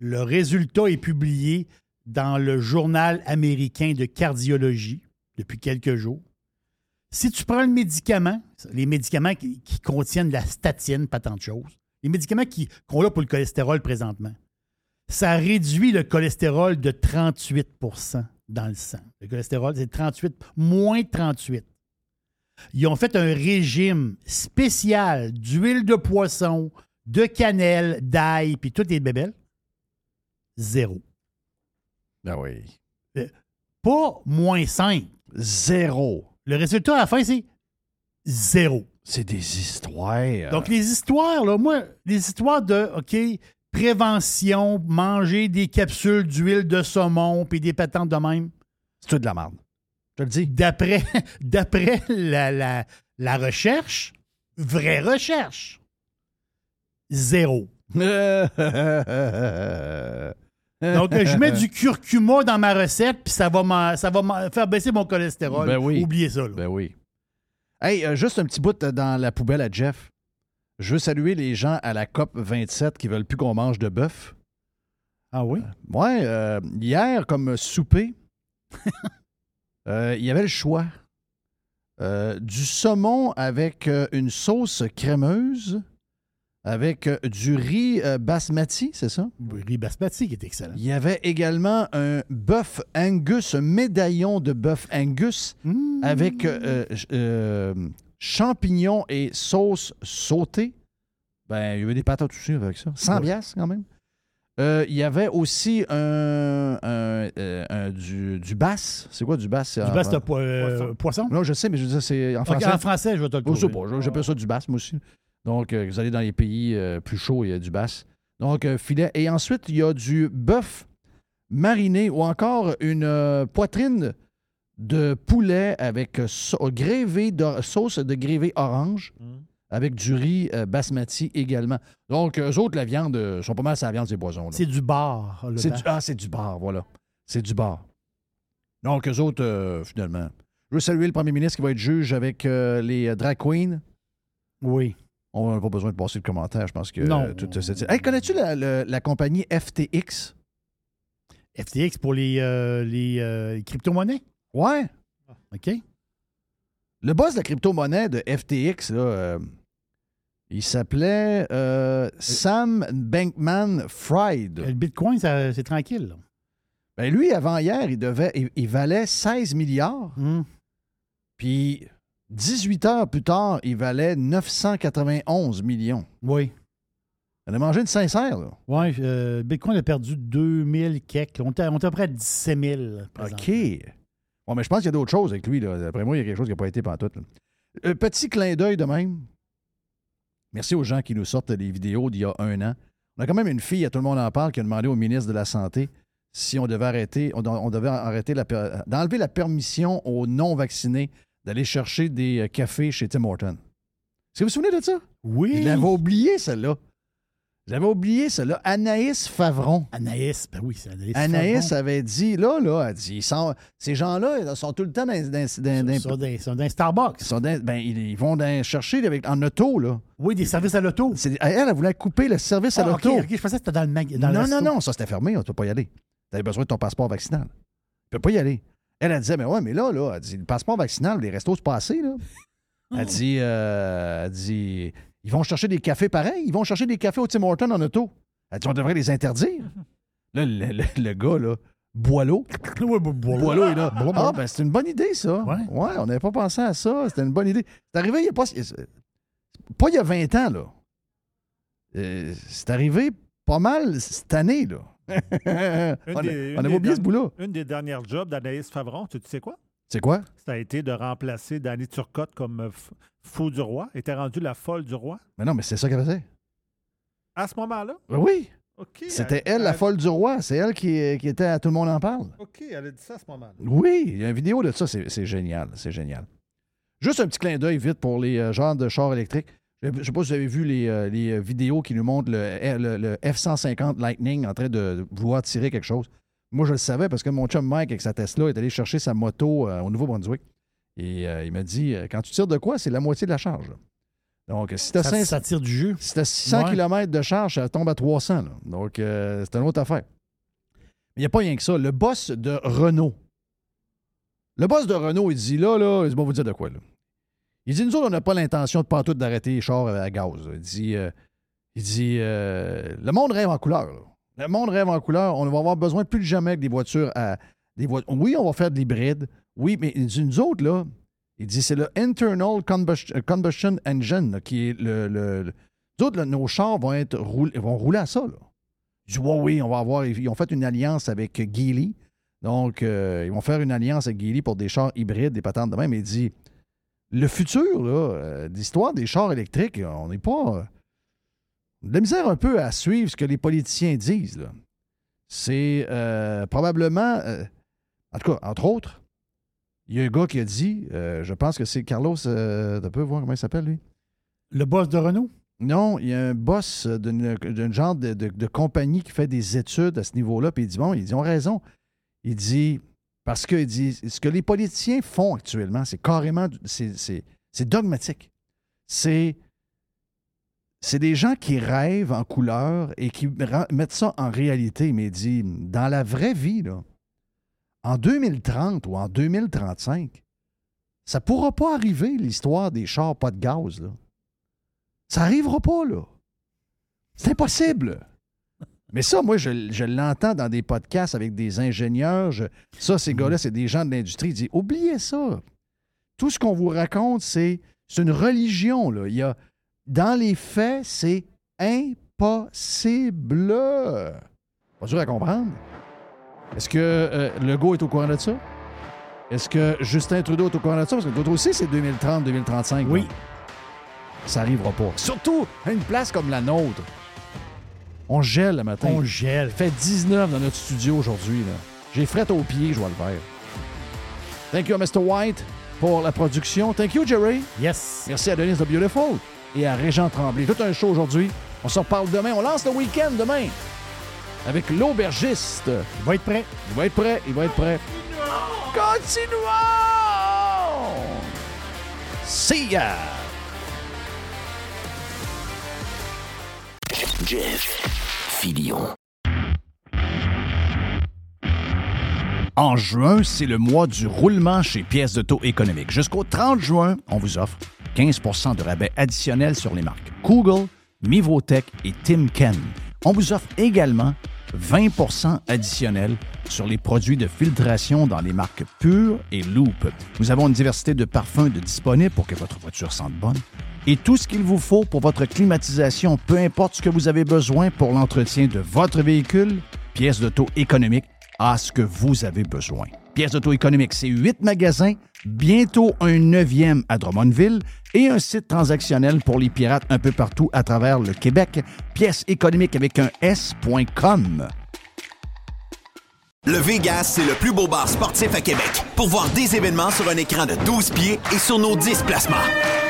Le résultat est publié dans le journal américain de cardiologie depuis quelques jours. Si tu prends le médicament, les médicaments qui, contiennent la statine, pas tant de choses, les médicaments qu'on a pour le cholestérol présentement, ça réduit le cholestérol de 38% dans le sang. Le cholestérol, c'est 38, moins 38. Ils ont fait un régime spécial d'huile de poisson, de cannelle, d'ail, puis toutes les bébelles. Zéro. Ben oui. Pas moins 5. Zéro. Le résultat à la fin, c'est zéro. C'est des histoires. Donc, les histoires, là, moi, les histoires de, OK, prévention, manger des capsules d'huile de saumon puis des patentes de même. C'est tout de la merde. Je te le dis. D'après, [laughs] d'après la, la, la recherche, vraie recherche, zéro. [laughs] Donc, je mets du [laughs] curcuma dans ma recette, puis ça va, m'en- ça va m'en- faire baisser mon cholestérol. Ben oui. Oubliez ça. là. Ben oui. Hey, euh, juste un petit bout euh, dans la poubelle à Jeff. Je veux saluer les gens à la COP 27 qui veulent plus qu'on mange de bœuf. Ah oui? Ouais, euh, hier, comme souper, [laughs] euh, il y avait le choix. Euh, du saumon avec euh, une sauce crémeuse, avec euh, du riz euh, basmati, c'est ça? Riz basmati qui est excellent. Il y avait également un bœuf Angus, un médaillon de bœuf Angus Mmh. avec euh, ch- euh, champignons et sauce sautée. Ben, il y avait des patates aussi avec ça. 100 Ouais. quand même. Euh, il y avait aussi un, un, un- du, du basse. C'est quoi du basse? Du basse de po- euh, poisson? Non, je sais, mais je veux dire, c'est en français. en français, je vais te le Je sais trouver. pas, j'appelle ça du basse, moi aussi. Donc, euh, vous allez dans les pays euh, plus chauds, il y a du basse. Donc, euh, filet. Et ensuite, il y a du bœuf mariné ou encore une poitrine de poulet avec grévé d'or- sauce de grévé orange avec du riz euh, basmati également. Donc, eux autres, la viande, euh, sont pas mal sur la viande des boisons. là. C'est du bar. le C'est bar. du, ah, c'est du bar, voilà. C'est du bar. Donc, eux autres, euh, finalement. Je veux saluer le premier ministre qui va être juge avec les drag queens. Oui. On n'a pas besoin de passer le commentaire, je pense que... Non. tout cette- Hey, connais-tu la, compagnie FTX? FTX pour les, euh, les, euh, les crypto-monnaies? Ouais. OK. Le boss de la crypto-monnaie de FTX, là, euh, Il s'appelait Sam Bankman Fried. Le Bitcoin, c'est tranquille. là. Ben lui, avant hier, il, devait, il, il valait 16 milliards. Hum. Puis 18 heures plus tard, il valait 991 millions. Oui. On a mangé une sincère, là. Oui, euh, Bitcoin a perdu 2000 quelques. On était, à peu près à 17 000. présentement. OK. Bon, mais je pense qu'il y a d'autres choses avec lui. Là. D'après moi, il y a quelque chose qui n'a pas été pantoute. Un petit clin d'œil de même. Merci aux gens qui nous sortent des vidéos d'il y a un an. On a quand même une fille, à tout le monde en parle, qui a demandé au ministre de la Santé si on devait arrêter, on, on devait arrêter la, d'enlever la permission aux non-vaccinés d'aller chercher des euh, cafés chez Tim Horton. Est-ce que vous vous souvenez de ça? Oui. Je l'avais oublié, celle-là. J'avais oublié celle-là. Anaïs Favron. Anaïs, ben oui, c'est Anaïs. Anaïs Favron. avait dit, là, là, elle dit, ils sont- ces gens-là, ils sont tout le temps dans, dans- dans- dans- Ils sont dans- ils sont dans un Starbucks. ils sont ben, ils, vont chercher avec, en auto, là. Oui, des services à l'auto. Elle, elle voulait couper le service à Ah, l'auto. Je pensais que c'était dans le Non, non, non, ça c'était fermé, tu peux pas y aller. Tu avais besoin de ton passeport vaccinal. Tu peux pas y aller. Elle, elle disait, mais ouais, mais là, là, elle dit, le passeport vaccinal, les restos, c'est pas assez, là. [laughs] Elle dit, euh, elle dit, ils vont chercher des cafés pareils, ils vont chercher des cafés au Tim Hortons en auto. Elle dit, on devrait les interdire. [laughs] Là, le, le- le gars, là, Boileau. [laughs] Boileau est là. Ah, ben, c'est une bonne idée, ça. Ouais. on n'avait pas pensé à ça. C'était une bonne idée. C'est arrivé il n'y a pas. Pas il y a 20 ans, là. Euh, c'est arrivé pas mal cette année, là. On des- avait oublié ce bout-là. Une des dernières jobs d'Anaïs Favron, tu tu sais quoi? C'est quoi? Ça a été de remplacer Danny Turcotte comme euh, fou du roi. Elle était rendue la folle du roi. Mais non, mais c'est ça qu'elle faisait. À ce moment-là? Ben oui. C'était elle, la folle du roi. C'est elle qui, qui était à Tout le monde en parle. OK, elle a dit ça à ce moment-là. Oui, il y a une vidéo de ça, c'est c'est génial, c'est génial. Juste un petit clin d'œil vite pour les euh, genres de chars électriques. Je ne sais pas si vous avez vu les, euh, les, euh, vidéos qui nous montrent le, le- le F-150 Lightning en train de vouloir tirer quelque chose. Moi, je le savais parce que mon chum Mike, avec sa Tesla, est allé chercher sa moto euh, au Nouveau-Brunswick. Et euh, il m'a dit, quand tu tires de quoi, c'est la moitié de la charge. Donc, si tu as, Ça, ça tire du jus? si t'as 600 Ouais. km de charge, ça tombe à 300. là. Donc, c'est une autre affaire. Mais il n'y a pas rien que ça. Le boss de Renault. Le boss de Renault, il dit là, là, il dit, bon, vous dire de quoi, là. Il dit, nous autres, on n'a pas l'intention de pas tout d'arrêter les chars à gaz. Il dit, euh, il dit euh, le monde rêve en couleur. Le monde rêve en couleur. On va avoir besoin plus jamais que des voitures à. Des voi- Oui, on va faire de l'hybride. Oui, mais il dit, nous autres, là, il dit, c'est le Internal Combustion, Combustion Engine qui est le. le- nous autres, nos chars vont, être vont rouler à ça. Là. Il dit, ouais, oui, on va avoir. Ils ont fait une alliance avec Geely. Donc, euh, ils vont faire une alliance avec Geely pour des chars hybrides, des patentes de même. Il dit, le futur, là, euh, l'histoire des chars électriques, on n'est pas. euh, de la misère un peu à suivre ce que les politiciens disent. là. C'est euh, probablement. euh, en tout cas, entre autres, il y a un gars qui a dit, euh, je pense que c'est Carlos, euh, tu peux voir comment il s'appelle, lui? Le boss de Renault? Non, il y a un boss d'une d'un genre de, de- de compagnie qui fait des études à ce niveau-là, puis il dit, bon, ils ont raison. Il dit, parce que ce que les politiciens font actuellement, c'est carrément, c'est- dogmatique. C'est c'est des gens qui rêvent en couleur et qui mettent ça en réalité. Mais dit, dans la vraie vie, là, en 2030 ou en 2035, ça pourra pas arriver, l'histoire des chars pas de gaz. Là. Ça arrivera pas, là. C'est impossible. Mais ça, moi, je, je l'entends dans des podcasts avec des ingénieurs. je- ça, ces gars-là, c'est des gens de l'industrie. Ils disent oubliez ça. Tout ce qu'on vous raconte, c'est c'est une religion. Là. Il y a, dans les faits, c'est impossible. Pas dur à comprendre. Est-ce que euh, Legault est au courant de ça? Est-ce que Justin Trudeau est au courant de ça? Parce que d'autres aussi, c'est 2030-2035. Oui. Ça n'arrivera pas. Surtout à une place comme la nôtre. On gèle le matin. On gèle. Il fait 19 dans notre studio aujourd'hui. J'ai fret aux pieds, je vais le faire. Thank you, Mr. White, pour la production. Thank you, Jerry. Yes. Merci à Denise The Beautiful et à Régent Tremblay. Tout un show aujourd'hui. On se reparle demain. On lance le week-end demain avec l'aubergiste. Il va être prêt. Il va être prêt. Il va être prêt. Continuons! See ya! En juin, c'est le mois du roulement chez Pièces d'auto économique. Jusqu'au 30 juin, on vous offre 15% de rabais additionnel sur les marques Google, Mivotech et Timken. On vous offre également 20% additionnel sur les produits de filtration dans les marques Pure et Loop. Nous avons une diversité de parfums de disponibles pour que votre voiture sente bonne et tout ce qu'il vous faut pour votre climatisation, peu importe ce que vous avez besoin pour l'entretien de votre véhicule, pièces d'auto économique à ce que vous avez besoin. Pièces d'auto économique, c'est huit magasins, bientôt un neuvième à Drummondville et un site transactionnel pour les pirates un peu partout à travers le Québec. Pièces économiques avec un S.com. Le Vegas, c'est le plus beau bar sportif à Québec. Pour voir des événements sur un écran de 12 pieds et sur nos 10 placements.